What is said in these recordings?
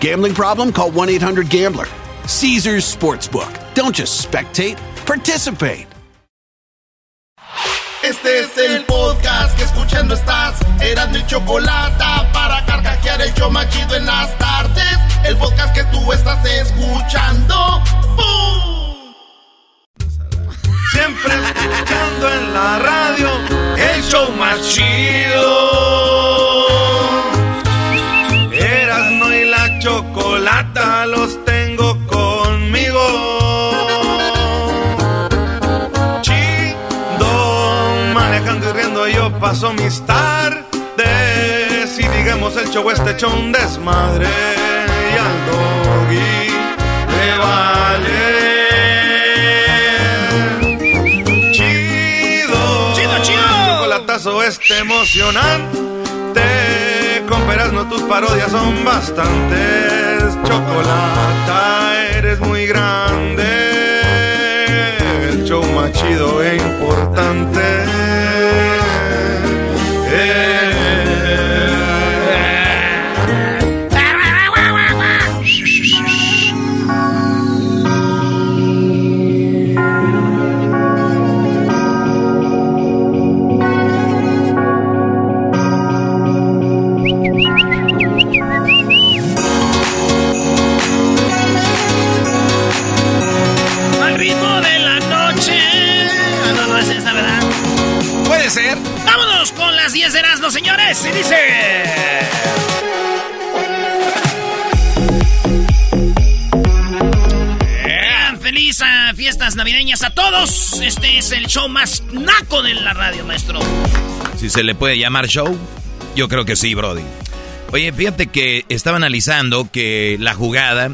Gambling problem? Call 1 800 Gambler. Caesars Sportsbook. Don't just spectate, participate. Este es el podcast que escuchando estás. Eran mi chocolate para carcajear el yo machido en las tardes. El podcast que tú estás escuchando. ¡Bum! Siempre escuchando en la radio el show más los tengo conmigo. Chido, manejando y riendo yo paso mis tardes. Y digamos el show este hecho un desmadre. Y al doggy le vale. Chido, Chido, chido. chocolatazo este emocionante. Con no tus parodias son bastantes. Chocolata, eres muy grande. El show más chido e importante. Erasmo, señores. Y dice. Feliz ah, fiestas navideñas a todos. Este es el show más naco de la radio, maestro. Si se le puede llamar show, yo creo que sí, Brody. Oye, fíjate que estaba analizando que la jugada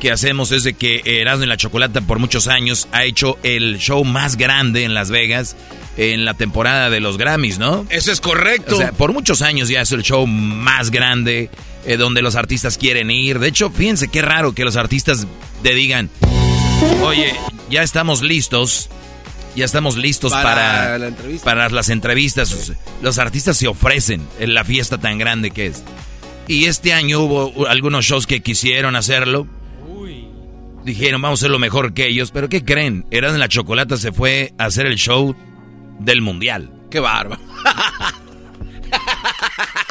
que hacemos es de que Erasmo y la Chocolata por muchos años ha hecho el show más grande en Las Vegas en la temporada de los Grammys, ¿no? Eso es correcto. O sea, por muchos años ya es el show más grande eh, donde los artistas quieren ir. De hecho, fíjense qué raro que los artistas te digan, oye, ya estamos listos. Ya estamos listos Para para, la entrevista. para las entrevistas. Los artistas se ofrecen en la fiesta tan grande que es. Y este año hubo algunos shows que quisieron hacerlo. Dijeron, vamos a hacer lo mejor que ellos. Pero ¿qué creen? Eran la Chocolata se fue a hacer el show del mundial. Qué bárbaro.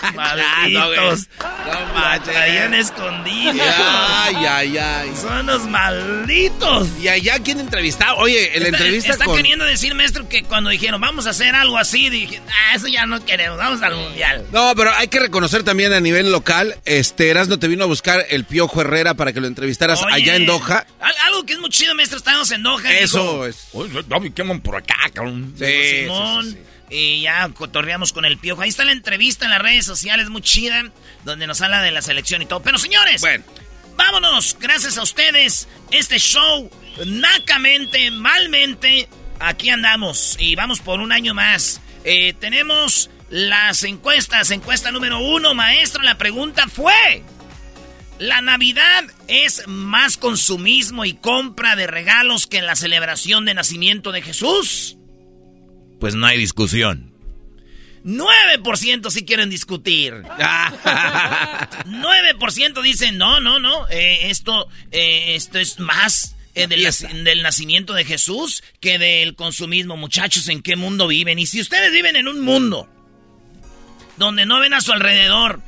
Malditos. No manches. Traían escondidos. Ay, ay, ay. Son los malditos. Y allá quién entrevistaba. Oye, en la Está- entrevista está con. queriendo decir, maestro, que cuando dijeron vamos a hacer algo así, dije, ah, eso ya no queremos, vamos al mundial. No, pero hay que reconocer también a nivel local, este Erasmo te vino a buscar el Piojo Herrera para que lo entrevistaras Oye, allá en Doha. al- algo que es muy chido, maestro, estábamos en Doha. Eso dijo, es. Oye, David, ¿qué por acá, cabrón? Sí, dijo sí, Simón, sí, sí. Y ya cotorreamos con el piojo. Ahí está la entrevista en las redes sociales, muy chida, donde nos habla de la selección y todo. Pero señores, Bueno. vámonos, gracias a ustedes, este show, nacamente, malmente, aquí andamos y vamos por un año más. Eh, tenemos las encuestas, encuesta número uno, maestro, la pregunta fue... La Navidad es más consumismo y compra de regalos que la celebración de nacimiento de Jesús. Pues no hay discusión. 9% sí quieren discutir. 9% dicen, no, no, no, eh, esto, eh, esto es más eh, del, nac- del nacimiento de Jesús que del consumismo. Muchachos, ¿en qué mundo viven? Y si ustedes viven en un mundo donde no ven a su alrededor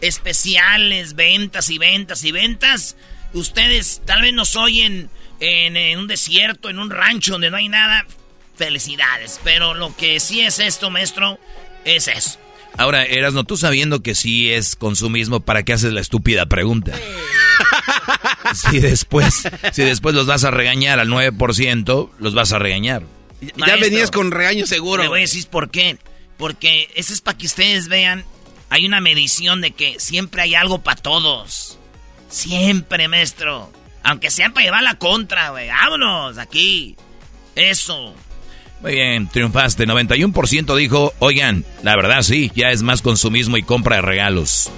especiales, ventas y ventas y ventas, ustedes tal vez nos oyen en, un desierto, en un rancho donde no hay nada, felicidades. Pero lo que sí es esto, maestro, es eso. Ahora, Erasno, tú sabiendo que sí es consumismo, ¿para qué haces la estúpida pregunta? si después, si después los vas a regañar al 9%, los vas a regañar. ya venías con regaño seguro. Le voy a decir por qué. Porque eso es para que ustedes vean, hay una medición de que siempre hay algo para todos. Siempre, maestro. Aunque sea para llevar la contra, güey. Vámonos, aquí. Eso. Muy bien, triunfaste. 91% dijo, oigan, la verdad sí, ya es más consumismo y compra de regalos.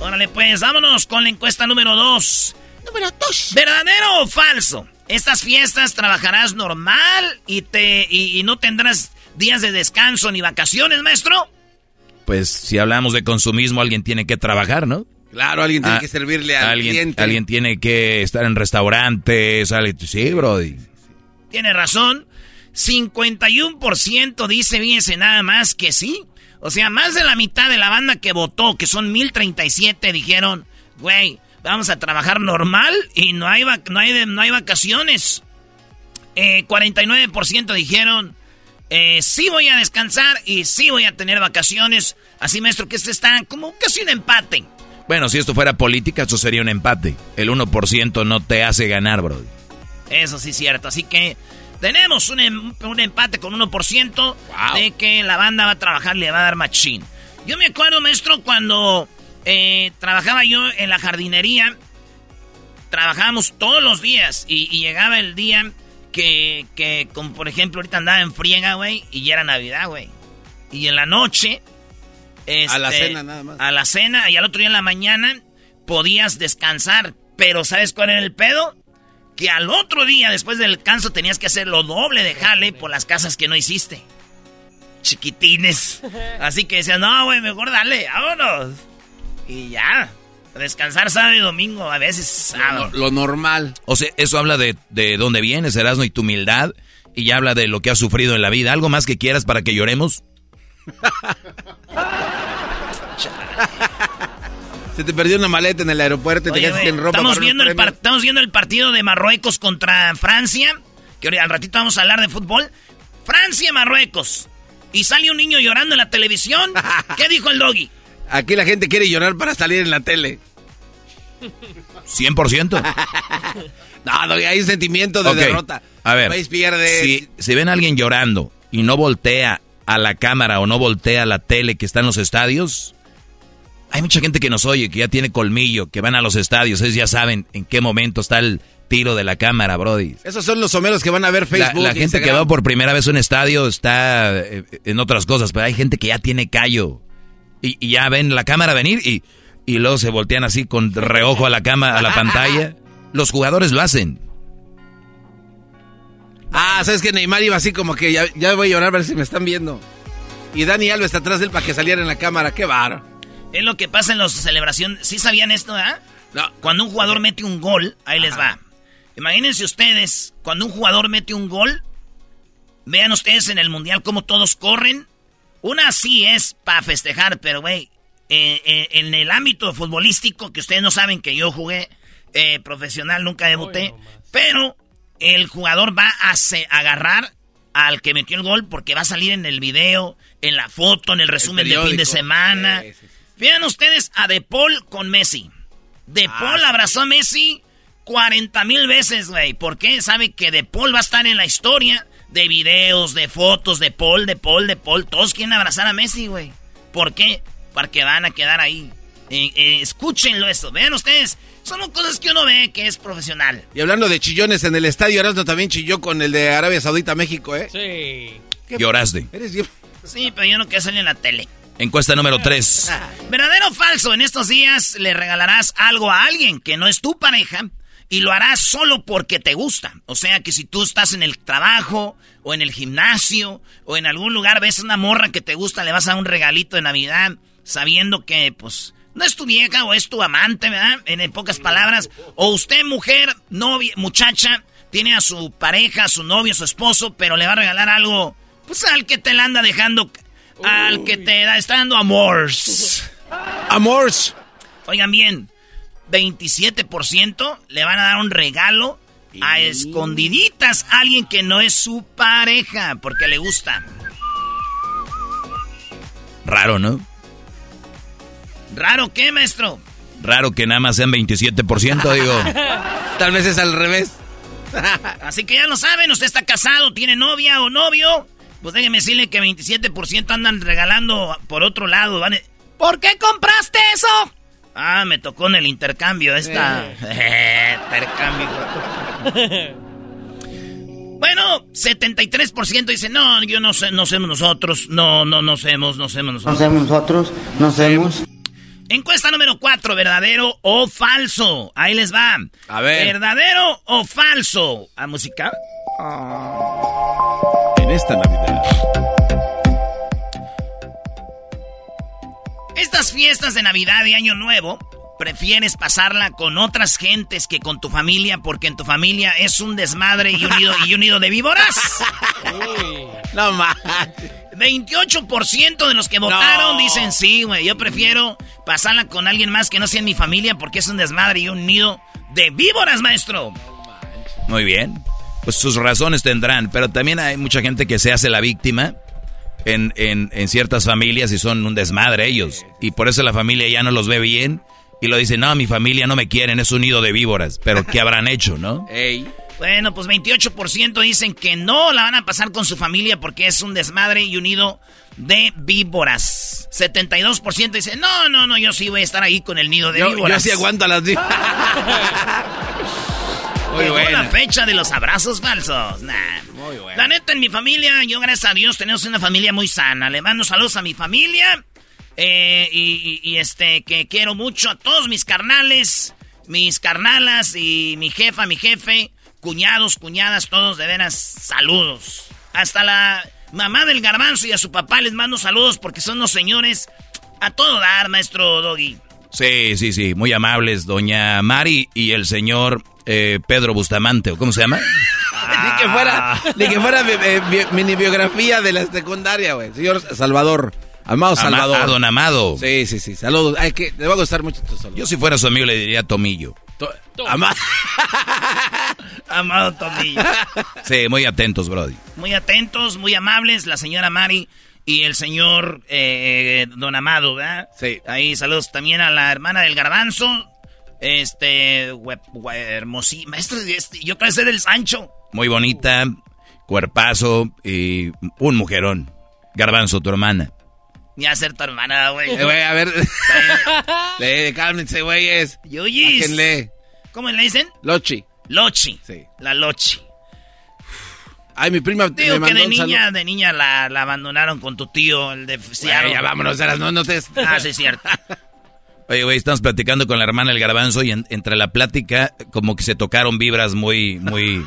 Órale, pues, vámonos con la encuesta número 2. Número 2. ¿Verdadero o falso? Estas fiestas trabajarás normal y, te, y, no tendrás días de descanso ni vacaciones, maestro. Pues si hablamos de consumismo, alguien tiene que trabajar, ¿no? Claro, alguien tiene ah, que servirle al alguien, cliente. Alguien tiene que estar en restaurantes. Sí, Brody. Tiene razón. 51% dice, fíjense nada más que sí. O sea, más de la mitad de la banda que votó, que son 1037, dijeron, güey, vamos a trabajar normal y no hay, no hay, no hay vacaciones. 49% eh, dijeron, eh, sí voy a descansar y sí voy a tener vacaciones. Así, maestro, que este está como casi un empate. Bueno, si esto fuera política, eso sería un empate. El 1% no te hace ganar, bro. Eso sí es cierto. Así que tenemos un, em, empate con 1% de que la banda va a trabajar, le va a dar machín. Yo me acuerdo, maestro, cuando eh, trabajaba yo en la jardinería, trabajábamos todos los días y, llegaba el día que, que, como por ejemplo, ahorita andaba en friega, güey, y ya era Navidad, güey. Y en la noche... a la este, cena nada más. A la cena y al otro día en la mañana podías descansar. Pero ¿sabes cuál era el pedo? Que al otro día, después del canso, tenías que hacer lo doble de jale por las casas que no hiciste. Chiquitines. Así que decían, no, güey, mejor dale, vámonos. Y ya. Descansar sábado y domingo, a veces sábado. Lo, normal. O sea, eso habla de, de dónde vienes, Erasmo, y tu humildad. Y ya habla de lo que has sufrido en la vida. ¿Algo más que quieras para que lloremos? Se te perdió una maleta en el aeropuerto y te quedaste en ropa. Estamos viendo, el estamos viendo el partido de Marruecos contra Francia. Que al ratito vamos a hablar de fútbol. Francia-Marruecos. Y sale un niño llorando en la televisión. ¿Qué dijo el doggy? Aquí la gente quiere llorar para salir en la tele. 100%. no, hay un sentimiento de derrota. A ver, Si, si ven a alguien llorando y no voltea a la cámara o no voltea a la tele que está en los estadios, hay mucha gente que nos oye, que ya tiene colmillo, que van a los estadios, ellos ya saben en qué momento está el tiro de la cámara, Brody. Esos son los someros que van a ver Facebook. La, gente que va por primera vez a un estadio está eh, en otras cosas, pero hay gente que ya tiene callo. Y, ya ven la cámara venir y, y luego se voltean así con reojo a la cama, a la pantalla. Los jugadores lo hacen. Ah, ¿sabes que Neymar iba así como que ya, ya voy a llorar a ver si me están viendo? Y Dani Alves está atrás de él para que saliera en la cámara. ¡Qué bar! Es lo que pasa en las celebraciones. ¿Sí sabían esto? No. Cuando un jugador mete un gol, ahí les va. Imagínense ustedes, cuando un jugador mete un gol, vean ustedes en el mundial cómo todos corren. Una sí es para festejar, pero güey, eh, eh, en el ámbito futbolístico, que ustedes no saben que yo jugué eh, profesional, nunca debuté, pero el jugador va a agarrar al que metió el gol porque va a salir en el video, en la foto, en el resumen de fin de semana. Vean ustedes a De Paul con Messi. De ah, Paul abrazó a Messi 40 mil veces, güey. ¿Por qué? Sabe que De Paul va a estar en la historia de videos, de fotos de Paul, de Paul, de Paul. Todos quieren abrazar a Messi, güey. ¿Por qué? Porque van a quedar ahí. Eh, eh, escúchenlo eso. Vean ustedes. Son cosas que uno ve que es profesional. Y hablando de chillones en el estadio, Erasmo también chilló con el de Arabia Saudita México, ¿eh? Sí. Lloraste. Sí, pero yo no quiero salir en la tele. Encuesta número 3. ¿Verdadero o falso? En estos días le regalarás algo a alguien que no es tu pareja y lo harás solo porque te gusta. O sea que si tú estás en el trabajo o en el gimnasio o en algún lugar ves una morra que te gusta, le vas a un regalito de Navidad sabiendo que pues no es tu vieja o es tu amante, ¿verdad? En, pocas palabras. O usted, mujer, novia, muchacha, tiene a su pareja, a su novio, a su esposo, pero le va a regalar algo, pues al que te la anda dejando al que te da, está dando amors. Amors. Oigan bien, 27% le van a dar un regalo a escondiditas a alguien que no es su pareja porque le gusta. Raro, ¿no? ¿Raro qué, maestro? Raro que nada más sean 27%, digo. Tal vez es al revés. Así que ya lo saben, usted está casado, tiene novia o novio. Pues déjeme decirle que 27% andan regalando por otro lado. ¿Por qué compraste eso? Ah, me tocó en el intercambio esta. intercambio. bueno, 73% dice, no, yo no sé, no somos nosotros. No, no, no somos, no somos nosotros. No somos nosotros, no somos. Encuesta número 4, ¿verdadero o falso? Ahí les va. A ver. ¿Verdadero o falso? ¿A música? En esta Navidad. Estas fiestas de Navidad y Año Nuevo, prefieres pasarla con otras gentes que con tu familia porque en tu familia es un desmadre y un nido, y un nido de víboras. no más. 28% de los que votaron dicen sí, güey. Yo prefiero pasarla con alguien más que no sea en mi familia porque es un desmadre y un nido de víboras, maestro. Muy bien. Pues sus razones tendrán, pero también hay mucha gente que se hace la víctima en, en, ciertas familias y son un desmadre ellos. Y por eso la familia ya no los ve bien y lo dice, no, mi familia no me quieren, es un nido de víboras. Pero ¿qué habrán hecho, no? Bueno, pues 28% dicen que no la van a pasar con su familia porque es un desmadre y un nido de víboras. 72% dicen, no, no, no, yo sí voy a estar ahí con el nido de víboras. Yo sí aguanto a las víboras. Muy buena. la fecha de los abrazos falsos. Muy buena. La neta, en mi familia, yo gracias a Dios tenemos una familia muy sana. Le mando saludos a mi familia. Eh, y, este, que quiero mucho a todos mis carnales, mis carnalas y mi jefa, mi jefe, cuñados, cuñadas, todos de veras, saludos. Hasta la mamá del garbanzo y a su papá les mando saludos porque son los señores a todo dar, maestro Doggy. Sí, sí, sí, muy amables, doña Mari y el señor eh, Pedro Bustamante, ¿o cómo se llama? ni que fuera, ni que fuera mini biografía de la secundaria, güey. Señor Salvador. Amado Salvador. Ama, don Amado. Sí, sí, sí. Saludos. Ay, que le va a gustar mucho tu saludo. Yo si fuera su amigo le diría Tomillo. Amado Tomillo. Sí, muy atentos, Brody. Muy atentos, muy amables, la señora Mari y el señor eh, Don Amado, ¿verdad? Sí. Ahí saludos también a la hermana del garbanzo, este, hermosísima. Maestro, este, yo que es del Sancho. Muy bonita, cuerpazo y un mujerón. Garbanzo, tu hermana. Ni a ser tu hermana, güey. Eh, güey, a ver. le, cálmense, güeyes. Yuyis. ¿Cómo le dicen? Lochi. Lochi. Sí. La Lochi. Ay, mi prima Digo que de niña, de niña la, la, abandonaron con tu tío, el de Seattle. ya vámonos, no, no te... Ah, sí, es cierto. Oye, güey, estamos platicando con la hermana del garbanzo y entre la plática como que se tocaron vibras muy, muy...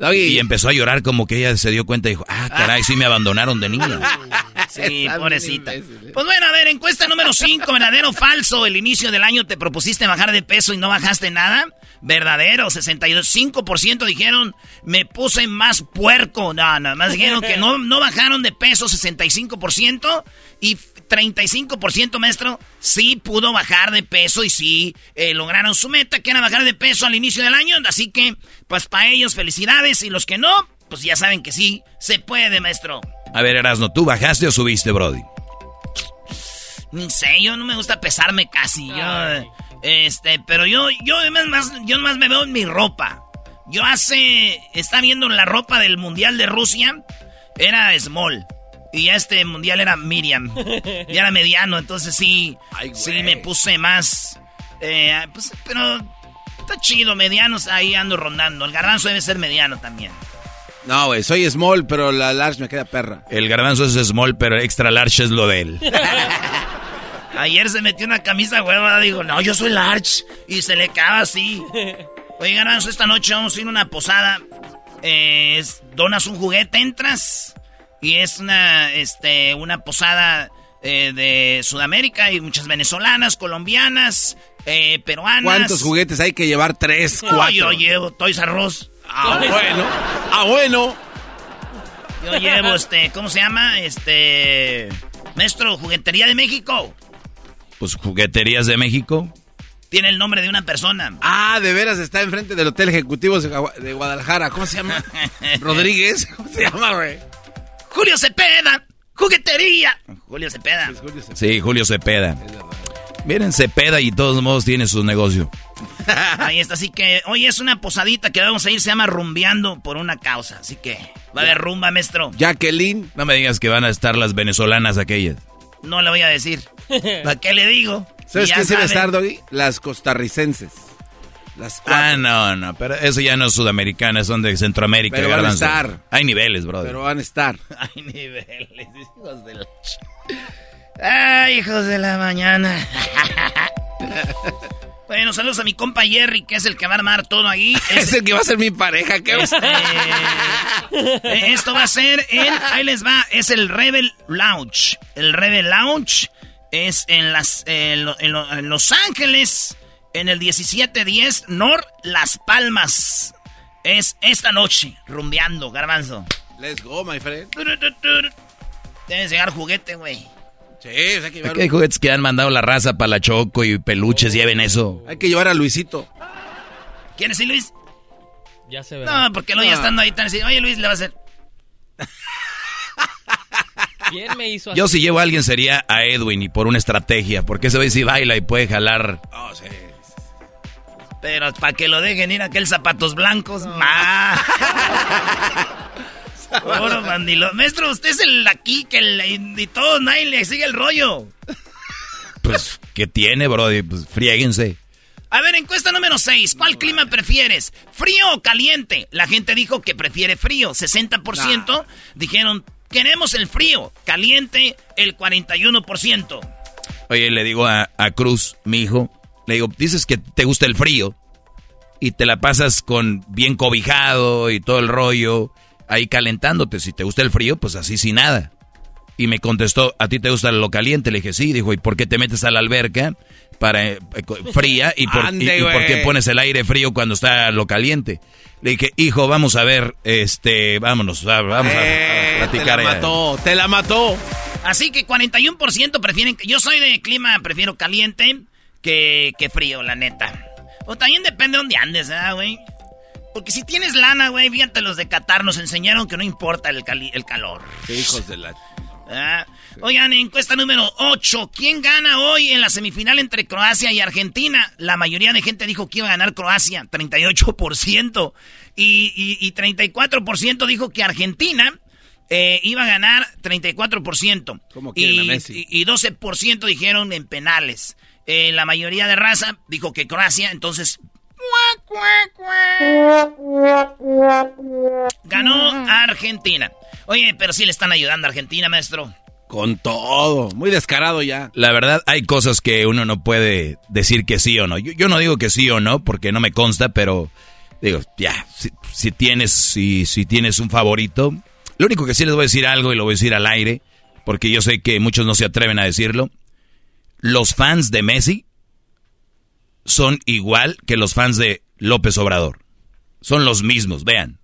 y empezó a llorar como que ella se dio cuenta y dijo, ah, caray, sí me abandonaron de niña. Sí, pobrecita. Pues bueno, a ver, encuesta número 5, verdadero o falso. El inicio del año te propusiste bajar de peso y no bajaste nada. Verdadero, 65% dijeron, me puse más puerco. No, nada más dijeron que no, no bajaron de peso, 65%. Y 35%, maestro, sí pudo bajar de peso y sí eh, lograron su meta, que era bajar de peso al inicio del año. Así que, pues para ellos, felicidades. Y los que no, pues ya saben que sí, se puede, maestro. A ver, Erasno, ¿tú bajaste o subiste, Brody? Ni sé, yo no me gusta pesarme casi. Yo, este, pero yo, yo más, yo más me veo en mi ropa. Yo hace, está viendo la ropa del Mundial de Rusia, era small. Y este mundial era Miriam. ya era mediano, entonces sí, sí me puse más. Eh, pues, pero está chido, medianos ahí ando rondando. El garbanzo debe ser mediano también. No, güey, soy small, pero la large me queda perra. El garbanzo es small, pero extra large es lo de él. Ayer se metió una camisa hueva, digo, no, yo soy large. Y se le cae así. Oye, garbanzo, esta noche vamos a ir a una posada. Eh, donas un juguete, entras y es una, este, una posada eh, de Sudamérica y muchas venezolanas, colombianas, eh, peruanas. ¿Cuántos juguetes hay que llevar? Tres, cuatro. yo llevo Toys Arroz. Ah, bueno. Ah, bueno. Yo llevo, este, ¿cómo se llama? Este, maestro, juguetería de México. Pues jugueterías de México. Tiene el nombre de una persona. Ah, de veras está enfrente del Hotel Ejecutivo de Guadalajara. ¿Cómo se llama? Rodríguez. ¿Cómo se llama, güey? Julio Cepeda. Juguetería. Julio Cepeda. Sí, Julio Cepeda. Miren, Cepeda y todos modos tiene su negocio. Ahí está, así que hoy es una posadita que vamos a ir, se llama Rumbeando por una causa. Así que va a haber rumba, maestro. Jacqueline. No me digas que van a estar las venezolanas aquellas. No le voy a decir. ¿Para qué le digo? ¿Sabes quién se va a estar, Doggy? Las costarricenses. Las ah, no, no, pero eso ya no es sudamericana, son de Centroamérica. Pero van a estar. Hay niveles, brother. Pero van a estar. Hay niveles, hijos de la... Ay, hijos de la mañana. bueno, saludos a mi compa Jerry, que es el que va a armar todo ahí. Es, el que va a ser mi pareja, ¿qué este, eh, Esto va a ser en... Ahí les va, es el Rebel Lounge. El Rebel Lounge es en, las, en Los Ángeles en el 1710 Nor Las Palmas. Es esta noche, rumbeando, garbanzo. Let's go, my friend. Debes llegar juguete, güey. Sí, hay que llevar. Hay juguetes que han mandado la raza para la Choco y peluches, lleven eso. Hay que llevar a Luisito. ¿Quién sí, Luis? Ya se ve. No, porque lo ya estando ahí tan así. Oye, Luis, le va a hacer. ¿Quién me hizo así? Yo si llevo a alguien sería a Edwin y por una estrategia, porque ese ve si baila y puede jalar. Oh, sí. Pero para que lo dejen ir a aquel zapatos blancos. No. Oro, mandilo. Maestro, usted es el aquí que el, y todo, nadie le sigue el rollo. Pues, ¿qué tiene, brody? Pues, friéguense. A ver, encuesta número 6. ¿Cuál clima prefieres? ¿Frío o caliente? La gente dijo que prefiere frío. 60% dijeron, queremos el frío. Caliente, el 41%. Oye, le digo a, a Cruz, mi hijo, le digo, dices que te gusta el frío y te la pasas con bien cobijado y todo el rollo ahí calentándote. Si te gusta el frío, pues así sin nada. Y me contestó, ¿a ti te gusta lo caliente? Le dije, sí. Dijo, ¿y por qué te metes a la alberca para eh, fría y por, qué pones el aire frío cuando está lo caliente? Le dije, hijo, vamos a ver, este, vámonos, vamos a, eh, platicar. Te la mató, te la mató. Así que 41% prefieren, yo soy de clima, prefiero caliente que, frío, la neta. O también depende de dónde andes, ¿verdad, güey? Porque si tienes lana, güey, fíjate, los de Qatar nos enseñaron que no importa el, el calor. Qué hijos de la... Ah, oigan, encuesta número 8. ¿Quién gana hoy en la semifinal entre Croacia y Argentina? La mayoría de gente dijo que iba a ganar Croacia, 38%. Y, y, y 34% dijo que Argentina eh, iba a ganar 34%. ¿Cómo quieren y, a Messi? Y, y 12% dijeron en penales. Eh, la mayoría de raza dijo que Croacia, entonces... Ganó Argentina. Oye, pero sí le están ayudando a Argentina, maestro. Con todo, muy descarado ya. La verdad, hay cosas que uno no puede decir que sí o no. Yo, no digo que sí o no, porque no me consta, pero digo, ya, si, tienes, si, si tienes un favorito. Lo único que sí les voy a decir algo y lo voy a decir al aire, porque yo sé que muchos no se atreven a decirlo los fans de Messi son igual que los fans de López Obrador. Son los mismos, vean.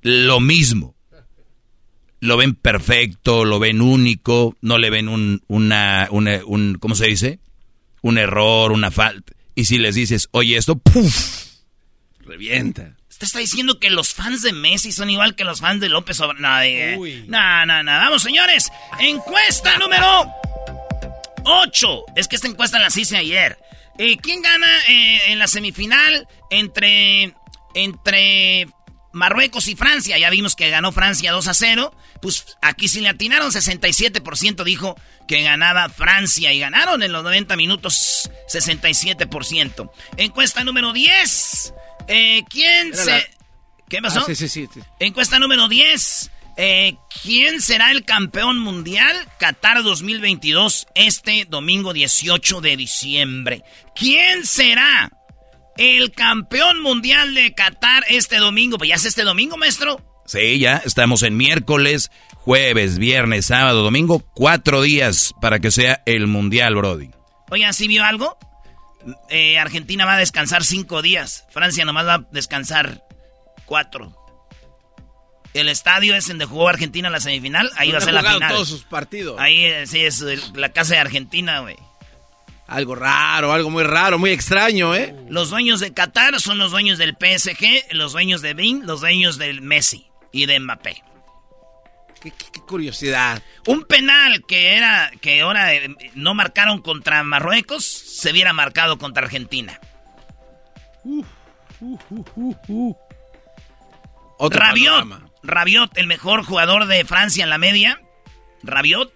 Lo mismo. Lo ven perfecto, lo ven único, no le ven un, una, un, ¿cómo se dice? Un error, una falta. Y si les dices, oye, esto, ¡puf! Revienta. Usted está diciendo que los fans de Messi son igual que los fans de López Obrador. No, no, no. Vamos, señores. Encuesta número 8. Es que esta encuesta la hice ayer. Eh, ¿Quién gana eh, en la semifinal entre, entre Marruecos y Francia? Ya vimos que ganó Francia 2 a 0. Pues aquí sí le atinaron, 67% dijo que ganaba Francia y ganaron en los 90 minutos 67%. Encuesta número 10. Eh, ¿Quién se... ¿Qué pasó? Ah, sí, sí, sí. Encuesta número 10. Eh, ¿Quién será el campeón mundial? Qatar 2022, este domingo 18 de diciembre. ¿Quién será el campeón mundial de Qatar este domingo? Pues ya es este domingo, maestro. Sí, ya estamos en miércoles, jueves, viernes, sábado, domingo, cuatro días para que sea el mundial, Brody. Oigan, ¿sí vio algo? Eh, Argentina va a descansar cinco días. Francia nomás va a descansar cuatro. El estadio es en donde jugó Argentina la semifinal. Ahí va a ser la final. todos sus partidos. Ahí eh, sí es la casa de Argentina, güey. Algo raro, algo muy raro, muy extraño, ¿eh? Los dueños de Qatar son los dueños del PSG, los dueños de Bing, los dueños del Messi y de Mbappé. Qué, curiosidad. Un penal que era que ahora eh, no marcaron contra Marruecos, se hubiera marcado contra Argentina. Rabiot, Rabiot, el mejor jugador de Francia en la media. Rabiot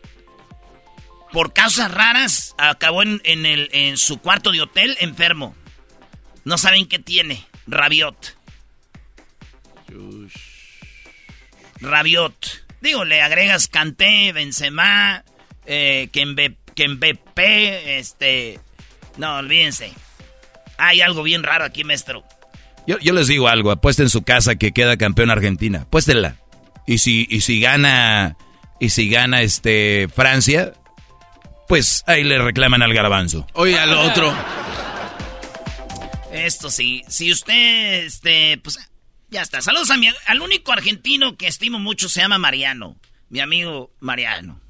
por causas raras, acabó en, en su cuarto de hotel enfermo. No saben qué tiene. Rabiot. Rabiot. Digo, le agregas Canté, Benzema, eh, Kembepe, este... No, olvídense. Hay algo bien raro aquí, maestro. Yo, yo les digo algo, apuesten su casa que queda campeón Argentina. Apuéstenla. Y si, y si gana, y si gana este Francia, pues ahí le reclaman al garbanzo. Oye, al otro. Esto sí, si usted, este, pues ya está. Saludos a mi, al único argentino que estimo mucho se llama Mariano, mi amigo Mariano.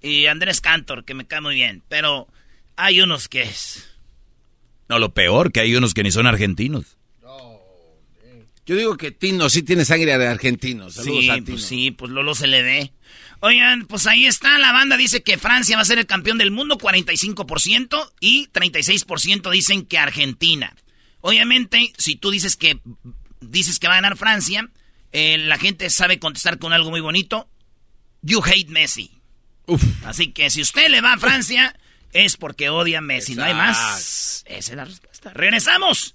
Y Andrés Cantor, que me cae muy bien, pero hay unos que es... No, lo peor, que hay unos que ni son argentinos. Yo digo que Tino sí tiene sangre de argentino. Saludos sí, a Tino. Pues sí, pues Lolo se le ve. Oigan, pues ahí está, la banda dice que Francia va a ser el campeón del mundo, 45%, y 36% dicen que Argentina. Obviamente, si tú dices que dices que va a ganar Francia, eh, la gente sabe contestar con algo muy bonito. You hate Messi. Así que si usted le va a Francia, es porque odia a Messi, no hay más. Esa es la respuesta. Regresamos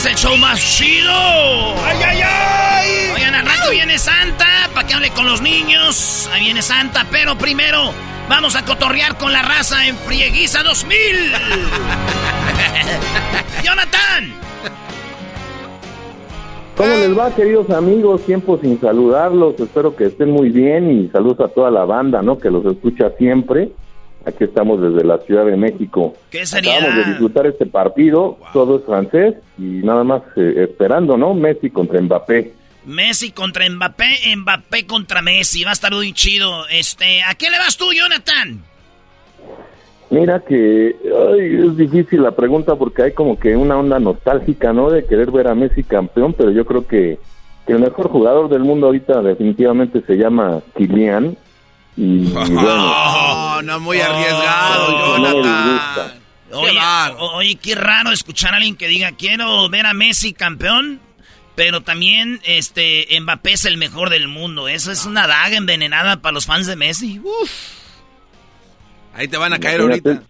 Es el show más chido. ¡Ay, ay, ay! Oigan, al rato viene Santa para que hable con los niños. Ahí viene Santa, pero primero vamos a cotorrear con la raza en Frieguiza 2000. ¡Jonathan! ¿Cómo les va, queridos amigos? Tiempo sin saludarlos. Espero que estén muy bien y saludos a toda la banda, ¿no? Que los escucha siempre. Aquí estamos desde la Ciudad de México. ¿Qué sería? Acabamos de disfrutar este partido, todo es francés y nada más eh, esperando, ¿no? Messi contra Mbappé. Messi contra Mbappé, Mbappé contra Messi, va a estar muy chido. Este, ¿a qué le vas tú, Jonathan? Mira que es difícil la pregunta porque hay como que una onda nostálgica, ¿no? De querer ver a Messi campeón, pero yo creo que, que el mejor jugador del mundo ahorita definitivamente se llama Kylian y bueno, no, muy arriesgado, Jonathan. oye, qué raro escuchar a alguien que diga quiero ver a Messi campeón, pero también este Mbappé es el mejor del mundo. Eso es una daga envenenada para los fans de Messi. Ahí te van a caer ahorita.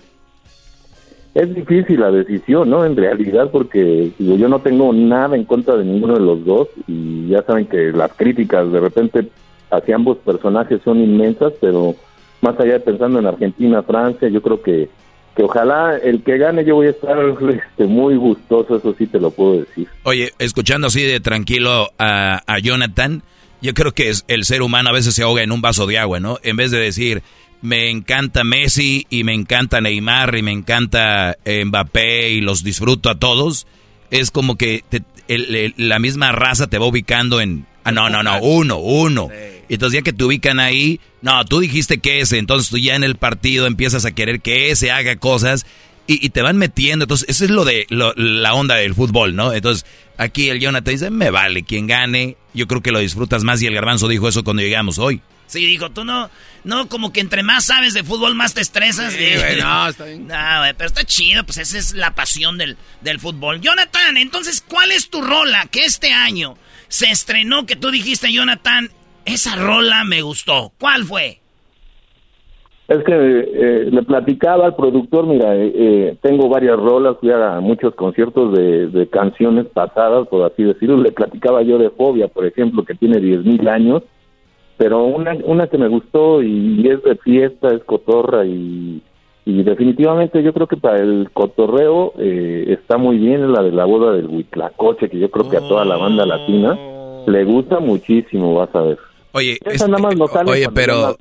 Es difícil la decisión, ¿no? En realidad, porque yo no tengo nada en contra de ninguno de los dos y ya saben que las críticas de repente hacia ambos personajes son inmensas, pero más allá de pensando en Argentina, Francia, yo creo que, que ojalá el que gane yo voy a estar este, muy gustoso, eso sí te lo puedo decir. Oye, escuchando así de tranquilo a, a Jonathan, yo creo que es, el ser humano a veces se ahoga en un vaso de agua, ¿no? En vez de decir, me encanta Messi y me encanta Neymar y me encanta Mbappé y los disfruto a todos, es como que la misma raza te va ubicando en... Ah, no, no, no, uno, uno. Entonces ya que te ubican ahí, no, tú dijiste que ese, entonces tú ya en el partido empiezas a querer que ese haga cosas y, te van metiendo. Entonces, eso es lo de la onda del fútbol, ¿no? Entonces, aquí el Jonathan dice, me vale, quien gane, yo creo que lo disfrutas más y el garbanzo dijo eso cuando llegamos hoy. Sí, dijo, tú no, no, como que entre más sabes de fútbol, más te estresas. Sí, no, está bien. No, güey, pero está chido, pues esa es la pasión del, del fútbol. Jonathan, entonces, ¿cuál es tu rola que este año se estrenó que tú dijiste, Jonathan, esa rola me gustó? ¿Cuál fue? Es que eh, le platicaba al productor, mira, eh, eh, tengo varias rolas, fui a muchos conciertos de, de, canciones pasadas, por así decirlo. Le platicaba yo de Fobia, por ejemplo, que tiene 10.000 años, pero una, una que me gustó y, es de fiesta, es cotorra y, y definitivamente yo creo que para el cotorreo está muy bien la de la boda del Huitlacoche, que yo creo que a toda la banda latina le gusta muchísimo, vas a ver. Oye, oye, pero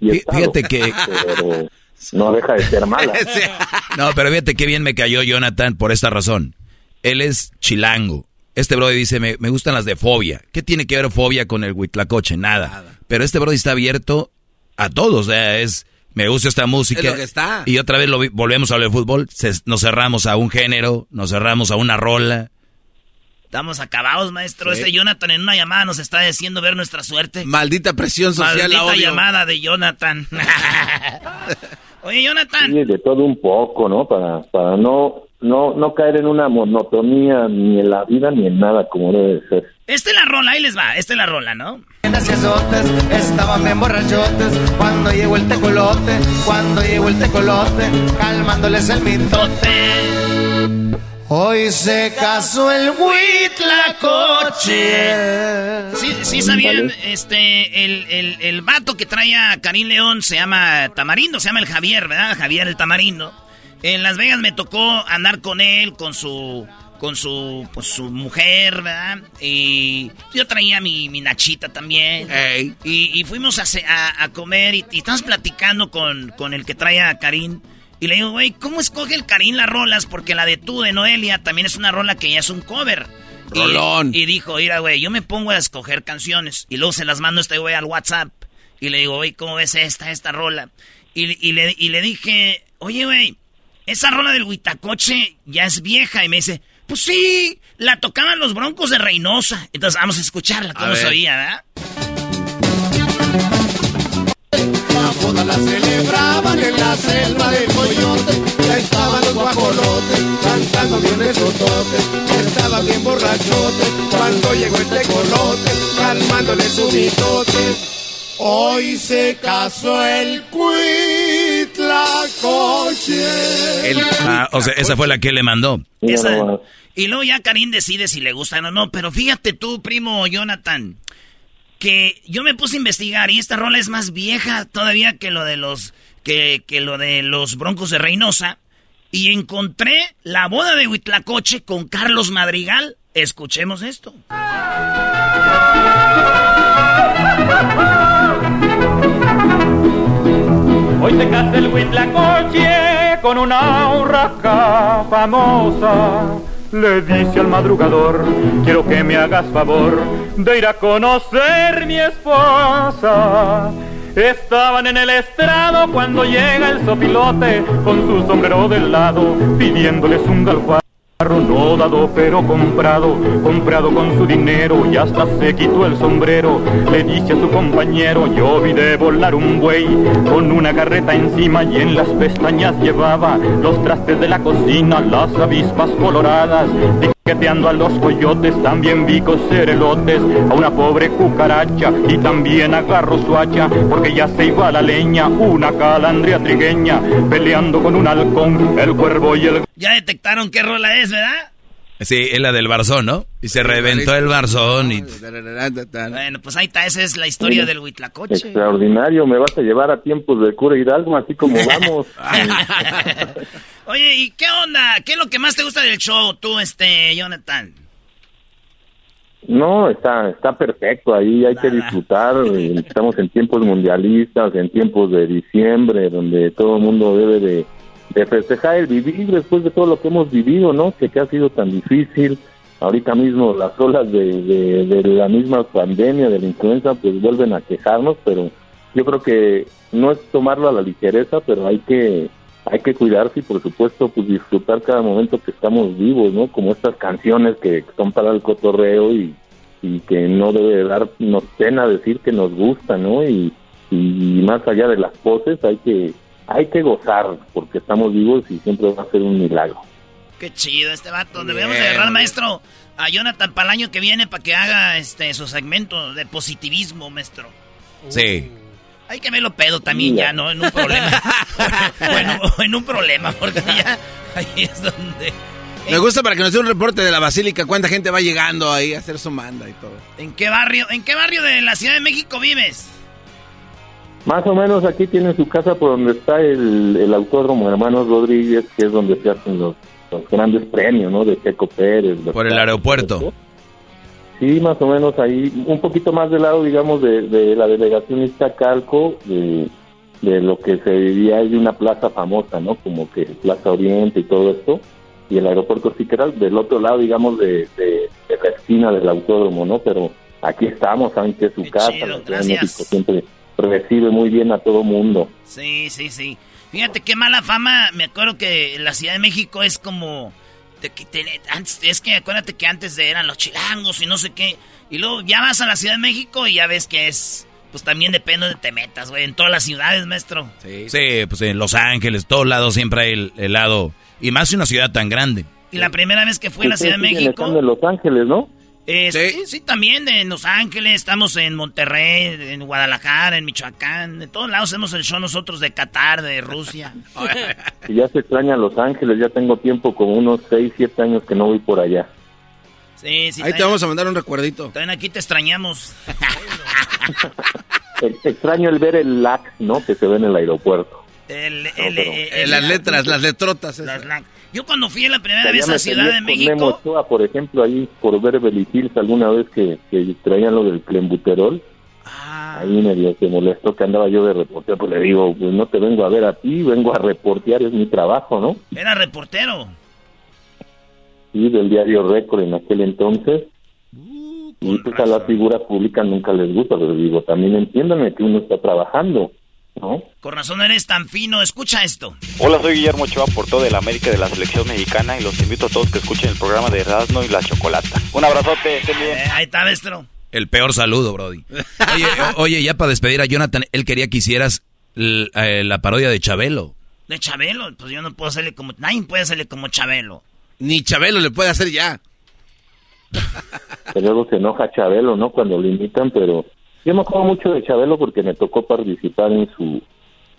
fíjate que no deja de ser mala. no, pero fíjate qué bien me cayó Jonathan por esta razón. Él es chilango. Este brody dice, me, gustan las de fobia. ¿Qué tiene que ver fobia con el huitlacoche? Nada. Pero este brody está abierto a todos. O sea, es, me gusta esta música. Y otra vez lo volvemos a hablar de fútbol. nos cerramos a un género, nos cerramos a una rola. Estamos acabados, maestro. Este Jonathan en una llamada nos está diciendo ver nuestra suerte. Maldita presión social. Maldita llamada de Jonathan. Oye, Jonathan. Sí, de todo un poco, ¿no? Para, para no, no, no caer en una monotonía ni en la vida ni en nada como debe ser. Esta es la rola, ahí les va. Esta es la rola, ¿no? Estaban bien borrachotes cuando llegó el tecolote, cuando llegó el tecolote, calmándoles el mitote. Hoy se casó el Huitlacoche. Sí, sí sabían, este, el, el, el vato que trae a Karim León se llama Tamarindo, se llama el Javier, ¿verdad? Javier el Tamarindo. En Las Vegas me tocó andar con él, con su, con su, pues, su mujer, ¿verdad? Y yo traía mi, mi nachita también. Y, y, fuimos a, a, comer y, y, estamos platicando con, con el que trae a Karim. Y le digo, güey, ¿cómo escoge el Karim las rolas? Porque la de tú de Noelia también es una rola que ya es un cover. Rolón. Y, dijo, mira, güey, yo me pongo a escoger canciones. Y luego se las mando a este güey al WhatsApp. Y le digo, güey, ¿cómo ves esta, esta rola? Y, le, y le dije, oye, güey, esa rola del Huitacoche ya es vieja. Y me dice, pues sí, la tocaban los broncos de Reynosa. Entonces vamos a escucharla, cómo se oía, ¿verdad? La celebraban en la selva del coyote. Ya estaban los guajolotes cantando bien esotote. Estaba bien borrachote cuando llegó el tecolote, calmándole su mitote. Hoy se casó el cuitlacoche. El, ah, o sea, esa fue la que le mandó. Esa, y luego ya Karim decide si le gusta o no. Pero fíjate tú, primo Jonathan que yo me puse a investigar y esta rola es más vieja todavía que lo de los que, que lo de los Broncos de Reynosa y encontré la boda de Huitlacoche con Carlos Madrigal. Escuchemos esto. Hoy se casa el Huitlacoche con una urraca famosa le dice al madrugador, quiero que me hagas favor de ir a conocer mi esposa. Estaban en el estrado cuando llega el sopilote con su sombrero del lado, pidiéndoles un galjuar. No dado pero comprado, comprado con su dinero y hasta se quitó el sombrero. Le dice a su compañero, yo vi de volar un buey con una carreta encima y en las pestañas llevaba los trastes de la cocina, las avispas coloradas. Queteando a los coyotes, también vi coser elotes a una pobre cucaracha y también agarró su hacha porque ya se iba la leña una calandria trigueña peleando con un halcón, el cuervo y el... Ya detectaron qué rola es, ¿verdad? Sí, es la del barzón, ¿no? Y se reventó el barzón y... Bueno, pues ahí está, esa es la historia del Huitlacoche. Extraordinario, me vas a llevar a tiempos de cura Hidalgo, así como vamos. Oye, ¿y qué onda? ¿Qué es lo que más te gusta del show, tú, este, Jonathan? No, está, está perfecto, ahí hay que disfrutar, estamos en tiempos mundialistas, en tiempos de diciembre, donde todo el mundo debe de, de festejar el vivir después de todo lo que hemos vivido, ¿no? Que, ha sido tan difícil. Ahorita mismo las olas de, la misma pandemia, de la influenza, pues vuelven a quejarnos, pero yo creo que no es tomarlo a la ligereza, pero hay que hay que cuidarse y por supuesto pues disfrutar cada momento que estamos vivos, ¿no? Como estas canciones que son para el cotorreo y, y que no debe darnos pena decir que nos gusta, ¿no? Y más allá de las poses hay que hay que gozar porque estamos vivos y siempre va a ser un milagro. Qué chido este vato. Debemos de agarrar, maestro, a Jonathan para el año que viene para que haga este su segmento de positivismo, maestro. Sí. Hay que verlo pedo también ya, ¿no? En un problema. o, en, un problema, porque ya ahí es donde... Me gusta para que nos dé un reporte de la basílica, cuánta gente va llegando ahí a hacer su manda y todo. ¿En qué barrio, en qué barrio de la Ciudad de México vives? Más o menos aquí tiene su casa por donde está el, el autódromo Hermanos Rodríguez, que es donde se hacen los, grandes premios, ¿no? De Checo Pérez. Por el aeropuerto. Sí, más o menos ahí, un poquito más del lado, digamos, de, la delegación Iztacalco, de, de lo que se vivía hay una plaza famosa, ¿no? Como que Plaza Oriente y todo esto, y el aeropuerto sí que era del otro lado, digamos, de, de, la esquina del autódromo, ¿no? Pero aquí estamos, saben que es su casa, siempre recibe muy bien a todo mundo. Sí, sí, sí. Fíjate qué mala fama, me acuerdo que la Ciudad de México es como es que acuérdate que antes eran los chilangos y no sé qué. Y luego ya vas a la Ciudad de México y ya ves que es. Pues también depende de te metas, güey. En todas las ciudades, maestro. Sí, sí pues en Los Ángeles, todos lados siempre hay el, el lado. Y más en una ciudad tan grande. Y la primera vez que fui a la Ciudad de México. de Los Ángeles, ¿no? Eh, ¿Sí? ¿Sí? también en Los Ángeles, estamos en Monterrey, en Guadalajara, en Michoacán, de todos lados hacemos el show nosotros de Qatar, de Rusia. ya se extraña Los Ángeles, ya tengo tiempo, como unos 6, 7 años que no voy por allá. Sí, sí. Ahí te vamos a mandar un recuerdito. También aquí te extrañamos. Extraño el ver el LAC, ¿no? Que se ve en el aeropuerto. El, las letras, las letrotas. Las yo cuando fui la primera vez a Ciudad de México... por ejemplo, ahí por ver Hills alguna vez que, que traían lo del clembuterol. Ah. Ahí me dio que molestó que andaba yo de reportero, pues le digo, pues no te vengo a ver a ti, vengo a reportear, es mi trabajo, ¿no? Era reportero. Sí, del diario Récord en aquel entonces. Uh, y pues a las figuras públicas nunca les gusta, pero digo, también entiéndame que uno está trabajando. ¿No? Con razón eres tan fino, escucha esto. Hola, soy Guillermo Ochoa, por todo el América de la selección mexicana y los invito a todos que escuchen el programa de Erasmo y la Chocolata. Un abrazote, estén bien. Eh, ahí está, maestro. El peor saludo, Brody. Oye, oye, ya para despedir a Jonathan, él quería que hicieras eh, la parodia de Chabelo. ¿De Chabelo? Pues yo no puedo hacerle como... Nadie puede hacerle como Chabelo. Ni Chabelo le puede hacer ya. Que luego se enoja Chabelo, ¿no? Cuando lo imitan, pero yo me acuerdo mucho de Chabelo porque me tocó participar en su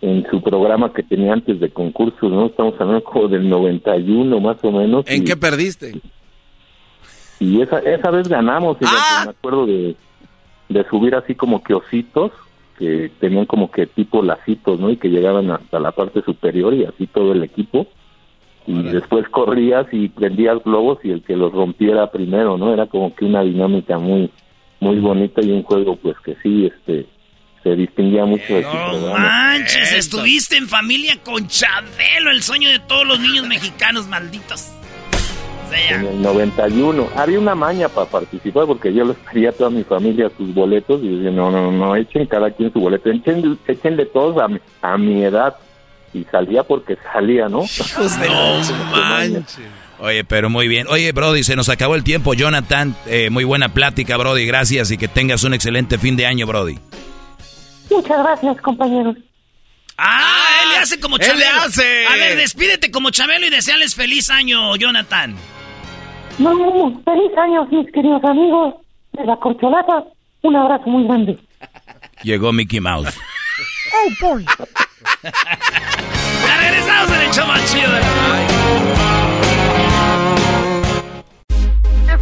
en su programa que tenía antes de concurso, ¿no? Estamos hablando como del 91 más o menos. ¿En qué perdiste? Y esa, esa vez ganamos, y ¡Ah! me acuerdo de, de subir así como que ositos, que tenían como que tipo lacitos, ¿no? Y que llegaban hasta la parte superior y así todo el equipo. Y después corrías y prendías globos y el que los rompiera primero, ¿no? Era como que una dinámica muy muy bonita y un juego pues que sí este se distinguía mucho de No manches, estuviste en familia con Chabelo, el sueño de todos los niños mexicanos malditos. En el 91 había una maña para participar porque yo les pedía a toda mi familia sus boletos y decía, no, no, no, echen cada quien su boleto, echen, echen de todos a mi, a mi edad. Y salía porque salía, ¿no? no manches. Oye, pero muy bien. Oye, Brody, se nos acabó el tiempo. Jonathan, eh, muy buena plática, Brody. Gracias y que tengas un excelente fin de año, Brody. Muchas gracias, compañeros. Ah, él le hace como Chabelo. Él le hace. A ver, despídete como Chabelo y deseales feliz año, Jonathan. No, feliz año, mis queridos amigos de la corcholata. Un abrazo muy grande. Llegó Mickey Mouse. oh, boy. ya regresamos en el show más chido de la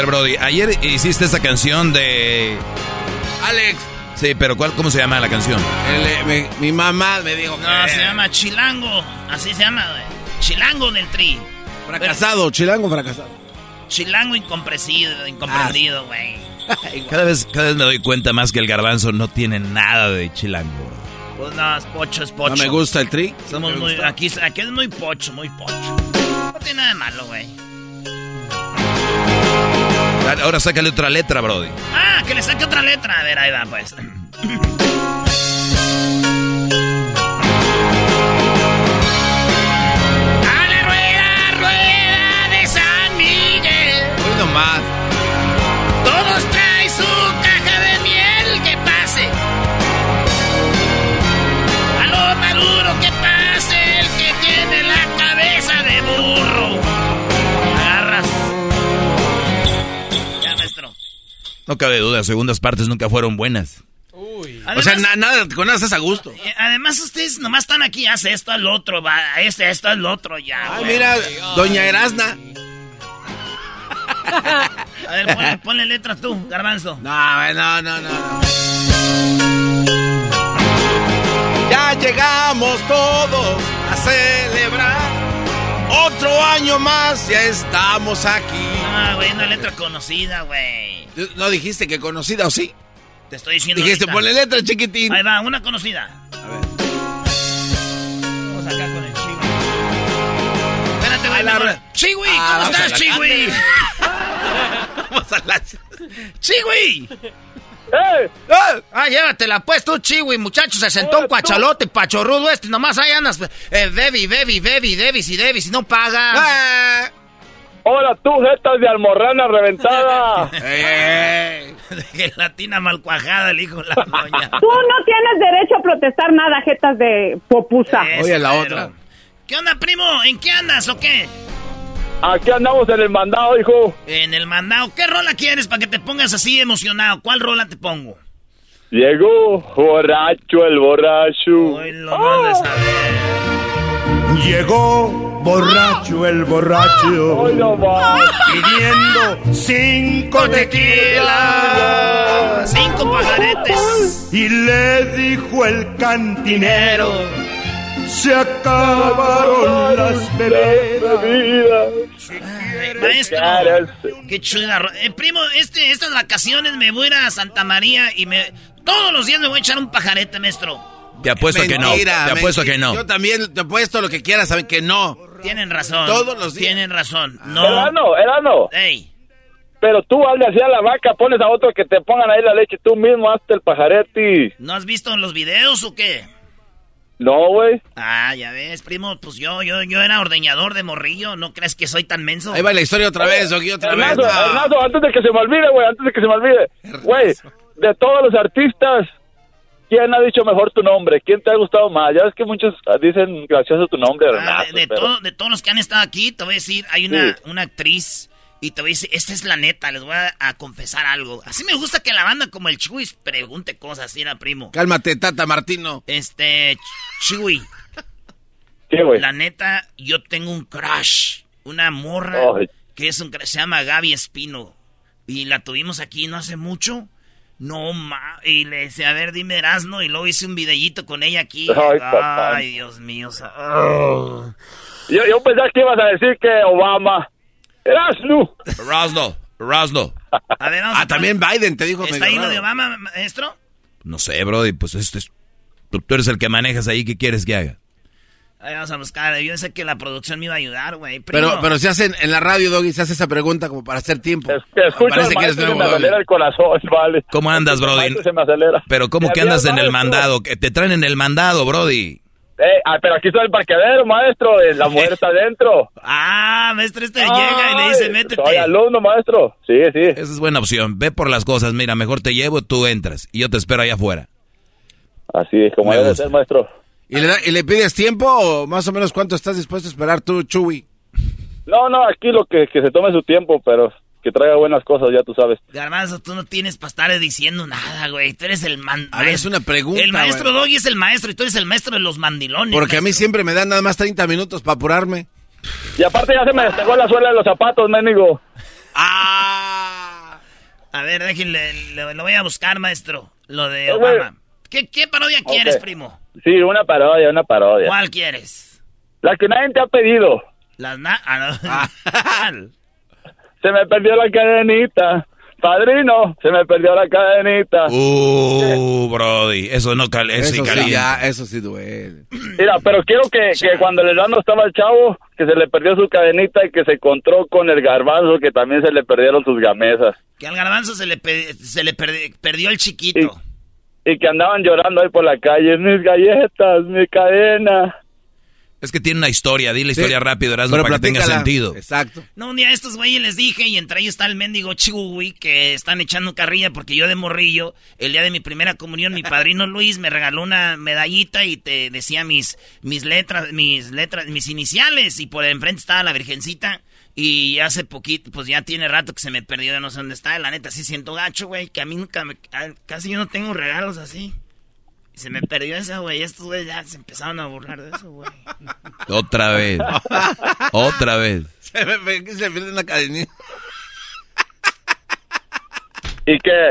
Ver, Brody, ayer hiciste esta canción de... Alex. Sí, pero ¿cuál, ¿cómo se llama la canción? Eh, mi mamá me dijo No, se llama Chilango. Así se llama, güey. Chilango del tri. Fracasado, chilango fracasado. Chilango incomprendido, incomprendido, güey. cada, vez, cada vez me doy cuenta más que el garbanzo no tiene nada de chilango. Pues no, es pocho, es pocho. ¿No me gusta el tri? Somos muy, aquí, aquí es muy pocho, muy pocho. No tiene nada de malo, güey. Ahora sácale otra letra, Brody. Ah, que le saque otra letra. A ver, ahí va, pues. A la rueda, rueda de San Miguel. Hoy nomás. No cabe duda, segundas partes nunca fueron buenas. o sea, na- nada, con nada estás a gusto. Eh, Además, ustedes nomás están aquí, hace esto al otro, va, este, esto al otro, ya. Ay, güey. mira, doña Erasna. A ver, ponle, ponle letra tú, garbanzo. No, no, no, no. Ya llegamos todos a celebrar. Otro año más, ya estamos aquí. Ah, güey, una letra conocida, güey. ¿No dijiste que conocida o sí? Te estoy diciendo. Dijiste, ahorita. ponle letra, chiquitín. Ahí va, una conocida. A ver. Vamos acá con el Chiwi. Espérate, güey. La Chiwi, Ah, ¿cómo estás, Chiwi? Vamos a la... ¡Chiwi! ¡Eh! Ah, llévatela pues tú, Chiwi, muchacho, se sentó un cuachalote pachorrudo este, nomás ahí andas, eh, bebi, bebi, bebi, debis y debis y no pagas. Ah. ¡Hola tú, jetas de almorrana reventada! De Gelatina mal cuajada, el hijo de la doña. Tú no tienes derecho a protestar nada, jetas de popusa. Eso, pero- ¿Qué onda, primo? ¿En qué andas o qué? Aquí andamos en el mandado, hijo. En el mandado. ¿Qué rola quieres para que te pongas así emocionado? ¿Cuál rola te pongo? Llegó borracho el borracho. Lo no has de saber. Llegó borracho el borracho. Pidiendo cinco tequilas. Cinco pajaretes. Y le dijo el cantinero. Se acabaron las bebidas. Maestro, qué chula. Eh, primo, este, estas vacaciones me voy a ir a Santa María y me todos los días me voy a echar un pajarete, maestro. Te apuesto que no. Te Mentira, apuesto que no. Yo también te apuesto lo que quieras, saben que no. Tienen razón. Todos los días. Tienen razón. No. Erano, Erano. Ey. Pero tú hazle así a la vaca, pones a otro que te pongan ahí la leche, tú mismo hazte el pajarete. ¿No has visto los videos o qué? No, güey. Ah, ya ves, primo, pues yo, yo, yo era ordeñador de morrillo, ¿no crees que soy tan menso? Ahí va la historia otra vez, aquí otra vez. Hernazo, antes de que se me olvide, güey, antes de que se me olvide. Güey, de todos los artistas, ¿quién ha dicho mejor tu nombre? ¿Quién te ha gustado más? Ya ves que muchos dicen gracioso tu nombre, ah, de, de, todos los que han estado aquí, te voy a decir, hay una, una actriz y te voy a decir, esta es la neta, les voy a, confesar algo. Así me gusta que la banda como el Chuy pregunte cosas, era primo. Cálmate, Tata Martino. Este, Chuy. ¿Qué, güey? La neta, yo tengo un crush. Una morra que es un se llama Gaby Espino. Y la tuvimos aquí no hace mucho. No, ma. Y le decía, a ver, dime Erasno. Y luego hice un videíto con ella aquí. Ay, Dios mío. yo, yo pensaba que ibas a decir que Obama. Erasno. Erasno. Erasno. A ver, ah, también Biden te dijo. ¿Está ahí lo de Obama, maestro? No sé, Brody, pues este es, tú, eres el que manejas ahí, ¿qué quieres que haga? Ahí vamos a buscar, yo sé que la producción me iba a ayudar, güey. Pero, pero se hacen en la radio, Doggy, se hace esa pregunta como para hacer tiempo. Es que escucho Parece que eres nuevo, me acelera el corazón, vale. ¿Cómo andas, Brody? Se me acelera. Pero ¿cómo que andas en el mandado? Que te traen en el mandado, Brody. Eh, ah, pero aquí está el parqueadero, maestro. Eh, la mujer está adentro. Ah, maestro, este llega y le dice, métete. Soy alumno, maestro. Sí, sí. Esa es buena opción. Ve por las cosas. Mira, mejor te llevo, tú entras. Y yo te espero allá afuera. Así es como debe ser, maestro. ¿Y le, ¿Y le pides tiempo o más o menos cuánto estás dispuesto a esperar tú, Chuy? No, no, aquí lo que, que se tome su tiempo, pero que traiga buenas cosas, ya tú sabes. Garbanzo, tú no tienes para estar diciendo nada, güey. Tú eres el man... A ver, es una pregunta, El maestro Doggy es el maestro y tú eres el maestro de los mandilones. Porque a mí siempre me dan nada más 30 minutos para apurarme. Y aparte ya se me despegó la suela de los zapatos, ménigo. Ah. A ver, déjenle, lo, voy a buscar, maestro. Lo de Obama. ¿Qué, ¿Qué, parodia quieres, primo? Sí, una parodia, una parodia. ¿Cuál quieres? La que nadie te ha pedido. Las na... Ah, no. se me perdió la cadenita. Padrino, se me perdió la cadenita. Uh, Brody, eso no cal eso, eso sí, ya, eso sí duele. Mira, pero quiero que, que cuando el no estaba el chavo, que se le perdió su cadenita y que se encontró con el garbanzo, que también se le perdieron sus gamesas. Que al garbanzo se le, se le perdió el chiquito. Y, y que andaban llorando ahí por la calle, mis galletas, mi cadena. Es que tiene una historia, di la historia rápido, Erasmo, para que tenga sentido. Exacto. No, un día a estos güeyes les dije, y entre ellos está el mendigo Chihuhui, que están echando carrilla porque yo de morrillo, el día de mi primera comunión, mi padrino Luis me regaló una medallita y te decía mis, mis letras, mis letras, mis iniciales, y por enfrente estaba la virgencita. Y hace poquito, pues ya tiene rato que se me perdió, de no sé dónde está. La neta, sí siento gacho, güey, que a mí nunca me, casi yo no tengo regalos así. Se me perdió esa, güey. Estos güeyes ya se empezaron a burlar de eso, güey. Otra vez. Otra vez. Se me se pierde una cadenita. Y que,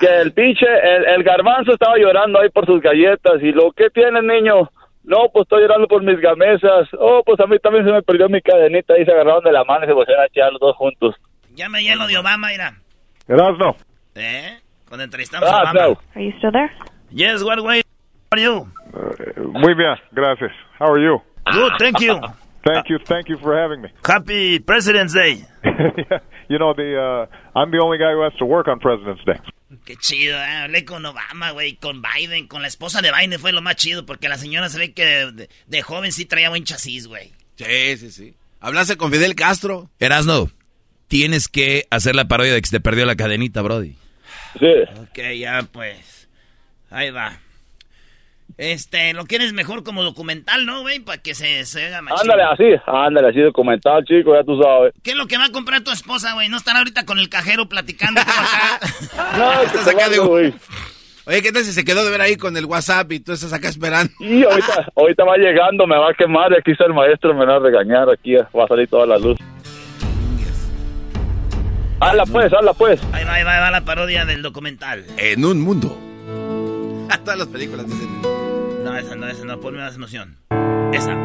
que el pinche, el, garbanzo estaba llorando ahí por sus galletas. Y lo que tiene, niño. No, pues estoy llorando por mis gamesas. Oh, pues a mí también se me perdió mi cadenita. Y se agarraron de la mano y se pusieron a echar los dos juntos. Ya me lleno de Obama, mira. no. ¿Eh? Cuando entrevistamos a ah, Obama. No. Are you still there? Yes, what way are you? Uh, muy bien, gracias. How are you? Good, thank you. Thank you, thank you for having me. Happy President's Day. you know, the uh, I'm the only guy who has to work on President's Day. Qué chido, ¿eh? hablé con Obama, güey, con Biden, con la esposa de Biden fue lo más chido, porque la señora se ve que de, de joven sí traía buen chasis, güey. Sí, sí, sí. Hablaste con Fidel Castro. Erasno, tienes que hacer la parodia de que se te perdió la cadenita, Brody. Sí. Ok, ya pues. Ahí va. Este, lo quieres mejor como documental, ¿no, güey? Para que se, se haga más Ándale así, ándale así documental, chico, ya tú sabes. ¿Qué es lo que va a comprar tu esposa, güey? ¿No están ahorita con el cajero platicando acá? no, estás acá de... güey. Oye, ¿qué tal si se quedó de ver ahí con el WhatsApp y tú estás acá esperando? Y ahorita, ahorita va llegando, me va a quemar y aquí está el maestro, me va a regañar, aquí va a salir toda la luz. Hazla pues, hazla pues. Ahí va, ahí va, ahí va la parodia del documental. En un mundo Todas las películas dicen. Esa no, esa no. Ponme más emoción. Esa.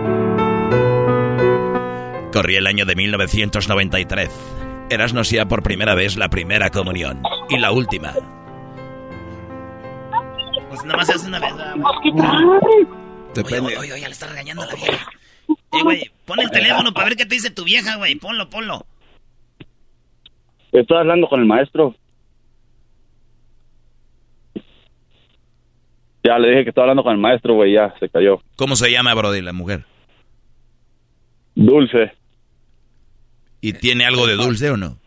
Corría el año de 1993. Erasmo hacía por primera vez la primera comunión. Y la última. Pues nada más se hace una vez. Depende. Oye, oye, oye, ya le está regañando a la vieja. Eh, güey, pon el teléfono para ver qué te dice tu vieja, güey. Ponlo, ponlo. Estoy hablando con el maestro. Ya le dije que estaba hablando con el maestro, güey, ya se cayó. ¿Cómo se llama, Brody, la mujer? Dulce. ¿Y tiene algo de dulce o no?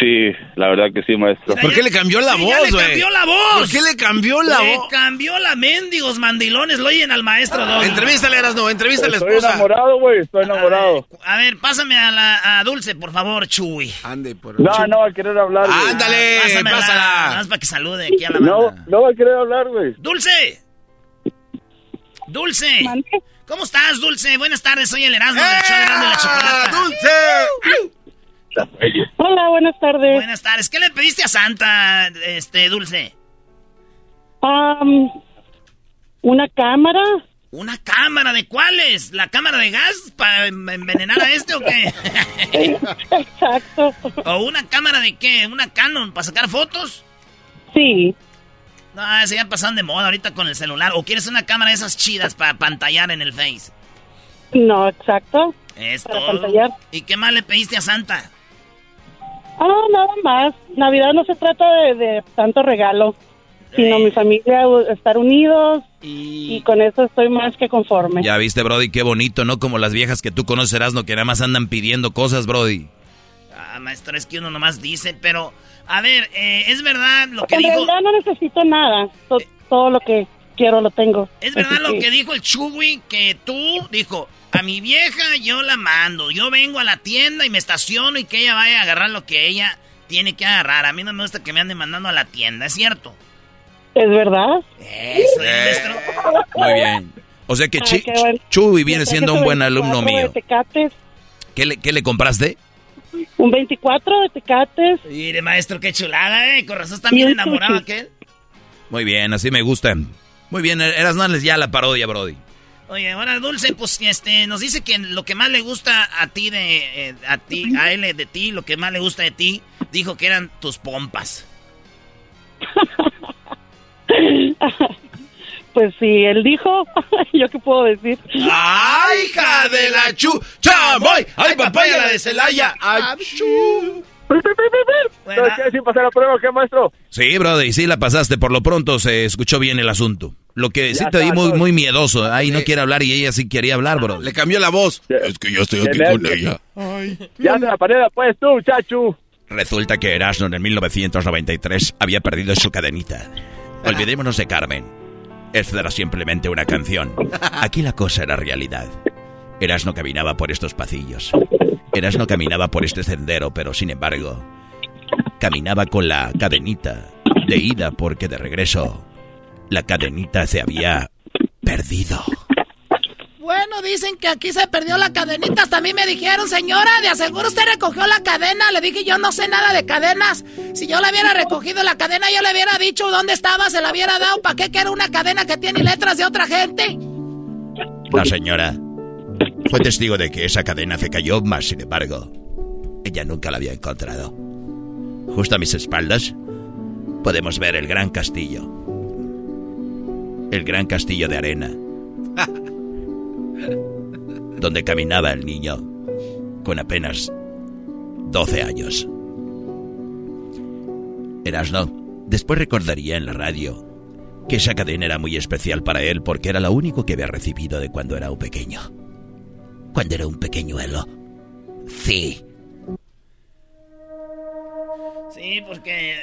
Sí, la verdad que sí, maestro. ¿Por qué le cambió la Sí, voz, ya le güey? cambió la voz. ¿Por qué le cambió la Le voz? cambió la mendigos mandilones, lo oyen al maestro. Doggy. Entrevístale, Erasno, entrevístale a la Estoy esposa. enamorado, güey, estoy enamorado. A ver, pásame a la a Dulce, por favor, Chuy. Ande, por No, no va a querer hablar, güey. Ándale, Pásamela, pásala. nada más para que salude aquí a la No, banda. no va a querer hablar, güey. ¡Dulce! ¡Dulce! ¿Cómo estás, Dulce? Buenas tardes, soy el Erasmo del show de la Chocolata. ¡Dulce! Hola, buenas tardes. Buenas tardes. ¿Qué le pediste a Santa, este, Dulce? Am, ¿Una cámara? ¿Una cámara de cuáles? ¿La cámara de gas para envenenar a este o qué? Exacto. ¿O una cámara de qué? ¿Una Canon para sacar fotos? Sí. No, se ya pasan de moda ahorita con el celular. ¿O quieres una cámara de esas chidas para pantallar en el Face? No, exacto. Es Para todo. pantallar. ¿Y qué más le pediste a Santa? Ah, nada más. Navidad no se trata de, de tanto regalo, sino mi familia estar unidos y... con eso estoy más que conforme. Ya viste, Brody, qué bonito, ¿no? Como las viejas que tú conoces, Erasno, que nada más andan pidiendo cosas, Brody. Ah, maestro, es que uno nomás dice, pero... A ver, eh, ¿es verdad lo que en dijo... realidad no necesito nada. To- todo lo que quiero lo tengo. ¿Es verdad lo que dijo el Chugui? Que tú, dijo, a mi vieja yo la mando. Yo vengo a la tienda y me estaciono y que ella vaya a agarrar lo que ella tiene que agarrar. A mí no me gusta que me anden mandando a la tienda, ¿es cierto? ¿Es verdad? Eso, maestro. Muy bien. O sea que qué bueno. Chuy viene siendo un buen alumno 24 de mío. Tecates, ¿Qué le, qué le compraste? un 24 de Tecates. Mire, maestro, qué chulada, ¿eh? Con razón está bien enamorado aquel. Muy bien, así me gusta. Muy bien, Erasno, ya la parodia, Brody. Oye, ahora Dulce, pues este, nos dice que lo que más le gusta a ti de eh, a ti, a él de ti, lo que más le gusta de ti, dijo que eran tus pompas. Pues sí, él dijo, ¿yo qué puedo decir? ¡Ay, hija de la chu! ¡Chamoy! ¡Ay, papaya la de Celaya! ¡Ay, chu! ¿Sabes qué? ¿Sí pasé la prueba qué, maestro? Sí, Brody, sí la pasaste. Por lo pronto se escuchó bien el asunto. Lo que sí Ya te di muy, muy miedoso. Ahí no quiere hablar y ella sí quería hablar, bro. Le cambió la voz. Es que yo estoy aquí con ella. Ya se la panera, pues, tú, chachu. Resulta que Erasmo en el 1993 había perdido su cadenita. Olvidémonos de Carmen. Esta era simplemente una canción. Aquí la cosa era realidad. Erasmo caminaba por estos pasillos. Erasmo caminaba por este sendero, pero sin embargo, caminaba con la cadenita de ida porque de regreso la cadenita se había perdido. Bueno, dicen que aquí se perdió la cadenita. Hasta a mí me dijeron, señora, de aseguro usted recogió la cadena. Le dije, yo no sé nada de cadenas. Si yo la hubiera recogido la cadena, yo le hubiera dicho dónde estaba, se la hubiera dado. ¿Para qué quiero una cadena que tiene letras de otra gente? La señora fue testigo de que esa cadena se cayó, mas sin embargo, ella nunca la había encontrado. Justo a mis espaldas podemos ver el gran castillo. El gran castillo de arena. donde caminaba el niño con apenas 12 años. Erasno después recordaría en la radio que esa cadena era muy especial para él porque era lo único que había recibido de cuando era un pequeño. Cuando era un pequeñuelo. Sí. Sí, porque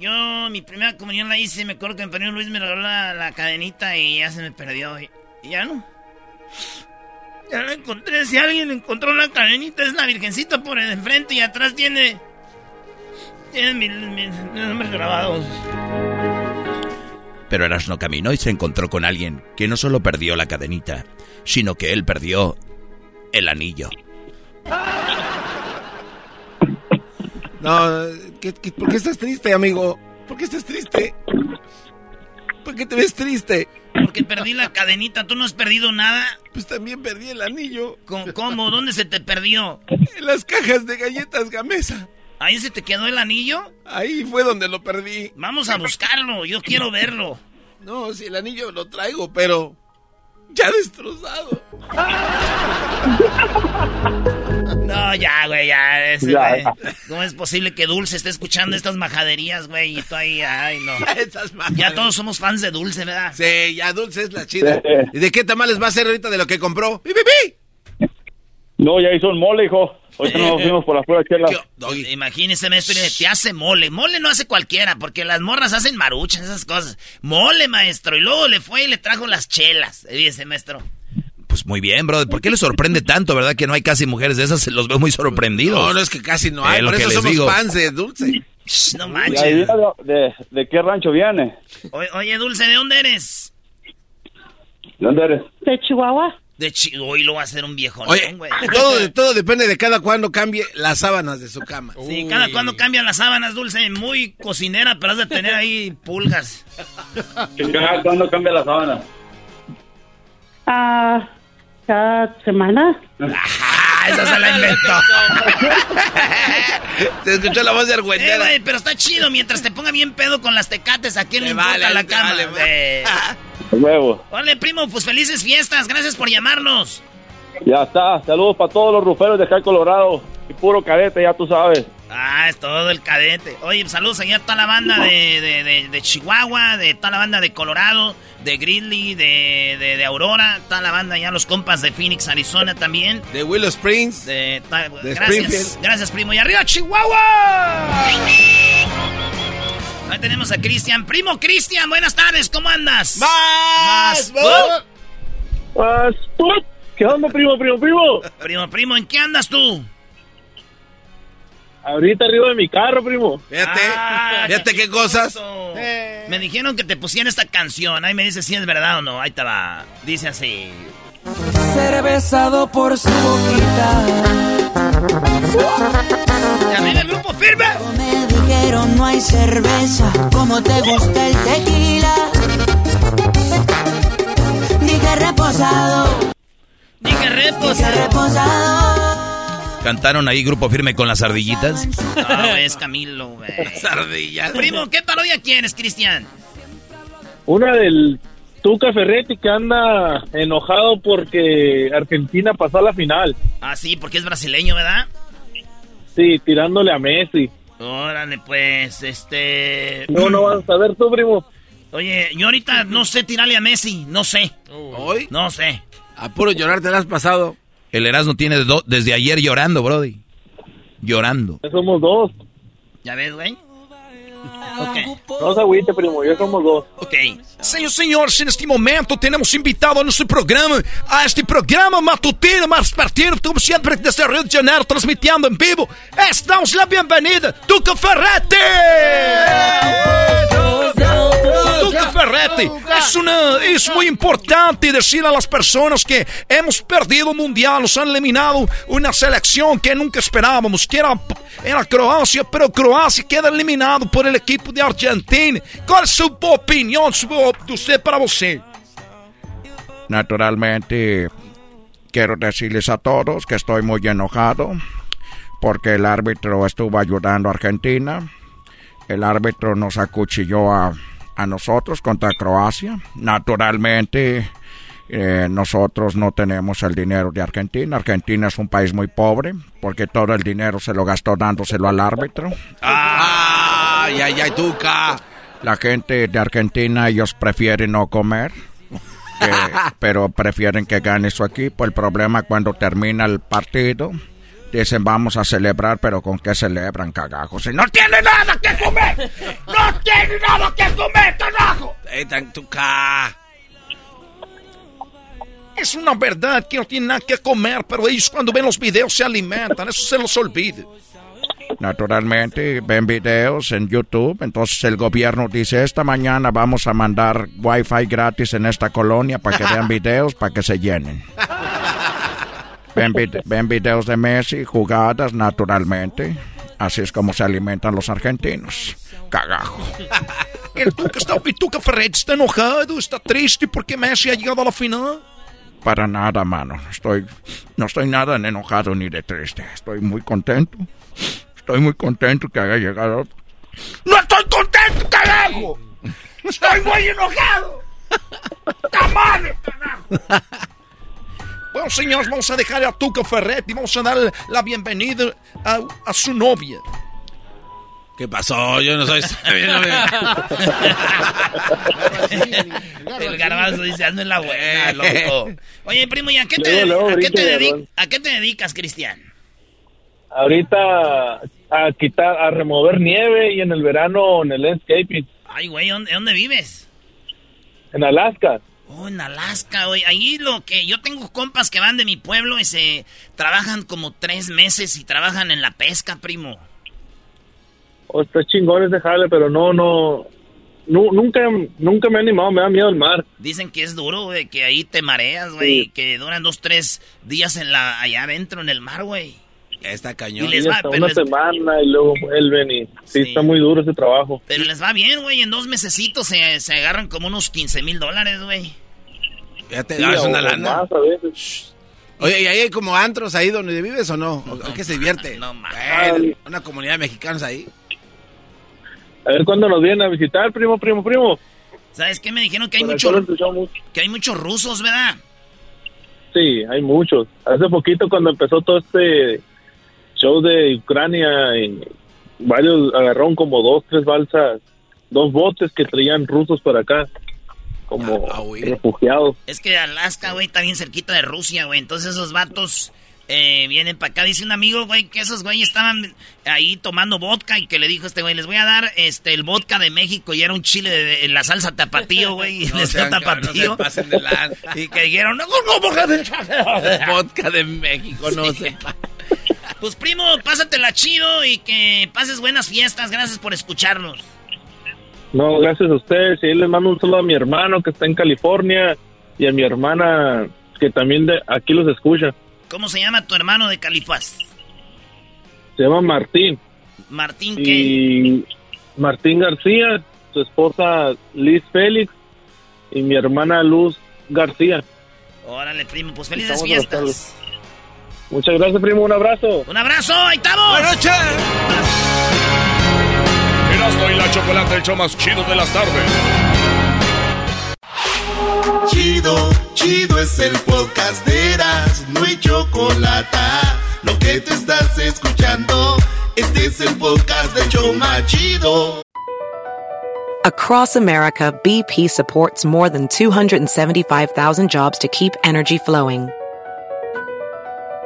yo mi primera comunión la hice, me acuerdo que mi padrino Luis me regaló la, la cadenita y ya se me perdió. Y, y ya no. Ya la encontré. Si alguien encontró la cadenita, es la virgencita por el enfrente y atrás tiene. Tiene mis mi, nombres grabados. Pero Erasno caminó y se encontró con alguien que no solo perdió la cadenita, sino que él perdió el anillo. No, ¿qué, qué, por qué estás triste, amigo? ¿Por qué estás triste? ¿Por qué te ves triste? Porque perdí la cadenita. ¿Tú no has perdido nada? Pues también perdí el anillo. ¿Cómo? cómo? ¿Dónde se te perdió? En las cajas de galletas Gamesa. ¿Ahí se te quedó el anillo? Ahí fue donde lo perdí. Vamos a buscarlo. Yo quiero verlo. No, si el anillo lo traigo, pero ya destrozado. No, ya, güey, ya. Ese, güey. ¿Cómo es posible que Dulce esté escuchando estas majaderías, güey? Y tú ahí, ay, no. ya todos somos fans de Dulce, ¿verdad? Sí, ya Dulce es la chida. ¿Y de qué tamales va a ser ahorita de lo que compró? ¡Pi, pi, pi! No, ya hizo un mole, hijo. Ahorita nos fuimos por afuera, chela. Imagínese, maestro, te hace mole. Mole no hace cualquiera, porque las morras hacen maruchas, esas cosas. Mole, maestro. Y luego le fue y le trajo las chelas, dice, maestro. Pues muy bien, brother. ¿Por qué le sorprende tanto, verdad? Que no hay casi mujeres de esas. Los veo muy sorprendidos. No, no es que casi no hay. por eso somos fans de Dulce. no manches. De, de, qué rancho viene? Oye, Dulce, ¿de dónde eres? ¿De dónde eres? De Chihuahua. De Chihuahua. Hoy lo va a hacer un viejo, Oye, todo, todo depende de cada cuando cambie las sábanas de su cama. Sí, cada cuando cambian las sábanas, Dulce. Muy cocinera, pero has de tener ahí pulgas. ¿Cada cuándo cambia la sábana? Ah cada semana. ¡Ah! Esa se la inventó. te escuchó la voz de Argüendera. Eh, pero está chido mientras te ponga bien pedo con las tecates. ¿A quién le importa la cama? Vale, Huevo. Vale, primo, pues felices fiestas. Gracias por llamarnos. Ya está. Saludos para todos los ruferos de acá Colorado. Y puro cadete, ya tú sabes. Ah, es todo el cadete. Oye, saludos allá a toda la banda de, de, Chihuahua, de toda la banda de Colorado, de Grizzly, de, de, Aurora, toda la banda ya los compas de Phoenix, Arizona también. De Willow Springs. De, gracias, gracias primo. Y arriba Chihuahua. Ahí tenemos a Cristian. Primo Cristian, buenas tardes, ¿cómo andas? Más, más, más, ¿Qué onda, primo, primo, primo? Primo, primo, ¿en qué andas tú? Ahorita arriba de mi carro, primo. Fíjate, ah, fíjate qué cosas. Me dijeron que te pusieran esta canción. Ahí me dice si es verdad o no. Ahí te va. Dice así. Ser besado por su boquita. ¿Ya viene el grupo firme? Me dijeron no hay cerveza como te gusta el tequila. Dije reposado. Dije reposado. Dije reposado. ¿Cantaron ahí grupo firme con las ardillitas? No, es Camilo, güey. Ardillas. Primo, ¿qué parodia quieres, Cristian? Una del Tuca Ferretti que anda enojado porque Argentina pasó a la final. Ah, sí, porque es brasileño, ¿verdad? Sí, tirándole a Messi. Órale, pues, este... No, no vas a saber tú, primo. Oye, yo ahorita no sé tirarle a Messi, no sé. ¿Hoy? No sé. A puro llorar te lo has pasado. El Erasmo tiene desde ayer llorando, Brody. Llorando. Ya somos dos. ¿Ya ves, güey? Okay. No se agüite, primo, ya somos dos. Ok. Senhoras e senhores, neste momento temos invitado a nosso programa, a este programa matutino mais partido, como sempre desde Rio de Janeiro, transmitindo em vivo. Estamos la bienvenida, Tuca Ferretti! Ferretti, es, una, es muy importante decir a las personas que hemos perdido el mundial, nos han eliminado una selección que nunca esperábamos, que era, era Croacia, pero Croacia queda eliminado por el equipo de Argentina. ¿Cuál es su opinión de usted para usted? Naturalmente, quiero decirles a todos que estoy muy enojado porque el árbitro estuvo ayudando a Argentina. El árbitro nos acuchilló a, a nosotros contra Croacia. Naturalmente, eh, nosotros no tenemos el dinero de Argentina. Argentina es un país muy pobre porque todo el dinero se lo gastó dándoselo al árbitro. ¡Ay, ay, ay, tuca! La gente de Argentina, ellos prefieren no comer. pero prefieren que gane su equipo. El problema cuando termina el partido, dicen vamos a celebrar, pero ¿con qué celebran, cagajos? Si no tiene nada que comer, no tiene nada que comer, cagajo. Tuca. Es una verdad que no tienen nada que comer, pero ellos cuando ven los videos se alimentan, eso se los olvida. Naturalmente, ven videos en YouTube, entonces el gobierno dice, esta mañana vamos a mandar wifi gratis en esta colonia para que vean videos, para que se llenen. Ven, ven videos de Messi, jugadas naturalmente. Así es como se alimentan los argentinos. Cagajo. El Tuca está, el Tuca Ferretti está enojado, está triste porque Messi ha llegado a la final. Para nada, mano. Estoy, no estoy nada enojado ni de triste. Estoy muy contento. Estoy muy contento que haya llegado. ¡No estoy contento, carajo! ¡Estoy muy enojado! ¡Tamales, carajo! Bueno, señores, vamos a dejar a Tuca Ferretti. Vamos a dar la bienvenida a, a su novia. ¿Qué pasó? Yo no soy... el garbanzo dice, ando en la buena, loco. Oye, primo, ¿y a qué te, ¿a qué te, ¿a qué te dedicas, Cristian? Ahorita a quitar, a remover nieve y en el verano en el landscaping. Ay, güey, ¿dónde, ¿dónde vives? En Alaska. Oh, en Alaska, güey. Ahí lo que yo tengo compas que van de mi pueblo y se trabajan como tres meses y trabajan en la pesca, primo. Oh, está chingón ese jale, pero no, no, nunca, nunca me he animado, me da miedo el mar. Dicen que es duro, güey, que ahí te mareas, güey, que duran dos, tres días en la, allá adentro en el mar, güey. Está cañón. Y les va, una semana y luego vuelven y sí. está muy duro ese trabajo. Pero les va bien, güey, en dos mesecitos se, se agarran como unos 15 mil dólares, güey. Ya te das una lana. Oye, ¿y ahí hay como antros ahí donde vives o no? ¿O qué se divierte? No, más. una comunidad de mexicanos ahí. A ver cuándo nos vienen a visitar, primo, primo, primo. ¿Sabes qué? Me dijeron que hay muchos que hay muchos rusos, ¿verdad? Sí, hay muchos. Hace poquito cuando empezó todo este show de Ucrania, y varios agarraron como dos, tres balsas, dos botes que traían rusos para acá, como ah, refugiados. Es que Alaska, güey, está bien cerquita de Rusia, güey. Entonces esos vatos eh, vienen para acá. Dice un amigo, güey, que esos güey estaban ahí tomando vodka y que le dijo a este güey, les voy a dar este el vodka de México y era un chile de, la salsa tapatío, güey. y les dio tapatío. y que dijeron, no, ¿cómo que vodka de México? No sé. Pues primo, pásatela chido y que pases buenas fiestas. Gracias por escucharnos. No, gracias a ustedes. Y les mando un saludo a mi hermano que está en California y a mi hermana que también de aquí los escucha. ¿Cómo se llama tu hermano de Califas? Se llama Martín. ¿Martín qué? Y Martín García, su esposa Liz Félix y mi hermana Luz García. Órale, primo, pues felices fiestas. Muchas gracias, primo, un abrazo. Un abrazo, ahí estamos. Buenas noches. Erasmo y la chocolate, el show más chido de las tardes. Chido, chido es el podcast de Eras, no hay chocolate. Lo que te estás escuchando, este es el podcast de Choma Chido. Across America, BP supports more than 275,000 jobs to keep energy flowing.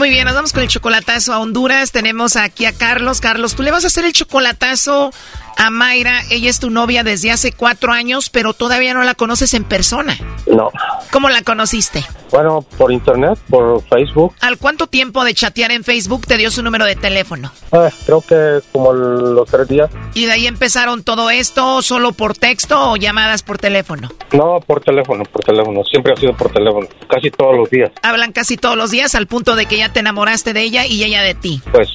Muy bien, nos vamos con el chocolatazo a Honduras. Tenemos aquí a Carlos. Carlos, tú le vas a hacer el chocolatazo a Mayra. Ella es tu novia desde hace cuatro años, pero todavía no la conoces en persona. No. ¿Cómo la conociste? Bueno, por internet, por Facebook. ¿Al cuánto tiempo de chatear en Facebook te dio su número de teléfono? Ah, creo que como los tres días. ¿Y de ahí empezaron todo esto solo por texto o llamadas por teléfono? No, por teléfono, por teléfono. Siempre ha sido por teléfono, casi todos los días. Hablan casi todos los días al punto de que ya te enamoraste de ella y ella de ti. Pues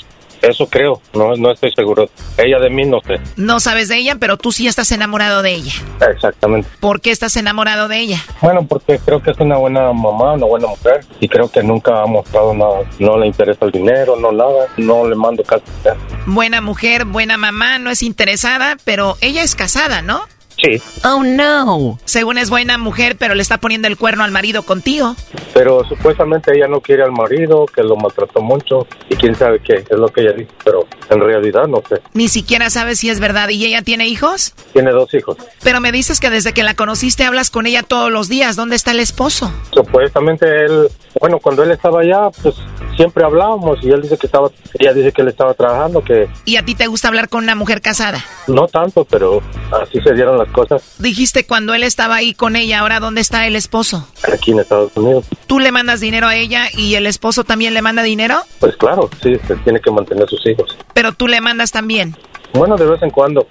eso creo, no, no estoy seguro. Ella de mí no sé. No sabes de ella, pero tú sí estás enamorado de ella. Exactamente. ¿Por qué estás enamorado de ella? Bueno, porque creo que es una buena mamá, una buena mujer y creo que nunca ha mostrado nada. No le interesa el dinero, no nada, no le mando casi. Buena mujer, buena mamá, no es interesada, pero ella es casada, ¿no? Sí. Oh, no. Según es buena mujer, pero le está poniendo el cuerno al marido contigo. Pero supuestamente ella no quiere al marido, que lo maltrató mucho y quién sabe qué, es lo que ella dice, pero en realidad no sé. Ni siquiera sabes si es verdad. ¿Y ella tiene hijos? Tiene dos hijos. Pero me dices que desde que la conociste hablas con ella todos los días. ¿Dónde está el esposo? Supuestamente él, bueno, cuando él estaba allá, pues siempre hablábamos y él dice que estaba, ella dice que él estaba trabajando, que ¿Y a ti te gusta hablar con una mujer casada? no tanto, pero así se dieron las cosas Dijiste cuando él estaba ahí con ella, ahora ¿dónde está el esposo? aquí en Estados Unidos. ¿Tú le mandas dinero a ella y el esposo también le manda dinero? Pues claro, sí, se tiene que mantener sus hijos. Pero tú le mandas también. Bueno, de vez en cuando.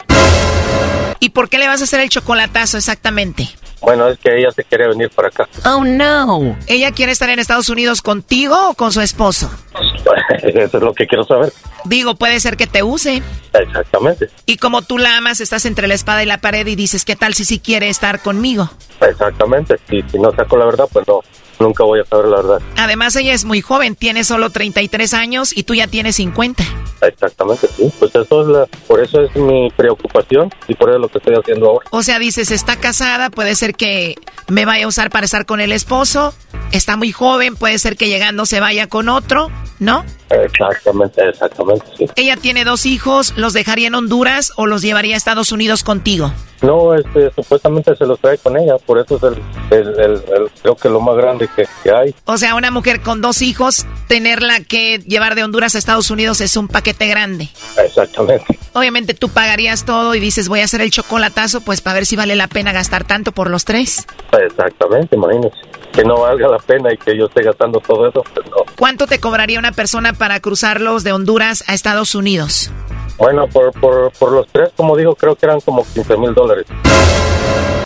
¿Y por qué le vas a hacer el chocolatazo exactamente? Bueno, es que ella se quiere venir para acá. Oh no. ¿Ella quiere estar en Estados Unidos contigo o con su esposo? Eso es lo que quiero saber. Digo, puede ser que te use. Exactamente, Y como tú la amas, estás entre la espada y la pared y dices, ¿qué tal si sí quiere estar conmigo? exactamente. Y si no saco la verdad, pues no, nunca voy a saber la verdad. Además, ella es muy joven, tiene solo 33 años y tú ya tienes 50. Exactamente, sí. Pues eso es la, por eso es mi preocupación y por eso es lo que estoy haciendo ahora. O sea, dices, está casada, puede ser que me vaya a usar para estar con el esposo. Está muy joven, puede ser que llegando se vaya con otro, ¿no? Exactamente, exactamente, sí. Ella tiene dos hijos, ¿los dejaría en Honduras o los llevaría a Estados Unidos contigo? No, este, supuestamente se los trae con ella, por eso es el, el, el- el- creo que lo más grande que, que hay. O sea, una mujer con dos hijos, tenerla que llevar de Honduras a Estados Unidos es un paquete grande. Exactamente. Obviamente tú pagarías todo y dices, voy a hacer el chocolatazo, pues para ver si vale la pena gastar tanto por los tres. Exactamente, imagínese. Que no valga la pena y que yo esté gastando todo eso, pues no. ¿Cuánto te cobraría una persona para cruzarlos de Honduras a Estados Unidos? Bueno, por, por, por los tres, como dijo, creo que eran como 15 mil dólares.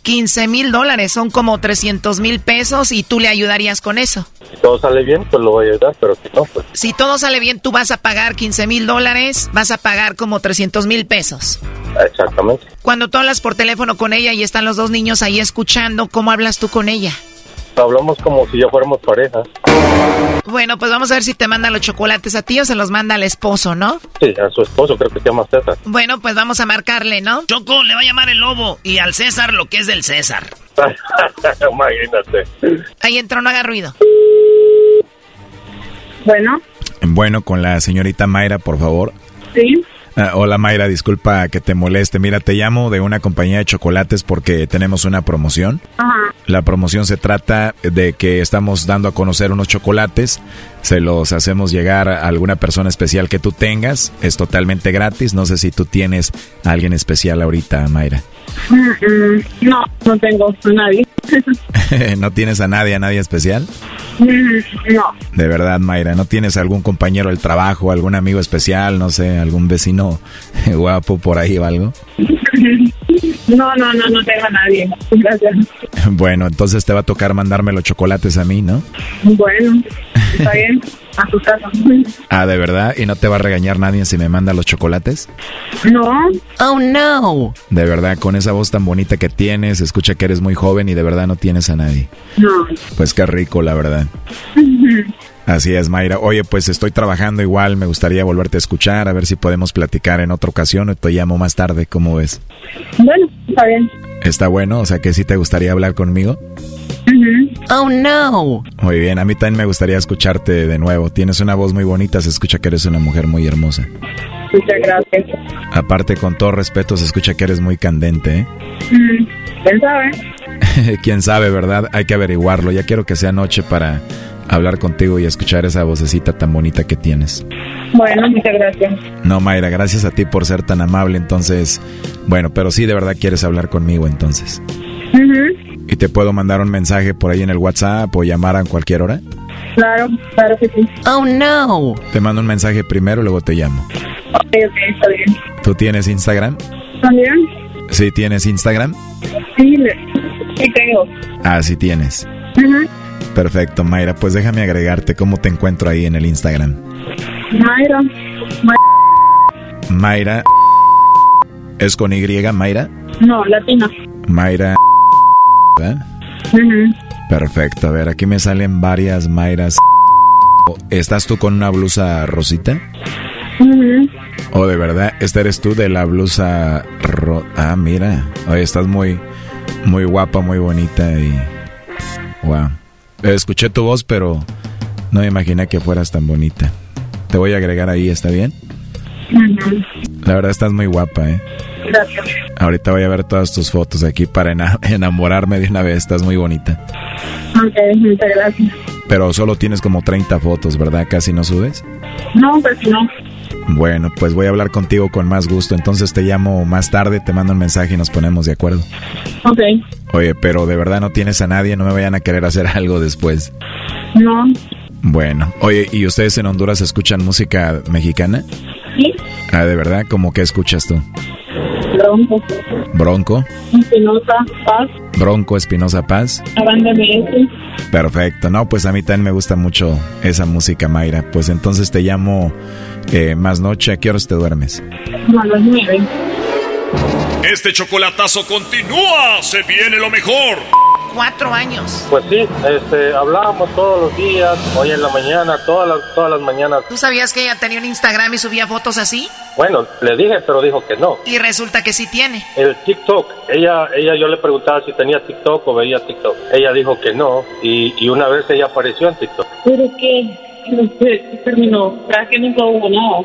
15 mil dólares, son como 300 mil pesos y tú le ayudarías con eso. Si todo sale bien, pues lo voy a ayudar, pero si no, pues Si todo sale bien, tú vas a pagar 15 mil dólares, vas a pagar como 300 mil pesos. exactamente. Cuando tú hablas por teléfono con ella y están los dos niños ahí escuchando, ¿cómo hablas tú con ella? Hablamos como si ya fuéramos pareja. Bueno, pues vamos a ver si te manda los chocolates a ti o se los manda al esposo, ¿no? Sí, a su esposo, creo que se llama César. Bueno, pues vamos a marcarle, ¿no? Choco, le va a llamar el lobo y al César lo que es del César. Imagínate. Ahí entró, no haga ruido. Bueno, Bueno, con la señorita Mayra, por favor. sí. Ah, hola Mayra, disculpa que te moleste. Mira, te llamo de una compañía de chocolates porque tenemos una promoción. Ajá. La promoción se trata de que estamos dando a conocer unos chocolates. Se los hacemos llegar a alguna persona especial que tú tengas. Es totalmente gratis. No sé si tú tienes a alguien especial ahorita, Mayra. Mm, mm, no, no tengo a nadie. ¿No tienes a nadie, a nadie especial? Mm, no, De verdad, Mayra, ¿no tienes algún compañero del trabajo, algún amigo especial, no sé, algún vecino guapo por ahí o algo? no, no, no, no tengo a nadie. Gracias. Bueno, entonces te va a tocar mandarme los chocolates a mí, ¿no? Bueno, está bien. A tu casa. Ah, ¿de verdad? ¿Y no te va a regañar nadie si me manda los chocolates? No. Oh, no. De verdad, con esa voz tan bonita que tienes, escucha que eres muy joven y de verdad no tienes a nadie. No. Pues qué rico, la verdad. Así es, Mayra. Oye, pues estoy trabajando igual, me gustaría volverte a escuchar, a ver si podemos platicar en otra ocasión o te llamo más tarde, ¿cómo ves? Bueno, está bien. ¿Está bueno? O sea, que sí te gustaría hablar conmigo. Oh, no. Muy bien, a mí también me gustaría escucharte de nuevo. Tienes una voz muy bonita, se escucha que eres una mujer muy hermosa. Muchas gracias. Aparte, con todo respeto, se escucha que eres muy candente, ¿eh? Mm, ¿Quién sabe? Quién sabe, ¿verdad? Hay que averiguarlo. Ya quiero que sea noche para hablar contigo y escuchar esa vocecita tan bonita que tienes. Bueno, muchas gracias. No, Mayra, gracias a ti por ser tan amable. Entonces, bueno, pero sí, de verdad quieres hablar conmigo entonces. Ujú, ¿Y te puedo mandar un mensaje por ahí en el WhatsApp o llamar a cualquier hora? Claro, claro que sí. Oh, no. Te mando un mensaje primero y luego te llamo. Ok, ok, está bien. ¿Tú tienes Instagram? ¿También? ¿Sí tienes Instagram? Sí, sí tengo. Ah, sí tienes. Perfecto, Mayra. Pues déjame agregarte cómo te encuentro ahí en el Instagram. Mayra. Mayra. ¿Es con Y, Mayra? No, latina. Mayra. ¿Verdad? Ujú. Perfecto. A ver, aquí me salen varias Mayras. ¿Estás tú con una blusa rosita? Ujú. ¿O de verdad, esta eres tú de la blusa ro Ah, mira. Oye, estás muy, muy guapa, muy bonita y... Wow. Escuché tu voz, pero no me imaginé que fueras tan bonita. Te voy a agregar ahí, ¿está bien? La verdad estás muy guapa, ¿eh? Gracias. Ahorita voy a ver todas tus fotos aquí para ena- enamorarme de una vez. Estás muy bonita. Ok, muchas gracias. Pero solo tienes como 30 fotos, ¿verdad? Casi no subes. No, pues no. Bueno, pues voy a hablar contigo con más gusto. Entonces te llamo más tarde, te mando un mensaje y nos ponemos de acuerdo. Ok. Oye, pero de verdad no tienes a nadie, no me vayan a querer hacer algo después. No. Bueno, oye, ¿y ustedes en Honduras escuchan música mexicana? Sí. Ah, ¿de verdad? ¿Cómo que escuchas tú? Bronco. Bronco, Espinosa. Paz. Bronco Espinosa Paz. La banda MS. Perfecto, no, pues a mí también me gusta mucho esa música, Mayra. Pues entonces te llamo eh, más noche. ¿A qué horas te duermes? A las nueve. Este chocolatazo continúa. Se viene lo mejor. Cuatro años. Pues sí, este, hablábamos todos los días, hoy en la mañana, todas las, todas las mañanas. ¿Tú sabías que ella tenía un Instagram y subía fotos así? Bueno, le dije, pero dijo que no. Y resulta que sí tiene. El TikTok, ella, ella yo le preguntaba si tenía TikTok o veía TikTok. Ella dijo que no y, y una vez ella apareció en TikTok. ¿Pero qué? No sé, terminó. ¿Verdad que nunca hubo nada?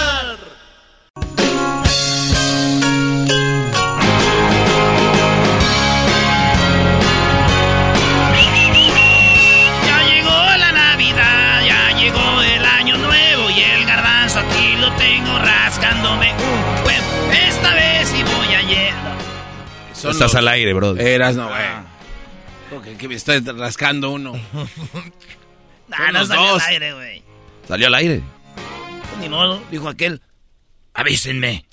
Son Estás los- al aire, bro. Eras, no, güey. ¿Cómo Que, que me estoy rascando uno. Nah, no los salió dos. al aire, güey. Salió al aire. Ni modo, dijo aquel. Avísenme.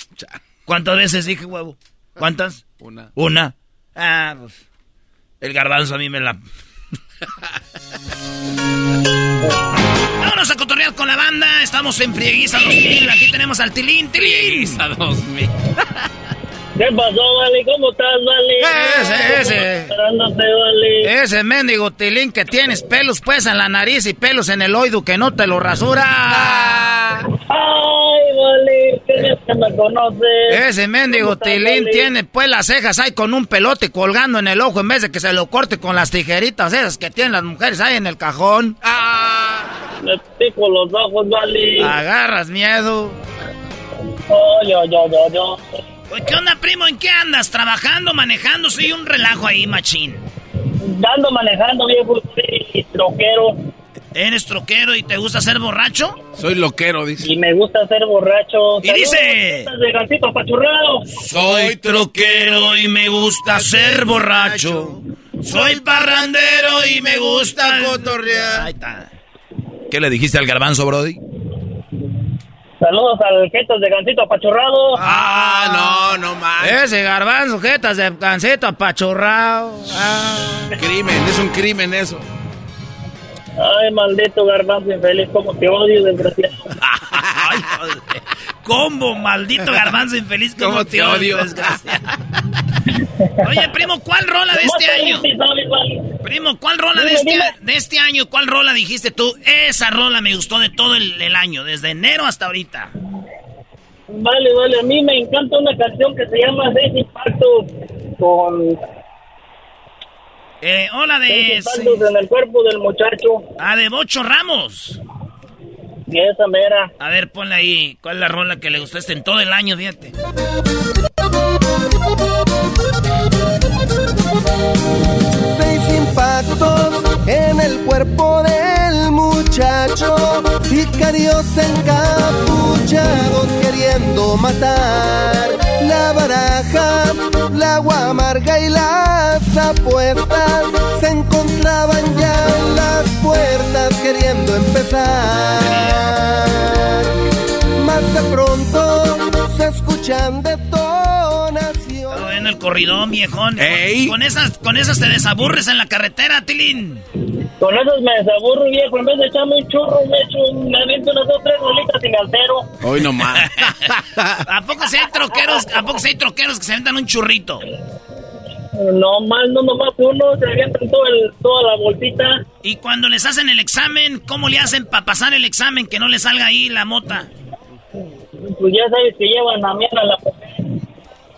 ¿Cuántas veces dije huevo? ¿Cuántas? Una. Una. Ah, pues. El garbanzo a mí me la. Vámonos a cotorrear con la banda. Estamos en Frieguiza 2000. Aquí tenemos al Tilín. Tilín. 2000. ¿Qué pasó, Vale? ¿Cómo estás, Vale? Ese, ese. Esperándote, Vale. Ese mendigo Tilín que tienes pelos pues en la nariz y pelos en el oído que no te lo rasura. Ay, Vale, ¿qué que me conoces? Ese mendigo ¿Cómo estás, Tilín Vale? tiene pues las cejas ahí con un pelote colgando en el ojo en vez de que se lo corte con las tijeritas esas que tienen las mujeres ahí en el cajón. Me pico los ojos, Vale. Agarras miedo. Oh, yo, yo, yo, yo. Oye, ¿Qué onda, primo? ¿En qué andas? ¿Trabajando, manejando? Soy un relajo ahí, machín. Ando manejando, viejo, y troquero. ¿Eres troquero y te gusta ser borracho? Soy loquero, dice. Y me gusta ser borracho. Y dice- Saludos, De gatito apachurrado. Soy troquero y me gusta ser borracho. Soy parrandero y me gusta cotorrear. Ahí está. ¿Qué le dijiste al garbanzo, Brody? Saludos al Jetas de Gancito Apachurrado. Ah, no, no más. Ese garbanzo, jetas de cancito apachurrado. Ah. Crimen, es un crimen eso. Ay, maldito garbanzo infeliz, como te odio, desgraciado. Ay, joder. ¿Cómo, maldito garbanzo infeliz? ¿Cómo, ¿Cómo te te odio? desgraciado? Oye, primo, ¿cuál rola de este año? Primo, ¿cuál rola de este, de este año? ¿Cuál rola dijiste tú? Esa rola me gustó de todo el, el año, desde enero hasta ahorita. Vale, vale, a mí me encanta una canción que se llama Seis Impactos con Eh, hola seis de... impactos en el cuerpo del muchacho. Ah, de Bocho Ramos. Y esa mera. A ver, ponle ahí. ¿Cuál es la rola que le gustó este en todo el año, fíjate? Seis impactos en el cuerpo del muchacho, sicarios encapuchados queriendo matar. La baraja, la agua amarga y las apuestas se encontraban ya en las puertas queriendo empezar. Más de pronto se escuchan detonaciones. En el corridón, viejón. Con esas, con esas te desaburres en la carretera, Tilín. Con esas me desaburro, viejo. En vez de echarme un churro, me echo un, me aviento unas dos, tres rolitas sin altero. Hoy nomás. ¿A poco si hay troqueros, a poco si hay troqueros que se aventan un churrito? No más, no nomás uno, se avientan todo el, toda la bolsita. Y cuando les hacen el examen, ¿cómo le hacen para pasar el examen que no le salga ahí la mota? Pues ya sabes que llevan a miel a la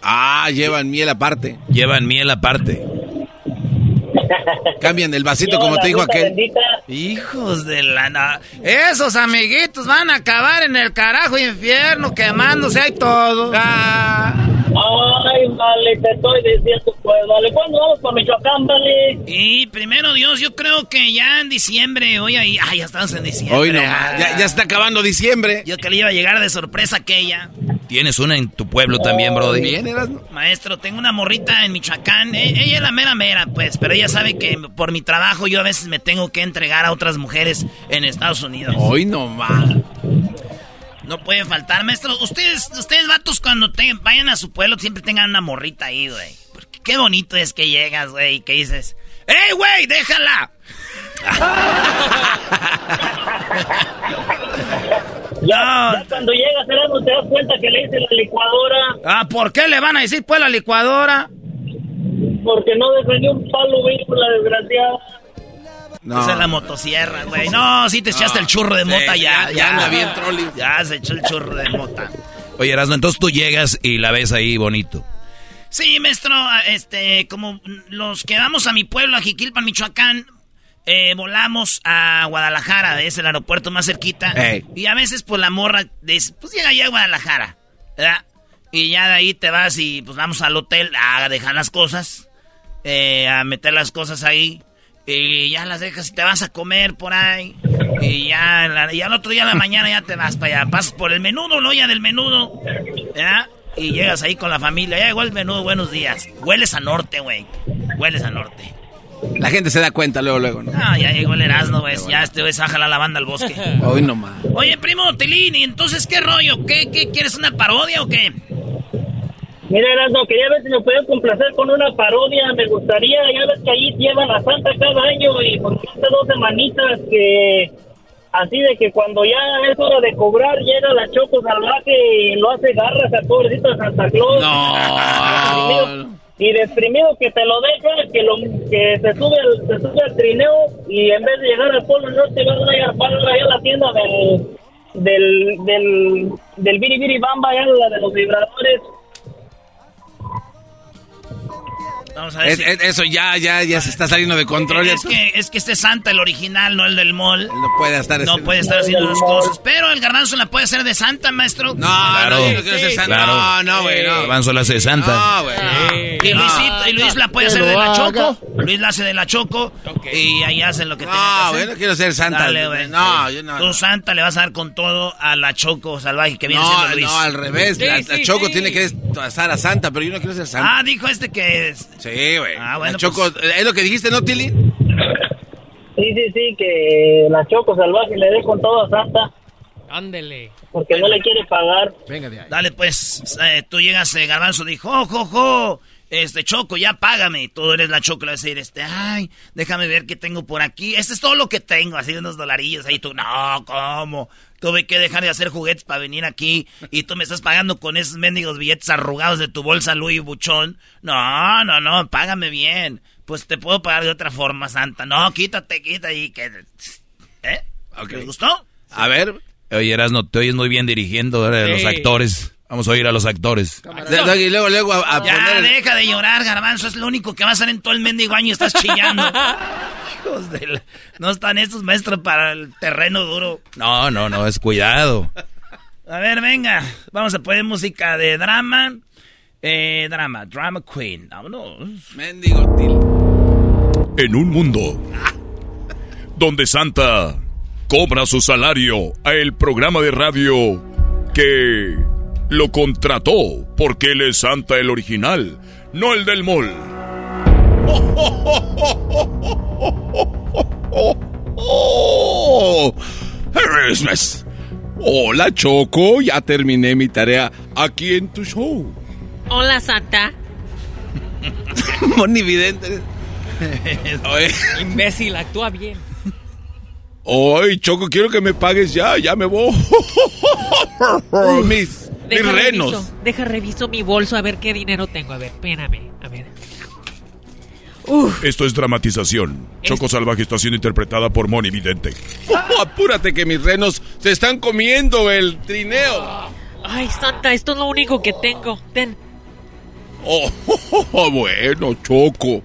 Ah, llevan miel aparte. Llevan miel aparte. Cambian el vasito como te dijo aquel. Hijos de la... Esos amiguitos van a acabar en el carajo infierno quemándose ahí todo. Ah. Ay, vale, te estoy diciendo, pues, vale. ¿Cuándo vamos para Michoacán, vale? Y primero Dios, yo creo que ya en diciembre, hoy ahí... Ay, ya estamos en diciembre. Hoy no, ya, ya está acabando diciembre. Yo que le iba a llegar de sorpresa aquella. Tienes una en tu pueblo también, Brody. Bien, Maestro, tengo una morrita en Michoacán. E- ella es la mera mera, pues, pero ella sabe que por mi trabajo yo a veces me tengo que entregar a otras mujeres en Estados Unidos. Hoy no más. No puede faltar, maestro. Ustedes, ustedes vatos, cuando te, vayan a su pueblo, siempre tengan una morrita ahí, güey. Porque qué bonito es que llegas, güey, y que dices, ¡Ey, güey, déjala! Ya, cuando llegas, no te das cuenta que le dice la licuadora. Ah, ¿por qué le van a decir, pues, la licuadora? Porque no deja ni un palo, güey, por la desgraciada. No. Esa es la motosierra, güey. No, sí te echaste el churro de mota ya. Ya, anda bien, trolley. Ya se echó el churro de mota. Oye, Erasmo, entonces tú llegas y la ves ahí bonito. Sí, maestro, este, como los que vamos a mi pueblo, a Jiquilpan, Michoacán, eh, volamos a Guadalajara, es el aeropuerto más cerquita. Y a veces, pues la morra dice, pues llega ya a Guadalajara, ¿verdad? Y ya de ahí te vas y pues vamos al hotel a dejar las cosas, eh, a meter las cosas ahí. Y ya las dejas y te vas a comer por ahí. Y ya, ya el otro día de la mañana ya te vas para allá. Pasas por el menudo, no ya del menudo. ¿verdad? Y llegas ahí con la familia. Ya llegó el menudo, buenos días. Hueles a norte, güey. Hueles a norte. La gente se da cuenta luego, luego, ¿no? Ah, ya llegó el Erasmo, güey. Ya este güey saca la banda al bosque. Hoy nomás. Oye, primo Tilín, ¿y entonces qué rollo? ¿Qué, qué quieres una parodia o qué? Mira, Erasmo, quería ver si me pueden complacer con una parodia. Me gustaría, ya ves que ahí llevan a Santa cada año y con hace dos semanitas que... Así de que cuando ya es hora de cobrar, llega la Choco Salvaje y lo hace garras al pobrecito de Santa Claus. No. Y deprimido que te lo deja, que lo que se sube al, se sube al trineo y en vez de llegar al Polo Norte va a llegar a la tienda del del del del Biri Bamba, ya la de los vibradores. Vamos a ver si- eso ya, ya, ya se está saliendo de control. Es que, es que este es Santa, el original, no el del mall. no puede estar No haciendo- puede estar haciendo las cosas. Pero el garbanzo la puede hacer de Santa, maestro. No, no, yo no quiero ser Santa. No, no, güey, no. Garbanzo la hace de Santa. No, güey. Y, Luisito, y Luis la puede Que hacer de la. Choco. Luis la hace de la Choco. Y ahí hacen lo que tienen que No, hacer. güey, no quiero ser Santa. Dale, güey. No, yo no. Tú, Santa, le vas a dar con todo a la Choco salvaje que viene No, siendo Luis. no, al revés. la, la Choco tiene que estar a Santa, pero yo no quiero ser Santa. Ah, dijo este que es. Sí, güey. Ah, bueno, la Choco, ¿es lo que dijiste, no, Tilly? Sí, sí, sí, que la Choco Salvaje le dé con todo a Santa. Ándele. Porque no le quiere pagar. Venga de ahí. Dale, pues, eh, tú llegas, eh, Garbanzo, dijo, jo, jo, jo, este, Choco, ya págame. Y tú eres la Choco, le vas a decir, este, ay, déjame ver qué tengo por aquí. Este es todo lo que tengo, así unos dolarillos. Ahí tú, no, ¿cómo? Tuve que dejar de hacer juguetes para venir aquí y tú me estás pagando con esos mendigos billetes arrugados de tu bolsa Louis Buchón. No, no, no, págame bien. Pues te puedo pagar de otra forma, Santa. No, quítate, quítate y que... ¿Eh? ¿Les gustó? A ver. Oye, Erasno, te oyes muy bien dirigiendo ahora de los actores. Vamos a oír a los actores. Y luego, luego a, a ya, poner... deja de llorar, garbanzo. Es lo único que va a hacer en todo el mendigo año y estás chillando. Hijos de la- No están estos maestros para el terreno duro. No, no, no, es cuidado. A ver, venga. Vamos a poner música de drama. Eh, drama, drama queen. Vámonos. Mendigo En un mundo donde Santa cobra su salario a el programa de radio que lo contrató porque él es Santa el original, no el del mall. ¡Oh! Christmas. Hola, Choco. Ya terminé mi tarea aquí en tu show. Hola, Santa. Monividente. Imbécil, actúa bien. Ay, Choco, quiero que me pagues ya, ya me voy. mis, mis renos. Reviso, deja reviso mi bolso a ver qué dinero tengo. A ver, espérame. A ver. Esto es dramatización. Choco Salvaje está siendo interpretada por Moni Vidente. apúrate que mis renos se están comiendo el trineo. Ay, Santa, esto es lo único que tengo. Ten. Oh, bueno, Choco.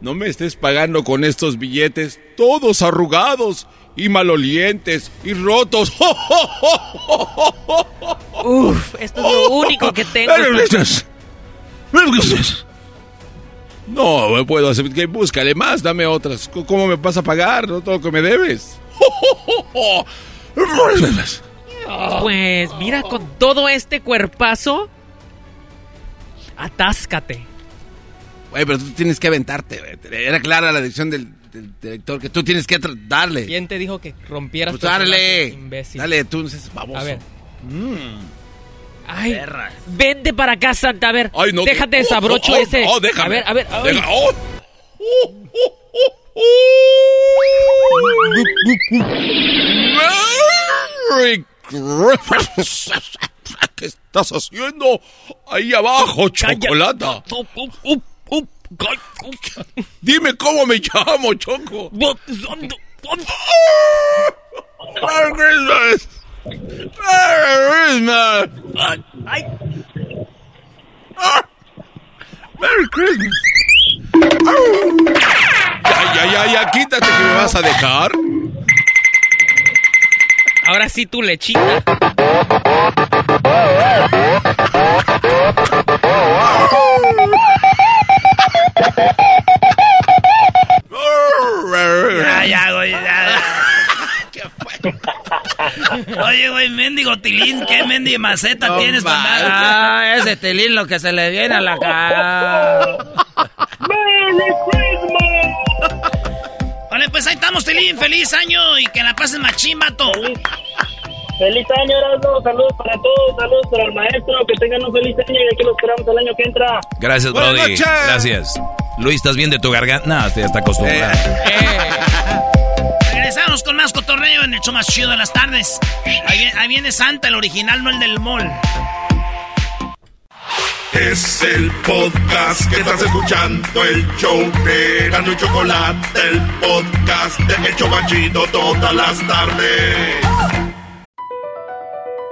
No me estés pagando con estos billetes todos arrugados y malolientes y rotos. Uf, esto es lo único que tengo. No, me puedo hacer que búscale más, dame otras. ¿Cómo me vas a pagar? No todo lo que me debes. Pues mira, con todo este cuerpazo, atáscate. Güey, pero tú tienes que aventarte. Era clara la decisión del, del director que tú tienes que darle. ¿Quién te dijo que rompieras Pues tu dale. imbécil? Dale, tú no seas baboso. A ver. Ay, vente para acá, Santa. A ver, Ay, no, déjate oh, desabrocho oh, oh, ese. oh, déjame. A ver, a ver. oh. Merry. ¿Qué estás haciendo ahí abajo, chocolata? Dime cómo me llamo, Choco. Merry Christmas. Merry Christmas. Ah. Merry Christmas. Ya, ya, ya, ya, quítate que me vas a dejar. Ahora sí tu lechita. Ya, ya, güey, ya. Oye, güey, mendigo tilín, ¿qué mendigo maceta No tienes para? Ah, ese tilín lo que se le viene a la cara. Vale, pues ahí estamos, Tilín. Feliz año y que la pases machín, vato. Feliz año, Erasmo. Saludos para todos. Saludos para el maestro. Que tengan un feliz año y aquí lo esperamos el año que entra. Gracias, Buenas Brody. noches. Gracias. Luis, ¿estás bien de tu garganta? No, ya está acostumbrado. Regresamos con más cotorreo en el show más chido de las tardes. Ahí, viene- ahí viene Santa, el original, no el del mall. Es el podcast que estás escuchando, el show de Gano y Chocolate, el podcast de El Chobachito todas las tardes.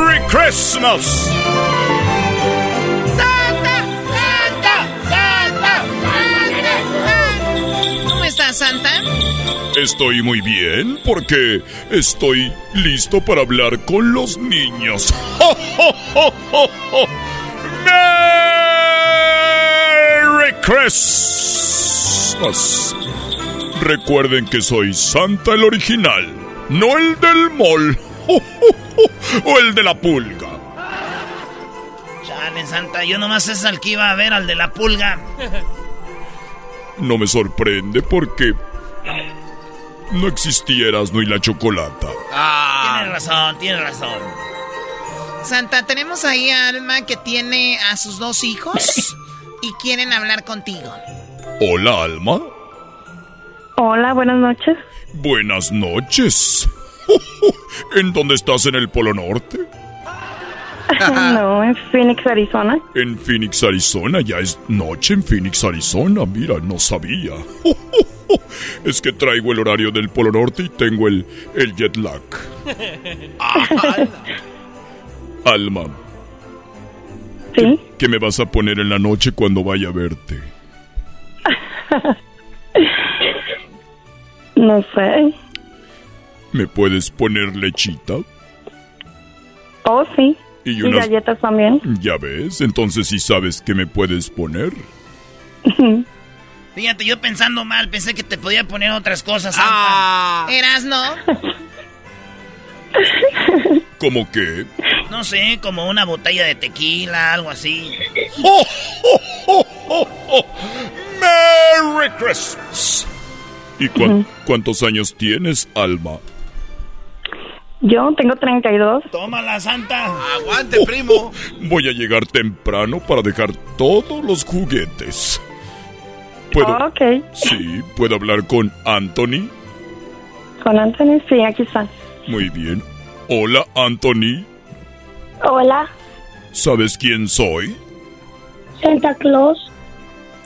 ¡Merry Christmas! ¿Cómo estás, Santa? Estoy muy bien porque estoy listo para hablar con los niños. ¡Ho, ho, ho, ho, ho! ¡Merry Christmas! Recuerden que soy Santa el original, no el del mall ¡Ho, ho, ho! o el de la pulga. Chale, Santa, yo nomás es al que iba a ver, al de la pulga. No me sorprende porque no existieras no y la chocolata. Tienes razón, tienes razón. Santa, tenemos ahí a Alma que tiene a sus dos hijos y quieren hablar contigo. Hola, Alma. Hola, buenas noches. Buenas noches. ¿En dónde estás en el Polo Norte? no, en Phoenix, Arizona. En Phoenix, Arizona. Ya es noche en Phoenix, Arizona. Mira, no sabía. Es que traigo el horario del Polo Norte y tengo el, el jet lag. Alma. ¿Sí? ¿Qué me vas a poner en la noche cuando vaya a verte? No sé. ¿Me puedes poner lechita? Oh, sí. Y Y, unas- galletas también. Ya ves, entonces sí sabes que me puedes poner. Fíjate, yo pensando mal, pensé que te podía poner otras cosas. Santa. ¿Eras, no? ¿Cómo que? No sé, como una botella de tequila, algo así. ¡Oh, oh, oh, oh, oh! ¡Merry Christmas! ¿Y cuán- cuántos años tienes, Alma? Yo tengo 32. Tómala, Santa. Aguante, primo. Voy a llegar temprano para dejar todos los juguetes. ¿Puedo? Ok. Sí, ¿puedo hablar con Anthony? Con Anthony, sí, aquí está. Muy bien. Hola, Anthony. Hola, ¿Sabes quién soy? Santa Claus,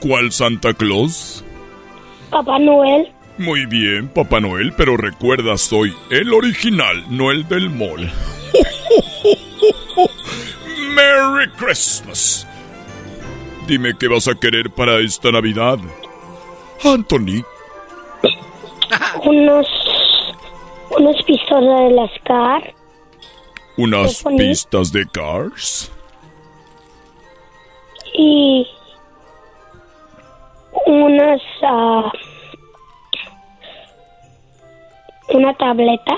¿Cuál Santa Claus? Papá Noel. Muy bien, Papá Noel, pero recuerda, soy el original, no el del mall. ¡Merry Christmas! Dime qué vas a querer para esta Navidad. Anthony, Unos, unos pistolas de las car. Unas pistas de Cars. y unas ah, una tableta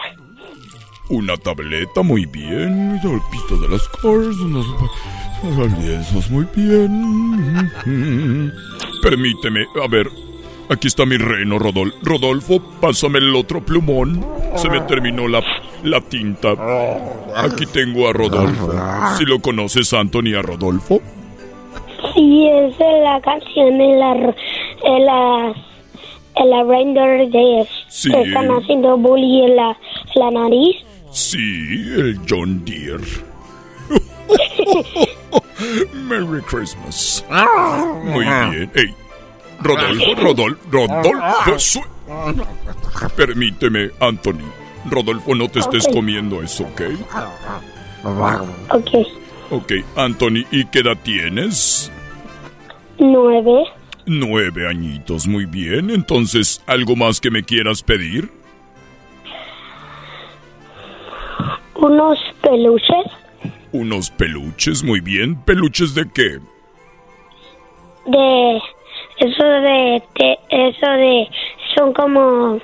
Una tableta, muy bien. Una pista de las Cars, unos esos, muy bien. Permíteme, a ver. Aquí está mi reino, Rodol Rodolfo, pásame el otro plumón. Se me terminó la, la tinta. Aquí tengo a Rodolfo. Si lo conoces, Anthony, a Rodolfo. sí es de la canción en la en la en la Reindeer Days Sí. que están haciendo bullying en la, en la nariz Sí, el John Deere. Merry Christmas. Muy bien. Ey, Rodolfo, Rodolfo, Rodolfo. su- Permíteme, Anthony. Rodolfo, no te estés comiendo eso, ¿ok? ok Ok, Anthony, ¿y qué edad tienes? nueve Nueve añitos, muy bien. Entonces, ¿algo más que me quieras pedir? unos peluches Unos peluches, muy bien. ¿Peluches de qué? de eso de, de- eso de son como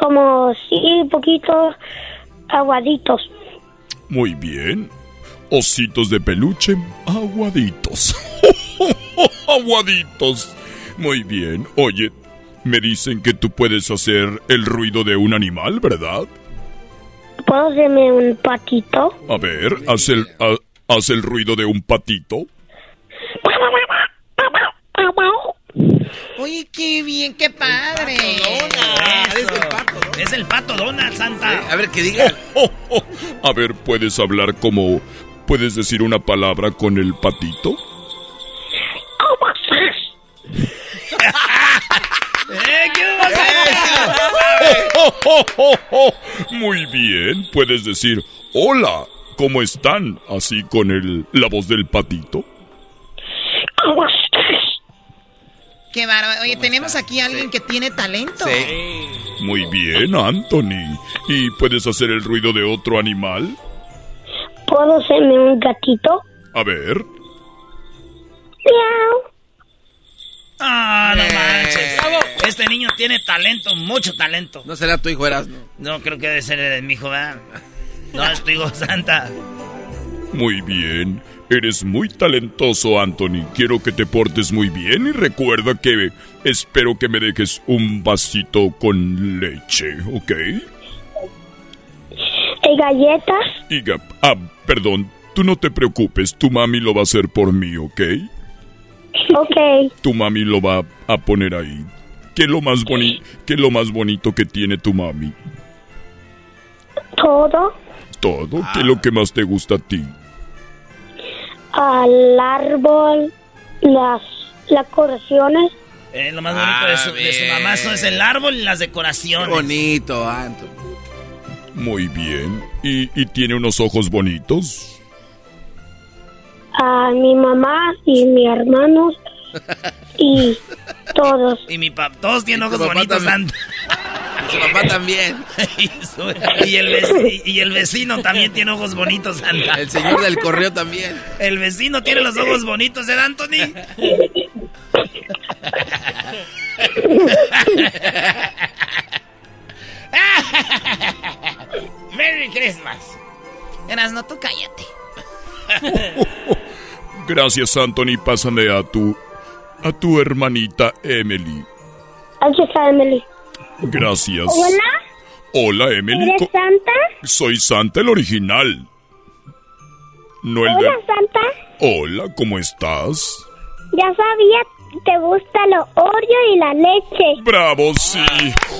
como sí un poquito aguaditos Muy bien. Ositos de peluche, aguaditos. aguaditos. Muy bien. Oye, me dicen que tú puedes hacer el ruido de un animal, ¿verdad? puedo hacerme un patito A ver, haz el, ha- haz el ruido de un patito. Oye, qué bien, qué padre. Eso. Es el pato Donald, Santa. A ver, que diga. A ver, ¿puedes hablar como... ¿Puedes decir una palabra con el patito? ¡Eh, qué Muy bien, puedes decir hola, ¿cómo están? Así con el, la voz del patito. Qué bárbaro. Oye, tenemos aquí a alguien que tiene talento. Muy bien, Anthony. ¿Y puedes hacer el ruido de otro animal? puedo hacerme un gatito A ver. Miau. Ah, no manches. Este niño tiene talento, mucho talento. ¿No será tu hijo Erasmo? No, creo que debe ser de mi hijo, ¿verdad? No, es tu hijo Santa. Muy bien. Eres muy talentoso, Anthony. Quiero que te portes muy bien y recuerda que espero que me dejes un vasito con leche, ¿ok? ¿Y galletas? Y ah, perdón, tú no te preocupes, tu mami lo va a hacer por mí, ¿ok? Ok. Tu mami lo va a poner ahí. ¿Qué es lo más boni qué es lo más bonito que tiene tu mami? Todo. Todo. ¿Qué es lo que más te gusta a ti? Al árbol. Las, las decoraciones. Eh, lo más bonito de, su, de su mamá eso es el árbol y las decoraciones. bonito, Anthony. Muy bien. ¿Y, y tiene unos ojos bonitos? A mi mamá y mi hermano. Y, Todos. Y mi papá, todos tienen ojos bonitos. Santa. Y su papá también. y, su- y el y el vecino también tiene ojos bonitos, Santa. El señor del correo también. El vecino tiene los ojos bonitos, ¿eh, Anthony? Merry Christmas. Eras, no, tú cállate. Gracias, Anthony. Pásame a tu. A tu hermanita Emily. Aquí está Emily. Gracias. Hola, Hola, Emily. ¿eres Santa? Soy Santa el original. No el de. Hola, Santa. Hola, ¿cómo estás? Ya sabía te gusta lo Oreo y la leche. Bravo, sí.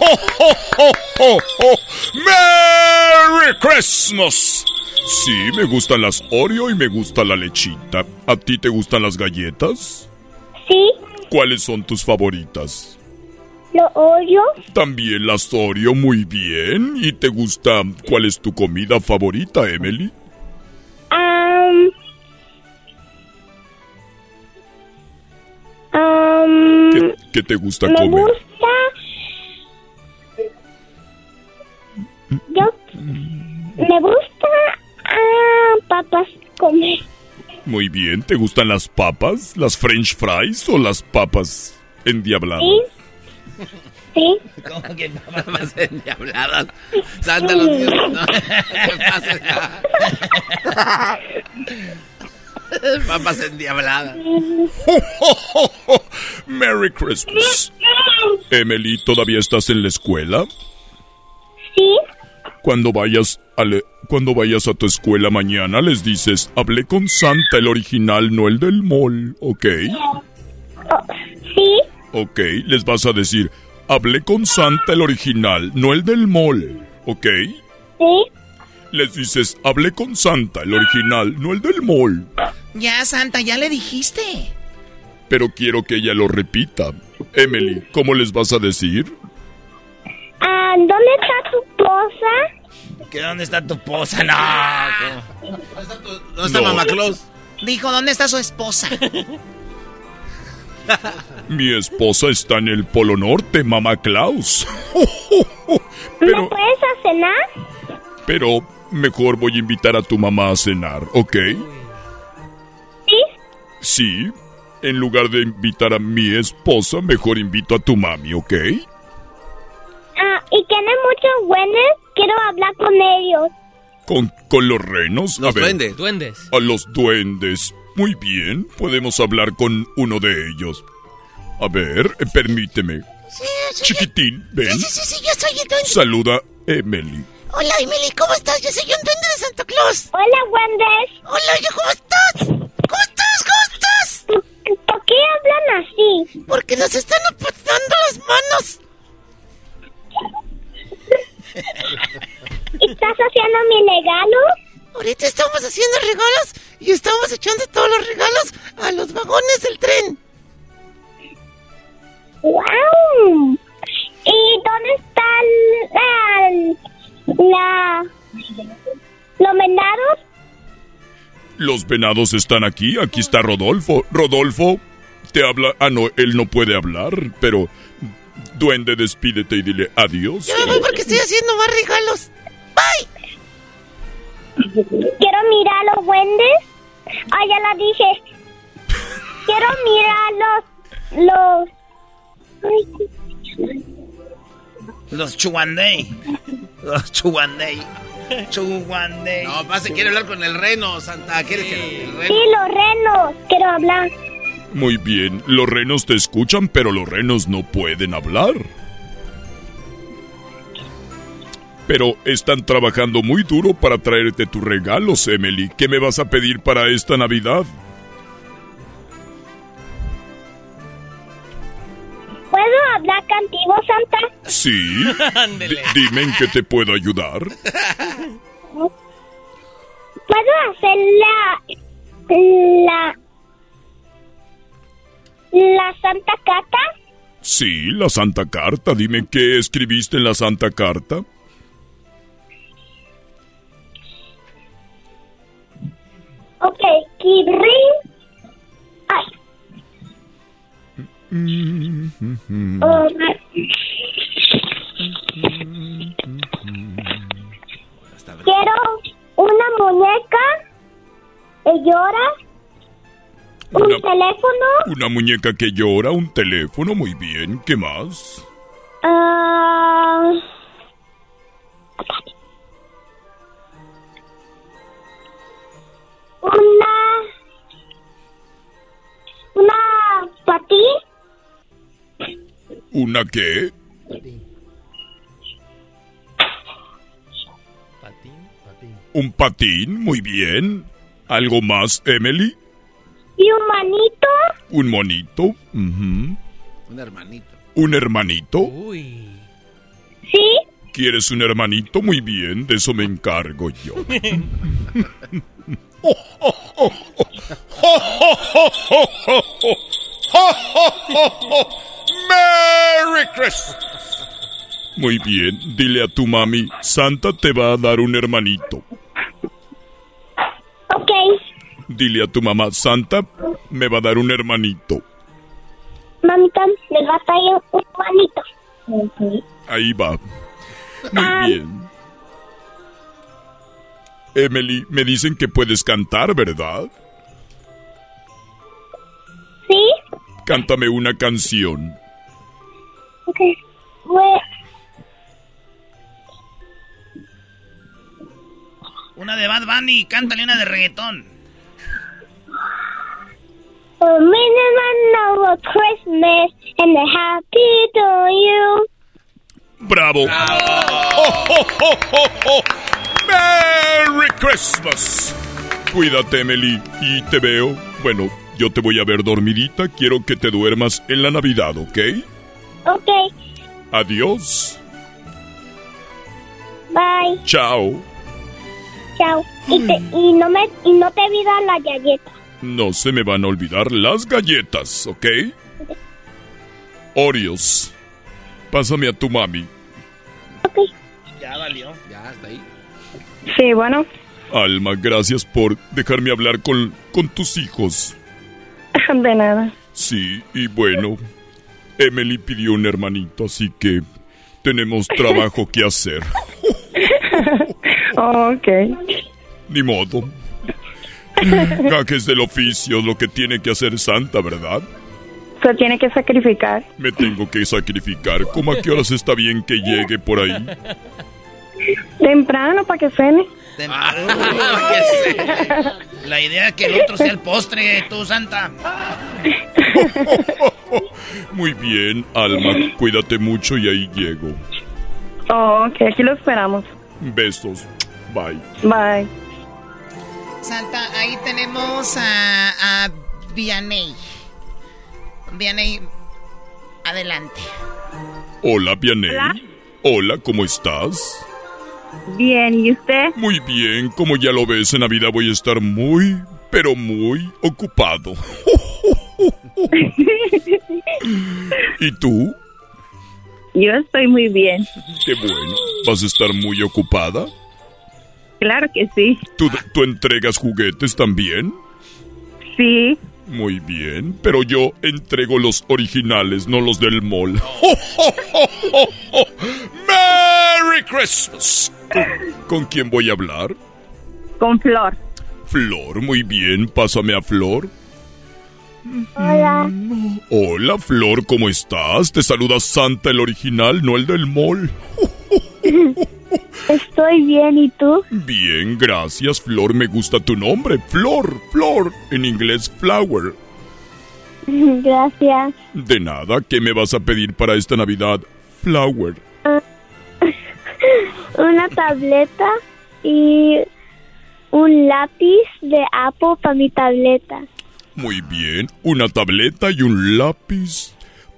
¡Ho, ho, ho, ho, ho! ¡Merry Christmas! Sí, me gustan las Oreo y me gusta la lechita. ¿A ti te gustan las galletas? Sí, ¿Cuáles son tus favoritas? lo Oreo. También las Oreo, muy bien. ¿Y te gusta cuál es tu comida favorita, Emily? Am, am, ¿Qué, qué te gusta me comer? gusta. Yo. Me gusta. ah, papas comer. Muy bien, ¿te gustan las papas? ¿Las french fries o las papas endiabladas? Sí. Sí. ¿Cómo que Papas endiabladas. Santa los niños. No, ¿qué pasa? Papas endiabladas. Merry Christmas. Emily, ¿todavía estás en la escuela? Sí. Cuando vayas a le- cuando vayas a tu escuela mañana les dices, hablé con Santa el original, no el del mall, ¿ok? sí. Ok, les vas a decir, hablé con Santa el original, no el del mall, ¿ok? Sí. Les dices, hablé con Santa el original, no el del mall. Ya, Santa, ya le dijiste. Pero quiero que ella lo repita. Emily, ¿cómo les vas a decir? Ah, ¿Dónde está tu posa? ¿Que dónde está tu posa? No. ¿Dónde está No. Mamá Claus? Dijo, ¿dónde está su esposa? Mi esposa está en el Polo Norte, mamá Klaus. ¿Me puedes a cenar? Pero mejor voy a invitar a tu mamá a cenar, ¿ok? Sí. Sí. En lugar de invitar a mi esposa, mejor invito a tu mami, ¿ok? Ah, y tiene muchos buenos. Quiero hablar con ellos. ¿Con, con los renos? Los a ver, duendes. Duendes. A los duendes. Muy bien, podemos hablar con uno de ellos. A ver, eh, permíteme. Chiquitín, ven. Sí, sí, sí, yo soy el duende. Saluda Emily. Hola, Emily, ¿cómo estás? Yo soy un duende de Santa Claus. Hola, Wendes. Hola, yo, ¿cómo estás? ¿Cómo estás? ¿Cómo estás? ¿Por qué hablan así? Porque nos están apretando las manos. ¿Estás haciendo mi regalo? Ahorita estamos haciendo regalos y estamos echando todos los regalos a los vagones del tren. ¡Wow! ¿Y dónde están la, la, los venados? Los venados están aquí. Aquí está Rodolfo. Rodolfo, te habla. Ah, no, él no puede hablar, pero. Duende, despídete y dile adiós. Yo me voy porque estoy haciendo más regalos. Bye. Quiero mirar los duendes. Ah, ya la dije. Quiero mirar los... los... Los Chuandey. Los Chuandey. Chuandey. No, pase, quiere hablar con el reno, Santa. ¿Quiere que el Sí, reno? los renos. Quiero hablar. Muy bien, los renos te escuchan, pero los renos no pueden hablar. Pero están trabajando muy duro para traerte tus regalos, Emily. ¿Qué me vas a pedir para esta Navidad? ¿Puedo hablar contigo, Santa? Sí. D- dime en qué te puedo ayudar. ¿Puedo hacer la... la... la Santa Carta? Sí, la Santa Carta. Dime qué escribiste en la Santa Carta. Ok, Kibrin. Ay. Oh, me- Quiero una muñeca que llora, un Una- teléfono, Una muñeca que llora, un teléfono, muy bien. ¿Qué más? ah, una, una patín, ¿Una qué? Un patín, muy bien. ¿Algo más, Emily? Y un manito, ¿Un monito? Un hermanito. ¿Un hermanito? sí, ¿Quieres un hermanito? Muy bien, de eso me encargo yo. ¡Merry Christmas! Muy bien, dile a tu mami, Santa te va a dar un hermanito. ok, Dile a tu mamá, Santa me va a dar un hermanito. mamita, me va a traer un manito. Ahí va. Muy bien. Emily, me dicen que puedes cantar, ¿verdad? Sí, Cántame una canción. ok, Una de Bad Bunny, cántale una de reggaetón. A minimum of Christmas and a happy to you. ¡Bravo! ¡Oh, oh, oh! ¡Merry Christmas! Cuídate, Emily, y te veo. Bueno, yo te voy a ver dormidita. Quiero que te duermas en la Navidad, ¿ok? Ok, Adiós. bye, Chao. chao. Y, te- y no me y no te olvidas la galleta. No se me van a olvidar las galletas, ¿ok? Oreos. Pásame a tu mami. Ya valió. Ya, hasta ahí. Sí, bueno. Alma, gracias por dejarme hablar con, con tus hijos. De nada. Sí, y bueno, Emily pidió un hermanito, así que tenemos trabajo que hacer. ok. Ni modo. Gajes del oficio, lo que tiene que hacer Santa, ¿verdad? Se tiene que sacrificar. Me tengo que sacrificar. ¿Cómo a qué horas está bien que llegue por ahí? Temprano para que cene. La idea es que el otro sea el postre, tú, Santa. Muy bien, Alma, cuídate mucho y ahí llego. Oh, ok, aquí lo esperamos. Besos. Bye. Bye. Santa, ahí tenemos a, a Vianney. Vianney, adelante. Hola, Vianney. Hola. Hola, ¿cómo estás? Bien, ¿y usted? Muy bien, como ya lo ves, en Navidad voy a estar muy, pero muy ocupado. ¿Y tú? Yo estoy muy bien. Qué bueno. ¿Vas a estar muy ocupada? Claro que sí. ¿Tú, tú entregas juguetes también? Sí. Muy bien, pero yo entrego los originales, no los del mall. ¡Merry Christmas! ¿Con, con quién voy a hablar? Con Flor. Flor, muy bien, pásame a Flor. Hola. Hola, Flor, ¿cómo estás? Te saluda Santa, el original, no el del mall. Estoy bien, ¿y tú? Bien, gracias, Flor, me gusta tu nombre. Flor, Flor, en inglés flower. Gracias. De nada, ¿qué me vas a pedir para esta Navidad? Flower. Una tableta y un lápiz de Apple para mi tableta. Muy bien, una tableta y un lápiz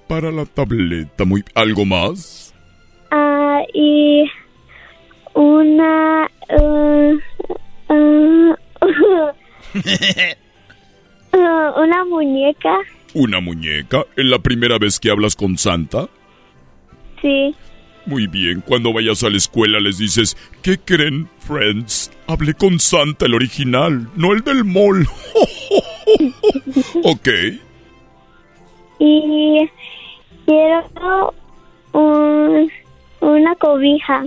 para la tableta. Muy ¿Algo más? Ah, y una... uh, uh, uh, una muñeca. ¿Una muñeca? ¿Es la primera vez que hablas con Santa? Sí. Muy bien, cuando vayas a la escuela les dices, ¿qué creen, friends? Hablé con Santa, el original, no el del mall. ok. Y quiero un, una cobija.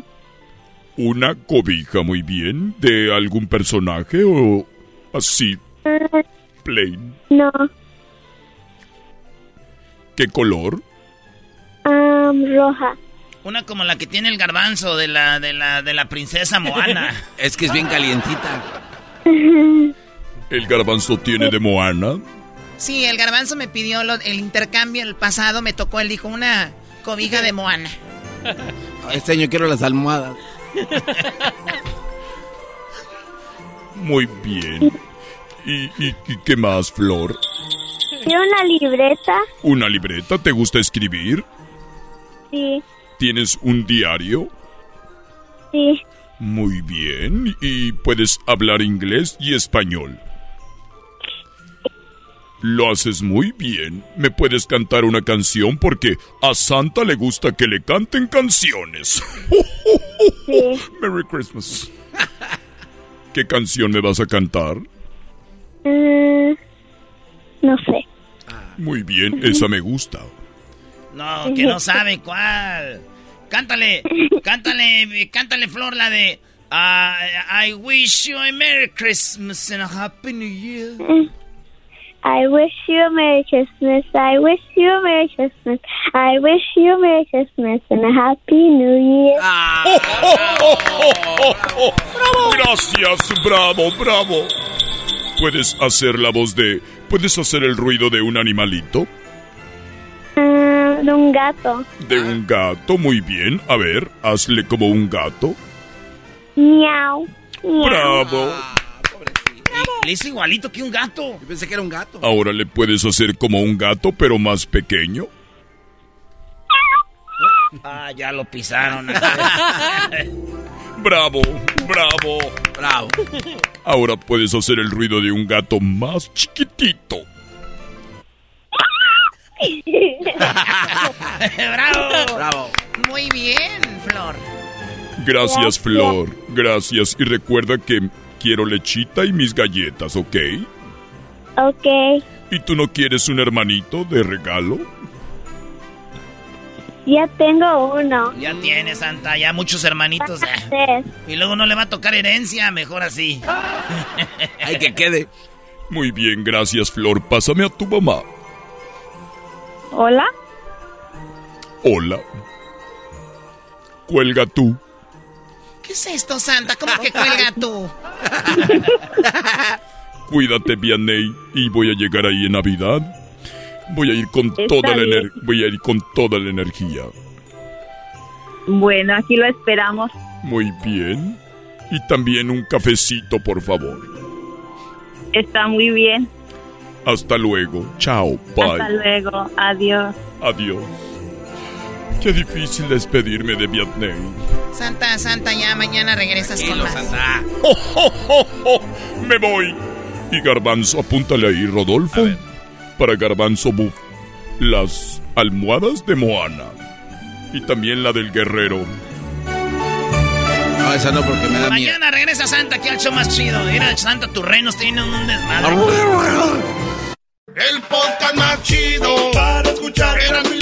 ¿Una cobija muy bien? ¿De algún personaje o así? Plain. no, ¿Qué color? am, roja. Una como la que tiene el garbanzo de la, de la, de la princesa Moana. Es que es bien calientita. ¿El garbanzo tiene de Moana? Sí, el garbanzo me pidió lo- el intercambio el pasado, me tocó, él dijo una cobija de Moana. Este año quiero las almohadas. Muy bien. ¿Y, y- y qué más, Flor? Quiero una libreta. ¿Una libreta? ¿Te gusta escribir? Sí, ¿Tienes un diario? sí. Muy bien. ¿Y puedes hablar inglés y español? Lo haces muy bien. ¿Me puedes cantar una canción? Porque a Santa le gusta que le canten canciones. Merry Christmas. ¿Qué canción me vas a cantar? Mm, no sé. Muy bien, esa me gusta. No, que no sabe cuál. Cántale, cántale, cántale, Flor, la de... ah, I wish you a Merry Christmas and a Happy New Year. I wish you a Merry Christmas. I wish you a Merry Christmas. I wish you a Merry Christmas and a Happy New Year. Gracias, bravo, bravo. ¿Puedes hacer la voz de... ¿Puedes hacer el ruido de un animalito? Ah, de un gato. De un gato, muy bien. A ver, hazle como un gato. Miau. miau. Bravo. Le hizo igualito que un gato. Yo pensé que era un gato. Ahora le puedes hacer como un gato, pero más pequeño. Ah, ya lo pisaron. Bravo, bravo. Bravo. Ahora puedes hacer el ruido de un gato más chiquitito. ¡Bravo! Bravo. Muy bien, Flor. Gracias, Flor. Gracias. Y recuerda que quiero lechita y mis galletas, ¿ok? Ok. ¿Y tú no quieres un hermanito de regalo? Ya tengo uno. Ya tiene, Santa, ya muchos hermanitos. Y luego no le va a tocar herencia, mejor así. Hay que quede. Muy bien, gracias, Flor. Pásame a tu mamá. Hola. Hola. Cuelga tú. ¿Qué es esto, Santa? ¿Cómo que cuelga tú? Cuídate, Vianney. Y voy a llegar ahí en Navidad. Voy a ir con Está toda la ener- voy a ir con toda la energía. Bueno, aquí lo esperamos. Muy bien. Y también un cafecito, por favor. Está muy bien. Hasta luego. Chao. Hasta Bye. luego. Adiós. Adiós. Qué difícil despedirme de Vianney. Santa, Santa, ya mañana regresas con más. Santa. ¡Oh, oh, oh, oh! ¡Me voy! Y Garbanzo, apúntale ahí, Rodolfo. Para Garbanzo Buff. Las almohadas de Moana. Y también la del guerrero. No, esa no porque me da miedo. Mañana regresa Santa aquí al show más chido. Mira, Santa, tus reinos tienen un desmadre. El podcast más chido para escuchar. Era mi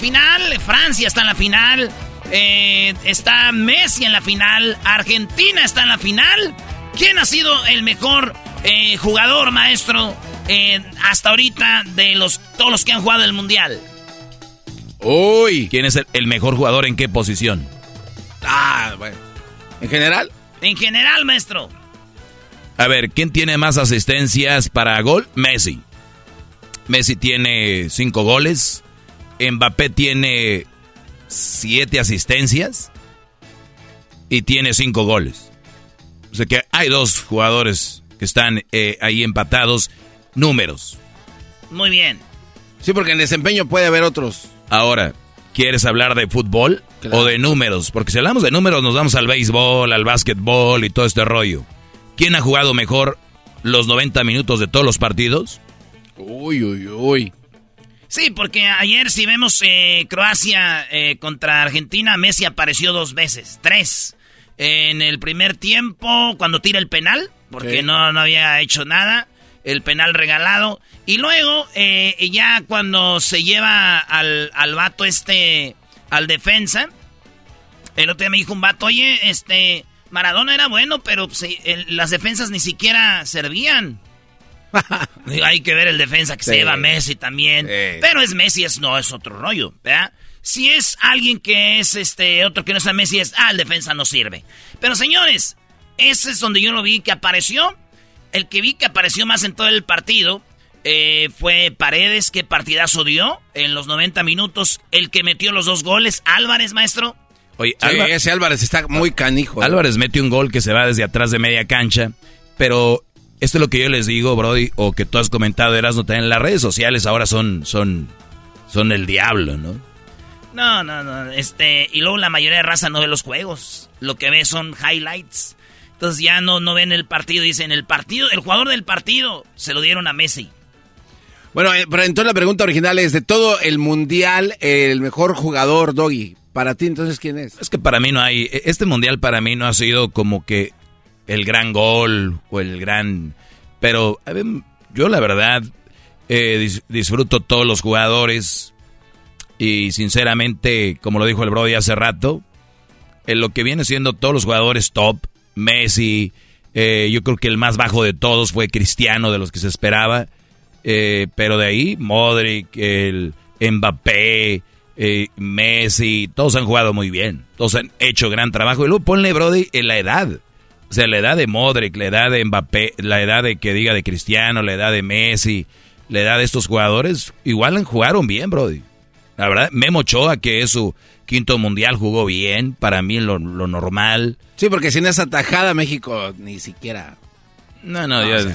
Final, Francia está en la final, eh, está Messi en la final, Argentina está en la final. ¿Quién ha sido el mejor eh, jugador, maestro, eh, hasta ahorita de los todos los que han jugado el mundial? Uy. ¿Quién es el, el mejor jugador en qué posición? Ah, bueno. ¿En general? En general, maestro. A ver, ¿quién tiene más asistencias para gol? Messi. Messi tiene cinco goles. Mbappé tiene siete asistencias. Y tiene cinco goles. O sea que hay dos jugadores que están eh, ahí empatados. Números. Muy bien. Sí, porque en desempeño puede haber otros. Ahora, ¿quieres hablar de fútbol o de números? Porque si hablamos de números nos vamos al béisbol, al básquetbol y todo este rollo. ¿Quién ha jugado mejor los 90 minutos de todos los partidos? Uy, uy, uy. Sí, porque ayer si vemos eh, Croacia eh, contra Argentina, Messi apareció dos veces, tres. En el primer tiempo, cuando tira el penal, porque Sí. no, no había hecho nada, el penal regalado. Y luego, eh, ya cuando se lleva al, al vato este, al defensa, el otro día me dijo un vato, oye, este, Maradona era bueno, pero el- las defensas ni siquiera servían. Hay que ver el defensa que se lleva a Messi también. Pero es Messi, es no, es otro rollo, ¿verdad? Si es alguien que es este otro que no es Messi, es ah, el defensa no sirve. Pero señores, ese es donde yo lo vi que apareció. El que vi que apareció más en todo el partido eh, fue Paredes, que partidazo dio en los 90 minutos. El que metió los dos goles, Álvarez, maestro. Oye, Sí, Álva- ese Álvarez está muy canijo. ¿eh? Álvarez mete un gol que se va desde atrás de media cancha, pero esto es lo que yo les digo, Brody, o que tú has comentado, Erasmo, también las redes sociales ahora son, son, son el diablo, ¿no? No, no, no. Este, y luego la mayoría de raza no ve los juegos. Lo que ve son highlights. Entonces ya no, no ven el partido. Dicen, el partido, el jugador del partido se lo dieron a Messi. Bueno, eh, pero entonces la pregunta original es, de todo el mundial, el mejor jugador, Doggy, para ti entonces, ¿quién es? Es que para mí no hay, este mundial para mí no ha sido como que el gran gol o el gran, pero yo la verdad eh, dis- disfruto todos los jugadores y sinceramente, como lo dijo el Brody hace rato, en lo que viene siendo todos los jugadores top, Messi, eh, yo creo que el más bajo de todos fue Cristiano de los que se esperaba, eh, pero de ahí Modric, el Mbappé, eh, Messi, todos han jugado muy bien, todos han hecho gran trabajo y luego ponle Brody en la edad. O sea, la edad de Modric, la edad de Mbappé, la edad de que diga de Cristiano, la edad de Messi, la edad de estos jugadores, igual jugaron bien, Brody. La verdad, Memo Ochoa, que es su quinto mundial, jugó bien, para mí lo, lo normal. Sí, porque sin esa tajada México ni siquiera... No, no, No, ya- o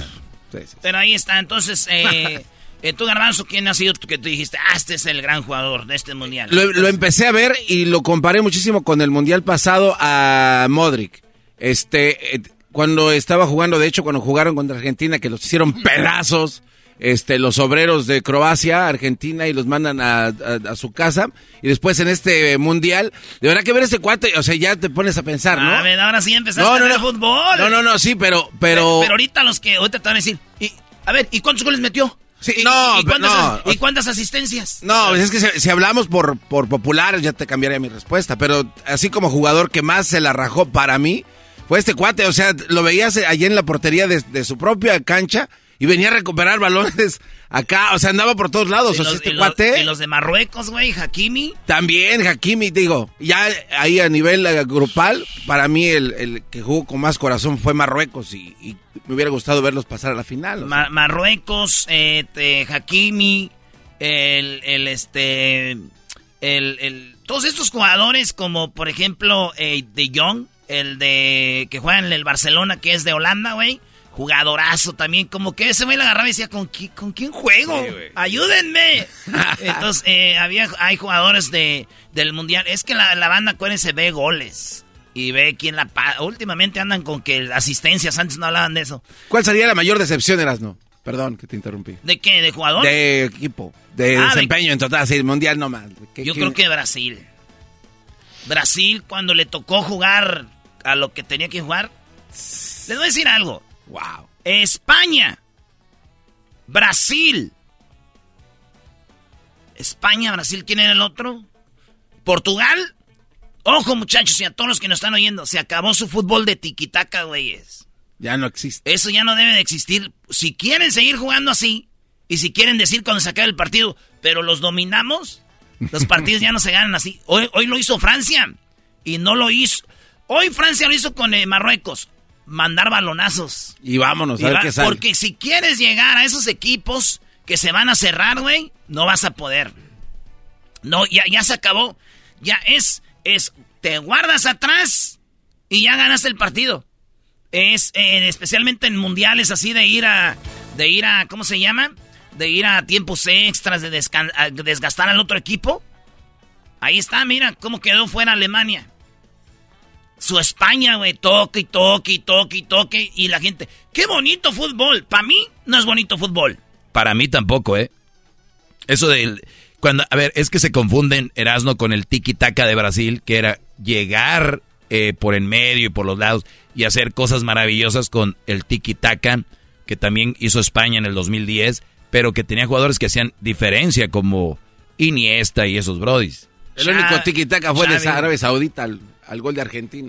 sea, Pero ahí está. Entonces, eh, eh, tú, Garbanzo, ¿quién ha sido tú que tú dijiste, ah, este es el gran jugador de este mundial? Lo, lo empecé a ver y lo comparé muchísimo con el mundial pasado a Modric. Este, eh, cuando estaba jugando, de hecho, cuando jugaron contra Argentina, que los hicieron pedazos, este, los obreros de Croacia, Argentina, y los mandan a, a- a su casa. Y después en este mundial, de verdad que ver este cuate, o sea, ya te pones a pensar, ¿no? A ver, ahora sí empezaste No, no, a ver no. fútbol. No, no, no, sí, pero, pero. Pero, pero ahorita los que ahorita te van a decir, y, a ver, ¿y cuántos goles metió? Sí, ¿Y, no, y cuántas, no. ¿y cuántas asistencias? No, es que si, si hablamos por, por populares ya te cambiaría mi respuesta, pero así como jugador que más se la rajó para mí fue este cuate, o sea, lo veías allí en la portería de, de su propia cancha y venía a recuperar balones acá, o sea, andaba por todos lados, Y o sea, los, este y los- cuate y los de Marruecos, güey, Hakimi. también, Hakimi, digo, ya ahí a nivel eh, grupal, para mí el, el que jugó con más corazón fue Marruecos y, y me hubiera gustado verlos pasar a la final. o sea. Ma- Marruecos, eh, te- Hakimi, el, el este, el, el- todos estos jugadores como por ejemplo eh, De Jong, el de que juega en el Barcelona que es de Holanda, güey, jugadorazo también, como que ese güey la agarraba y decía, ¿con, qui- con quién juego? Ayúdenme. Entonces eh, había, hay jugadores de, del mundial, es que la, la banda acuérdense ve goles. Y ve quién la pa- Últimamente andan con que asistencias, antes no hablaban de eso. ¿Cuál sería la mayor decepción, Erasno? Perdón que te interrumpí. ¿De qué? ¿De jugador? De equipo, de Ah, de- desempeño en total, sí, mundial no más. ¿Qué- Yo creo que Brasil. Brasil, cuando le tocó jugar a lo que tenía que jugar. Les voy a decir algo. Wow. España. Brasil. España, Brasil, ¿quién era el otro? Portugal. Ojo, muchachos, y a todos los que nos están oyendo, se acabó su fútbol de tiquitaca, güeyes. Ya no existe. Eso ya no debe de existir. Si quieren seguir jugando así, y si quieren decir cuando se acabe el partido, pero los dominamos, los partidos ya no se ganan así. Hoy, hoy lo hizo Francia, y no lo hizo. Hoy Francia lo hizo con eh, Marruecos. Mandar balonazos. Y vámonos, Y a ver va- qué sale. porque si quieres llegar a esos equipos que se van a cerrar, güey, no vas a poder. No, ya, ya se acabó. Ya es, es, te guardas atrás y ya ganaste el partido. Es, eh, especialmente en mundiales así de ir a, de ir a, ¿cómo se llama? De ir a tiempos extras, de desgastar al otro equipo. Ahí está, mira cómo quedó fuera Alemania. Su España, güey, toque y toque y toque y toque. Y la gente, qué bonito fútbol. Para mí no es bonito fútbol. Para mí tampoco, ¿eh? Eso de... Cuando, a ver, es que se confunden Erasmo con el tiki-taka de Brasil, que era llegar eh, por en medio y por los lados y hacer cosas maravillosas con el tiki-taka, que también hizo España en el 2010, pero que tenía jugadores que hacían diferencia, como Iniesta y esos brodis. El único tiki-taka fue de Arabia Saudita al, gol de Argentina.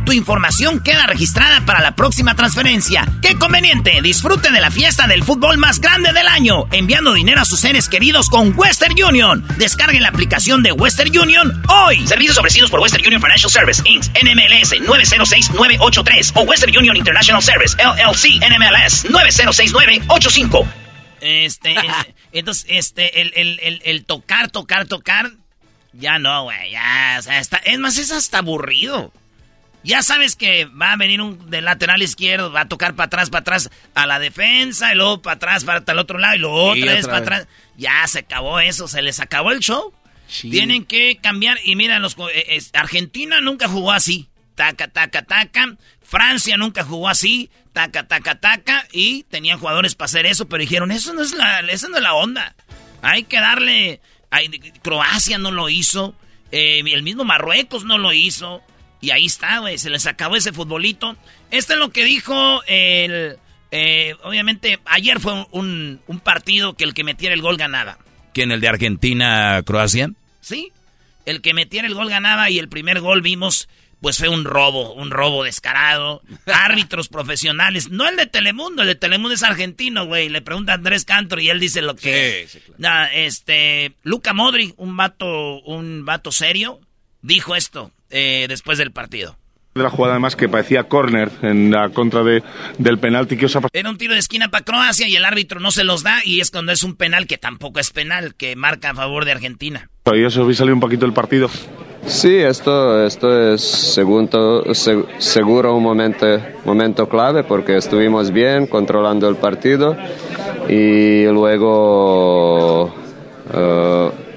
tu información queda registrada para la próxima transferencia. ¡Qué conveniente! Disfrute de la fiesta del fútbol más grande del año, enviando dinero a sus seres queridos con Western Union. Descarguen la aplicación de Western Union hoy. Servicios ofrecidos por Western Union Financial Service, Inc., NMLS 906983 o Western Union International Service, LLC, NMLS 906985. Este, entonces, este, el, el, el, el tocar, tocar, tocar, ya no, güey, ya, o sea, está, es más, es hasta aburrido. Ya sabes que va a venir un del lateral izquierdo, va a tocar para atrás, para atrás a la defensa, y luego para atrás, para el otro lado, y luego otra vez para atrás. Ya se acabó eso, se les acabó el show. Tienen que cambiar. Y mira, los, eh, Argentina nunca jugó así. Taca, taca, taca. Francia nunca jugó así. Taca, taca, taca. Y tenían jugadores para hacer eso, pero dijeron, eso no es la, eso no es la onda. Hay que darle... Croacia no lo hizo. Eh, el mismo Marruecos no lo hizo. Y ahí está, güey, se les acabó ese futbolito. Esto es lo que dijo el... Eh, obviamente, ayer fue un, partido que el que metiera el gol ganaba. ¿Quién, el de Argentina-Croacia? Sí, el que metiera el gol ganaba y el primer gol vimos, pues fue un robo, un robo descarado. Árbitros profesionales, no el de Telemundo, el de Telemundo es argentino, güey. Le pregunta a Andrés Cantor y él dice lo que... Sí, este, Luca Modri, un vato, un vato serio, dijo esto eh, después del partido. De la jugada además que parecía córner en la contra de, del penalti que os ha Era un tiro de esquina para Croacia y el árbitro no se los da y es cuando es un penal que tampoco es penal, que marca a favor de Argentina. ¿Y eso habéis salido un poquito del partido? Sí, esto, esto es segundo, seguro un momento, momento clave porque estuvimos bien controlando el partido y luego... Uh,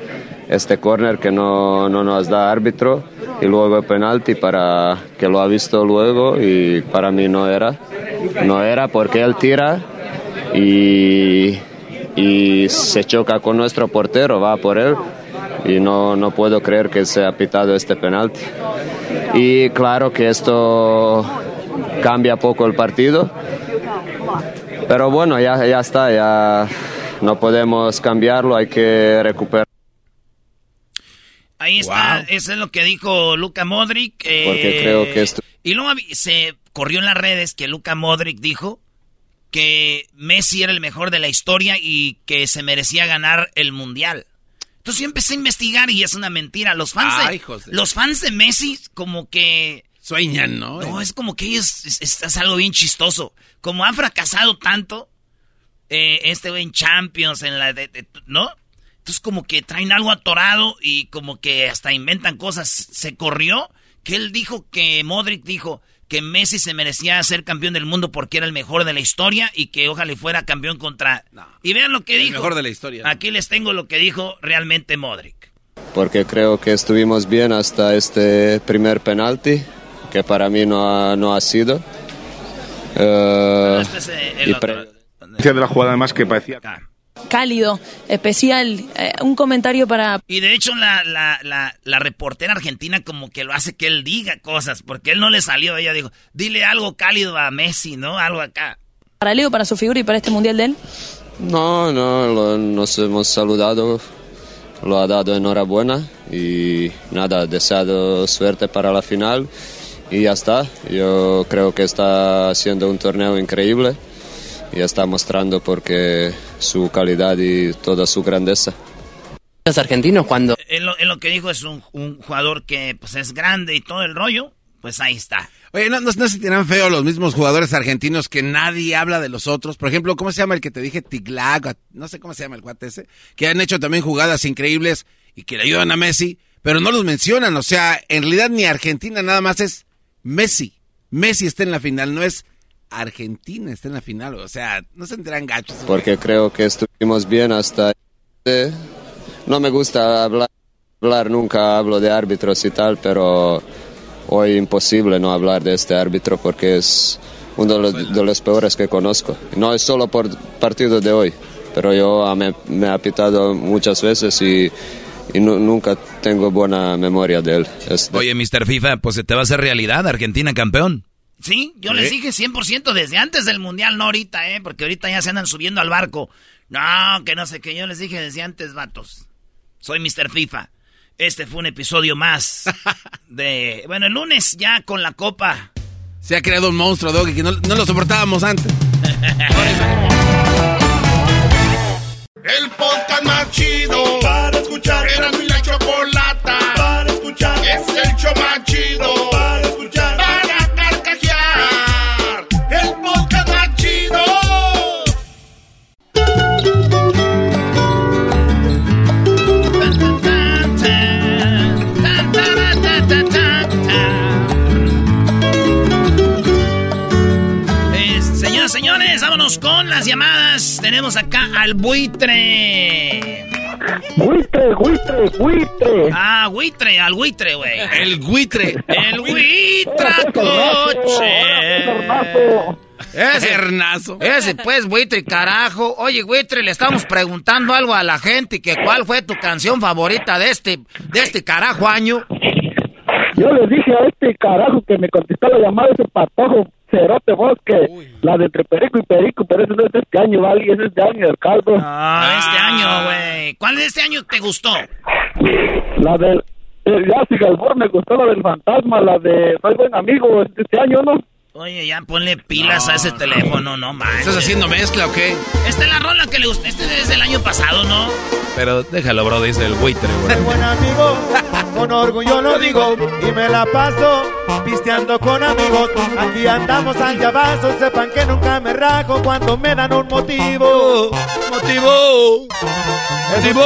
este corner que no, no, nos da árbitro y luego el penalti para que lo ha visto luego y para mí no era. No era porque él tira y, y se choca con nuestro portero, va por él y no, no puedo creer que se ha pitado este penalti. Y claro que esto cambia poco el partido, pero bueno, ya, ya está, ya no podemos cambiarlo, hay que recuperar. Ahí está, eso es lo que dijo Luca Modric. Porque creo que esto... Y luego se corrió en las redes que Luca Modric dijo que Messi era el mejor de la historia y que se merecía ganar el mundial. Entonces yo empecé a investigar y es una mentira. Los fans, de, los fans de Messi como que... Sueñan, ¿no? No, es como que ellos... Es, algo bien chistoso. Como han fracasado tanto, eh, este en Champions, en la... ¿No? Entonces como que traen algo atorado y como que hasta inventan cosas. Se corrió que él dijo que Modric dijo que Messi se merecía ser campeón del mundo porque era el mejor de la historia y que ojalá fuera campeón contra... y vean lo que dijo. El mejor de la historia. Aquí les tengo lo que dijo realmente Modric. Porque creo que estuvimos bien hasta este primer penalti, que para mí no ha, no ha sido. Uh, este es el otro. de la jugada además que parecía cálido, especial. Eh, un comentario para... Y de hecho la, la, la, la, reportera argentina como que lo hace que él diga cosas, porque él no le salió. Ella dijo, dile algo cálido a Messi, ¿no? Algo acá. Para Leo, para su figura y para este mundial de él. No, no, lo- nos hemos saludado, lo ha dado enhorabuena y nada, deseado suerte para la final y ya está. Yo creo que está haciendo un torneo increíble y está mostrando porque su calidad y toda su grandeza. Los argentinos cuando... En lo, en lo que dijo es un, un jugador que pues es grande y todo el rollo, pues ahí está. Oye, ¿no, no, no se tiran feo los mismos jugadores argentinos que nadie habla de los otros? Por ejemplo, ¿cómo se llama el que te dije? Tiglac, no sé cómo se llama el cuate ese, que han hecho también jugadas increíbles y que le ayudan a Messi, pero no los mencionan. O sea, en realidad ni Argentina nada más es Messi. Messi está en la final, no es Argentina está en la final. O sea, no se enteran gachos. porque creo que estuvimos bien hasta... No me gusta hablar, hablar, nunca hablo de árbitros y tal, pero hoy imposible no hablar de este árbitro porque es uno de los, de los peores que conozco. No es solo por partido de hoy, pero yo me, me ha pitado muchas veces y, y nu- nunca tengo buena memoria de él. Es de- Oye, Mr. FIFA, pues se te va a hacer realidad, Argentina campeón. Sí, yo les dije 100% desde antes del Mundial, no ahorita, ¿eh? Porque ahorita ya se andan subiendo al barco. No, que no sé qué, yo les dije desde antes, vatos. Soy Mr. FIFA. Este fue un episodio más de... Bueno, el lunes ya con la copa. Se ha creado un monstruo, Doggy, que no, no lo soportábamos antes. El podcast más chido para escuchar. Era mi la chocolata para escuchar. Es el show más con las llamadas. Tenemos acá al buitre. Buitre, buitre, buitre. Ah, buitre, al buitre, güey. El buitre. El buitracoche. Ese, Hernazo. ese pues, buitre, carajo. Oye, buitre, le estamos preguntando algo a la gente que cuál fue tu canción favorita de este, de este carajo año. Yo le dije a este carajo que me contestó la llamada, ese patojo cerote vos, que la de entre Perico y Perico, pero eso no es de este año, ¿vale? Ese es de año del caldo. Ah, de este año, güey. ¿Cuál de este año te gustó? La del... El Jazzy Galbor me gustó la del fantasma, la de Soy buen amigo, este año, ¿no? Oye, ya ponle pilas a ese teléfono, no manches. ¿Estás haciendo mezcla o qué? Esta es la rola que le gustó. Este es del año pasado, ¿no? Pero déjalo, bro, dice el buitre, güey. buen amigo, con orgullo lo digo, y me la paso pisteando con amigos. Aquí andamos al llavazo, sepan que nunca me rajo cuando me dan un motivo. Motivo. Motivo.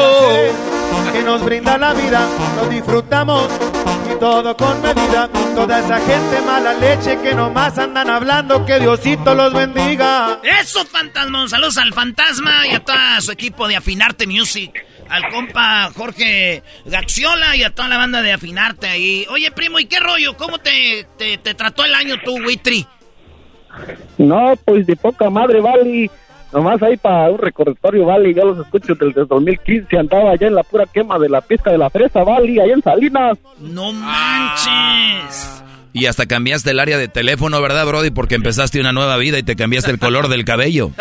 Que nos brinda la vida, lo disfrutamos y todo con medida. Toda esa gente mala leche que nomás andan hablando, que Diosito los bendiga. Eso, fantasma. Saludos al fantasma y a todo su equipo de Afinarte Music. Al compa Jorge Gaxiola y a toda la banda de Afinarte ahí. Oye, primo, ¿y qué rollo? ¿Cómo te, te, te trató el año tú, Witri? No, pues de poca madre, vale. Nomás ahí para un recordatorio, vale. Yo los escucho desde el 2015. Andaba allá en la pura quema de la pista de la fresa, vale. Allá en Salinas. ¡No manches! Y hasta cambiaste el área de teléfono, ¿verdad, Brody? Porque empezaste una nueva vida y te cambiaste el color del cabello.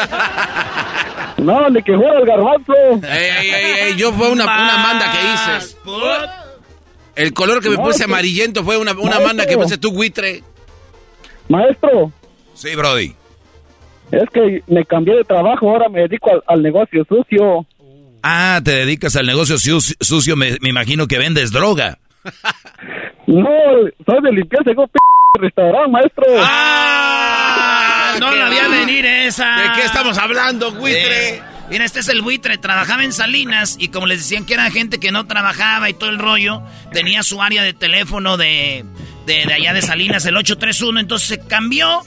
No, ni que fuera el garbanzo. Ey, ey, ey, ey, yo fue una, una manda que hice. El color que me puse amarillento fue una, una Maestro. manda que puse tú, buitre. Maestro, Sí, Brody. Es que me cambié de trabajo. Ahora me dedico al, al negocio sucio. Ah, te dedicas al negocio su- sucio, me, me imagino que vendes droga. No, soy de limpieza en un p restaurante, maestro. Ah, no la vi a venir esa. ¿De qué estamos hablando, buitre? Eh, Mira, este es el buitre, trabajaba en Salinas y como les decían que era gente que no trabajaba y todo el rollo, tenía su área de teléfono de, de, de allá de Salinas, el 831, entonces se cambió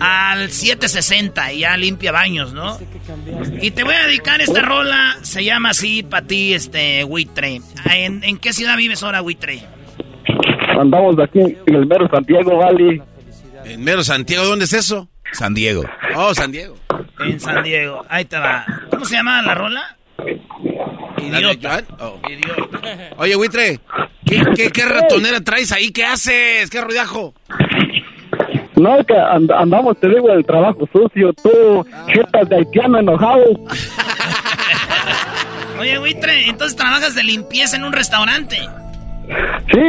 al 760 y ya limpia baños, ¿no? Y te voy a dedicar esta rola, se llama así para ti, este, buitre. ¿En, en qué ciudad vives ahora, buitre? Andamos aquí en el mero Santiago, vale. En mero Santiago, ¿dónde es eso? San Diego. Oh, San Diego. En San Diego, ahí te va. ¿Cómo se llama la rola? Idiota. Oh. Idiota. Oye, buitre, ¿qué, qué, qué ratonera traes ahí? ¿Qué haces? ¿Qué ruidajo? No, es que and- andamos, te digo, el trabajo sucio, tú, jetas de haitiano enojado. Oye, buitre, entonces trabajas de limpieza en un restaurante. Sí,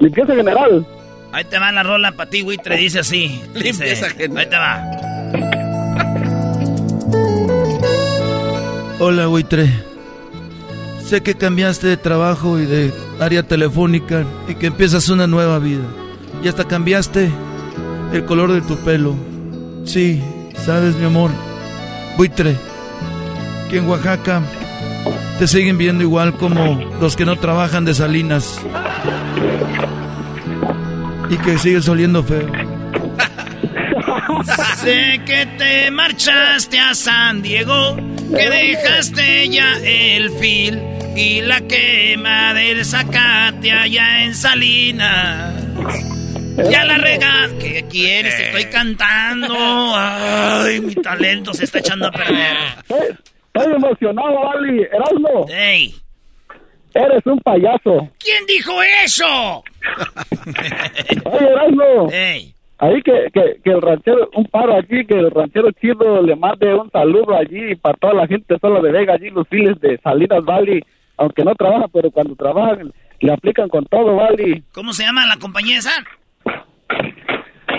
limpieza general. Ahí te va la rola para ti, buitre, dice así. Dice, Limpieza general. Ahí te va. Hola, buitre. Sé que cambiaste de trabajo y de área telefónica y que empiezas una nueva vida. Y hasta cambiaste el color de tu pelo. Sí, sabes, mi amor. Buitre, que en Oaxaca te siguen viendo igual como los que no trabajan de salinas. Y que sigues oliendo feo. Sé que te marchaste a San Diego, que dejaste ya el fil y la quema del zacate allá en Salinas. Ya la rega. ¿Qué quieres? Estoy cantando. Ay, mi talento se está echando a perder. Estoy emocionado, Ali. Erasmo. ¡Ey! Eres un payaso. ¿Quién dijo eso? Oye, Erasmo. ¡Ey! Ahí que, que, que el ranchero, un paro aquí, que el ranchero chido le mande un saludo allí para toda la gente solo de Vega, allí los files de Salinas Valley, aunque no trabaja, pero cuando trabajan le aplican con todo, Valley. ¿Cómo se llama la compañía esa?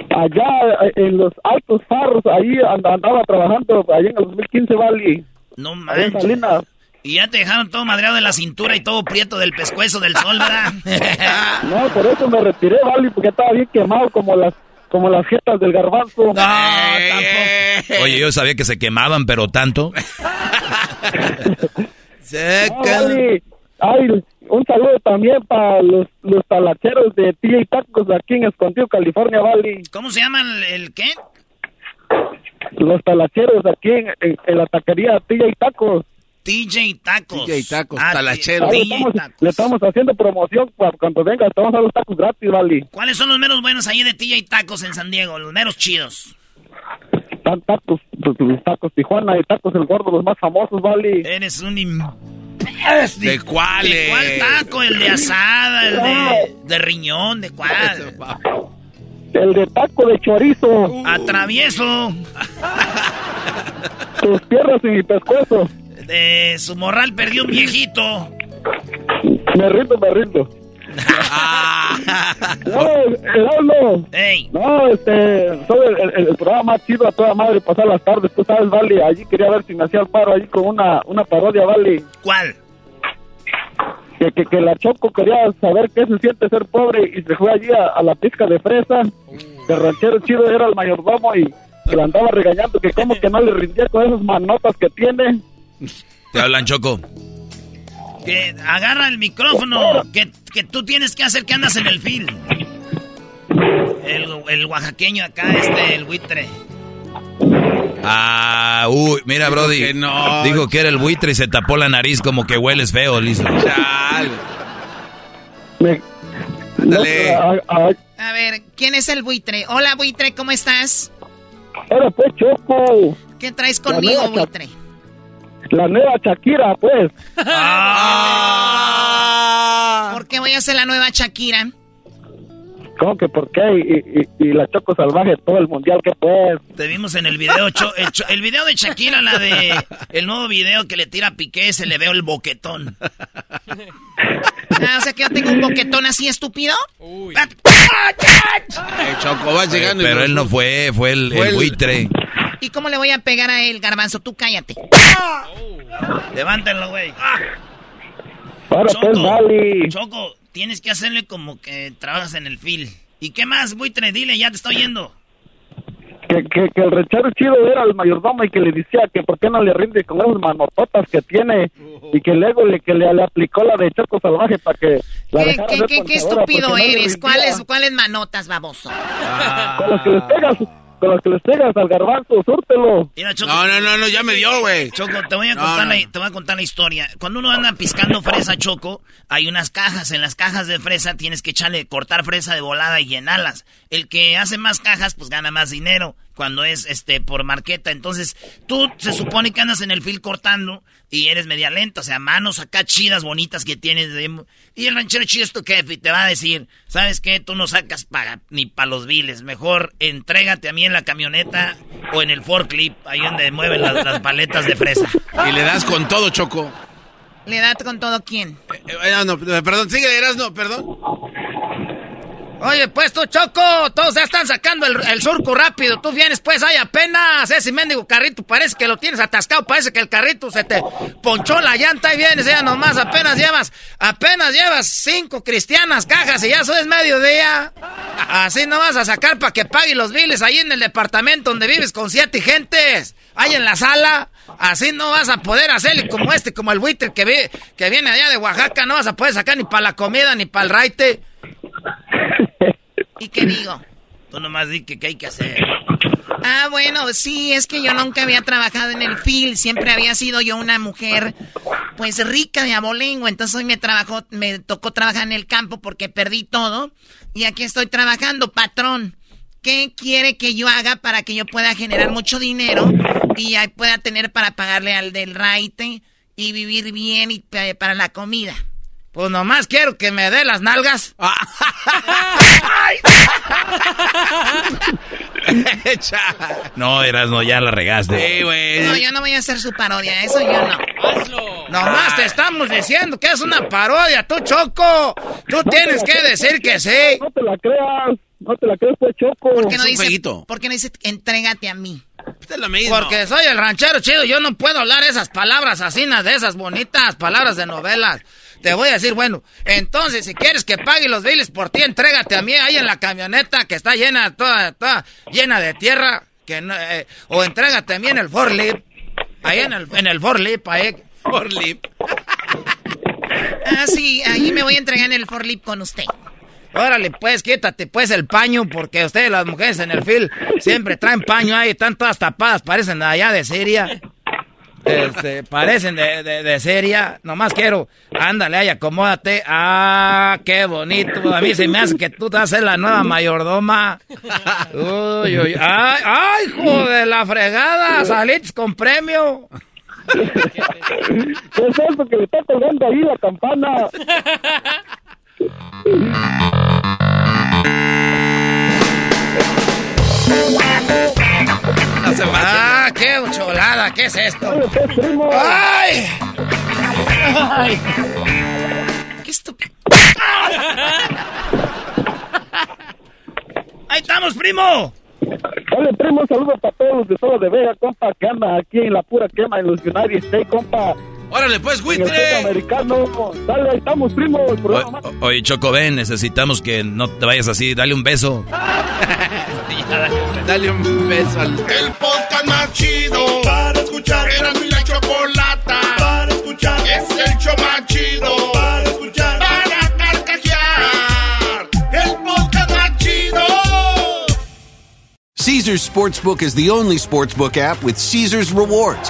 Allá eh, en los altos farros, ahí and- andaba trabajando, allá en el 2015, Valley. No Allá en manches. Salinas. Y ya te dejaron todo madreado de la cintura y todo prieto del pescuezo del sol, ¿verdad? No, por eso me retiré, Valley, porque estaba bien quemado como las como las jetas del garbanzo. Oye, yo sabía que se quemaban, pero tanto. No, Valley. Ay, un saludo también para los, los talacheros de Tía y Tacos aquí en Escondido, California, Valley. ¿Cómo se llama el, el qué? Los talacheros aquí en, en- en la taquería Tía y Tacos. TJ Tacos. TJ Tacos, Ah, talacheros. TJ estamos- Tacos. le estamos haciendo promoción para cuando venga, te vamos a los tacos gratis, Valley. ¿Cuáles son los menos buenos ahí de TJ Tacos en San Diego? Los menos chidos. Están tacos, los, los tacos Tijuana y tacos El Gordo, los más famosos, Valley. Eres un... im- ¿De cuáles? ¿De cuál taco? ¿El de asada? ¿El de, de riñón? ¿De cuál? El de taco de chorizo, Atravieso. tus piernas y mi pescuezo. De su morral perdió un viejito. Me rindo, me rindo. No, Erasmo. Ey. No, este, soy el, el- el programa más chido a toda madre pasar las tardes, tú sabes, Vale. Allí quería ver si me hacía el paro allí con una, una parodia, Vale. ¿Cuál? Que, que, que la Choco quería saber qué se siente ser pobre y se fue allí a, a la pizca de fresa. El ranchero chido era el mayordomo y que le andaba regañando que como que no le rindía con esas manotas que tiene. Te hablan, Choco. Que agarra el micrófono. Que, que tú tienes que hacer que andas en el fil. El, el oaxaqueño acá, este, el buitre. Ah, uy, mira, Brody. que no. Dijo que era el buitre y se tapó la nariz como que hueles feo, listo. Me- Ándale. No, a- ver, ¿quién es el buitre? Hola, buitre, ¿cómo estás? Era pues Choco, ¿Qué traes conmigo, buitre? La nueva Shakira, pues. ¿Por qué voy a ser la nueva Shakira? ¿Cómo que por qué? Y, y, y la Choco Salvaje, todo el mundial, ¿qué pues? Te vimos en el video, Cho- el, Cho- el video de Shakira, la de el nuevo video que le tira a Piqué, se le veo el boquetón. Ah, o sea que yo tengo un boquetón así estúpido. Eh, Choco, vas llegando y Pero él no fue, fue el, Fue el el- buitre. ¿Y cómo le voy a pegar a él, garbanzo? Tú cállate. Levántenlo, güey. Ahora pues, vale. Choco, tienes que hacerle como que trabajas en el fil. ¿Y qué más, buitre? Dile, ya te estoy yendo. Que, que, que el ranchero chido era el mayordomo y que le decía que por qué no le rinde con esas manototas que tiene y que luego le, que le, le aplicó la de Choco Salvaje para que la ¿Qué, qué, qué, qué estúpido no le eres? rindía. ¿Cuáles, ¿Cuáles manotas, baboso? Con las que les pegas, con las que les pegas al garbanzo, súrtelo. Mira, Choco. No, no, no, no, ya me dio, güey. Choco, te voy a No, contar no. La, te voy a contar la historia. Cuando uno anda piscando fresa, Choco, hay unas cajas. En las cajas de fresa tienes que echarle, cortar fresa de volada y llenarlas. El que hace más cajas, pues gana más dinero. Cuando es este por marqueta. Entonces, tú se supone que andas en el fil cortando y eres media lenta, o sea, manos acá chidas, bonitas que tienes. y el ranchero chido es tu jefe te va a decir, ¿sabes qué? Tú no sacas para, ni para los viles. Mejor entrégate a mí en la camioneta o en el forklift, ahí donde mueven las, paletas de fresa. Y le das con todo, Choco. ¿Le das con todo quién? Eh, eh, ah, no, perdón, sigue, eras no, perdón. Oye, pues tú, Choco, todos ya están sacando el, surco rápido. Tú vienes, pues, hay apenas ese mendigo carrito. Parece que lo tienes atascado. Parece que el carrito se te ponchó la llanta y vienes ya nomás. Apenas llevas, apenas llevas cinco cristianas cajas y ya eso es mediodía. Así no vas a sacar para que pague los biles ahí en el departamento donde vives con siete gentes. Ahí en la sala. Así no vas a poder hacerle como este, como el buitre que, que viene allá de Oaxaca. No vas a poder sacar ni para la comida ni para el raite. ¿Y qué digo? Tú nomás di que qué hay que hacer. Ah, bueno, sí, es que yo nunca había trabajado en el film, siempre había sido yo una mujer, pues rica de abolengo, entonces hoy me trabajó, me tocó trabajar en el campo porque perdí todo y aquí estoy trabajando, patrón. ¿Qué quiere que yo haga para que yo pueda generar mucho dinero y pueda tener para pagarle al del raite y vivir bien y para la comida? Pues nomás quiero que me dé las nalgas. no, eras no, ya la regaste. No, yo no voy a hacer su parodia, eso yo no. Hazlo. Nomás te estamos diciendo que es una parodia, tú Choco. Tú tienes que decir que sí. No te la creas, no te la creas, pues Choco. ¿Por qué no dice, ¿por qué no dice entrégate a mí? Porque soy el ranchero chido, yo no puedo hablar esas palabras así, de esas bonitas palabras de novelas. Te voy a decir, bueno, entonces si quieres que pague los biles por ti, entrégate a mí ahí en la camioneta que está llena, toda, toda llena de tierra, que eh, o entrégate a mí en el forlip, ahí en el, en el forlip, ahí. Forlip. ah, sí, ahí me voy a entregar en el forlip con usted. Órale, pues, quítate pues el paño, porque ustedes las mujeres en el fil siempre traen paño ahí, están todas tapadas, parecen allá de Siria. Este, parecen de, de, Siria. Nomás quiero, ándale ahí, acomódate. Ah, qué bonito. A mí se me hace que tú te haces la nueva mayordoma. Uy, uy, ay, ay, hijo de la fregada, saliste con premio. ¿Qué es eso que le está colgando ahí la campana? ¡Ah, qué cholada! ¿Qué es esto? ¡Ay! ¡Ay! ¡Qué estúpido! ¡Ahí estamos, primo! Dale, primo, saludos para todos los de Solo de Vega, compa, que anda aquí en la pura quema en los United States, compa. Órale, pues, buitre. americano. Dale, ahí estamos, primo. oye, Choco, ven, necesitamos que no te vayas así. Dale un beso. dale un beso al... El podcast más chido para escuchar. Era mi la chocolata para escuchar. Es el show más chido para escuchar. Para carcajear. El podcast más chido. Caesar's Sportsbook is the only sportsbook app with Caesar's Rewards.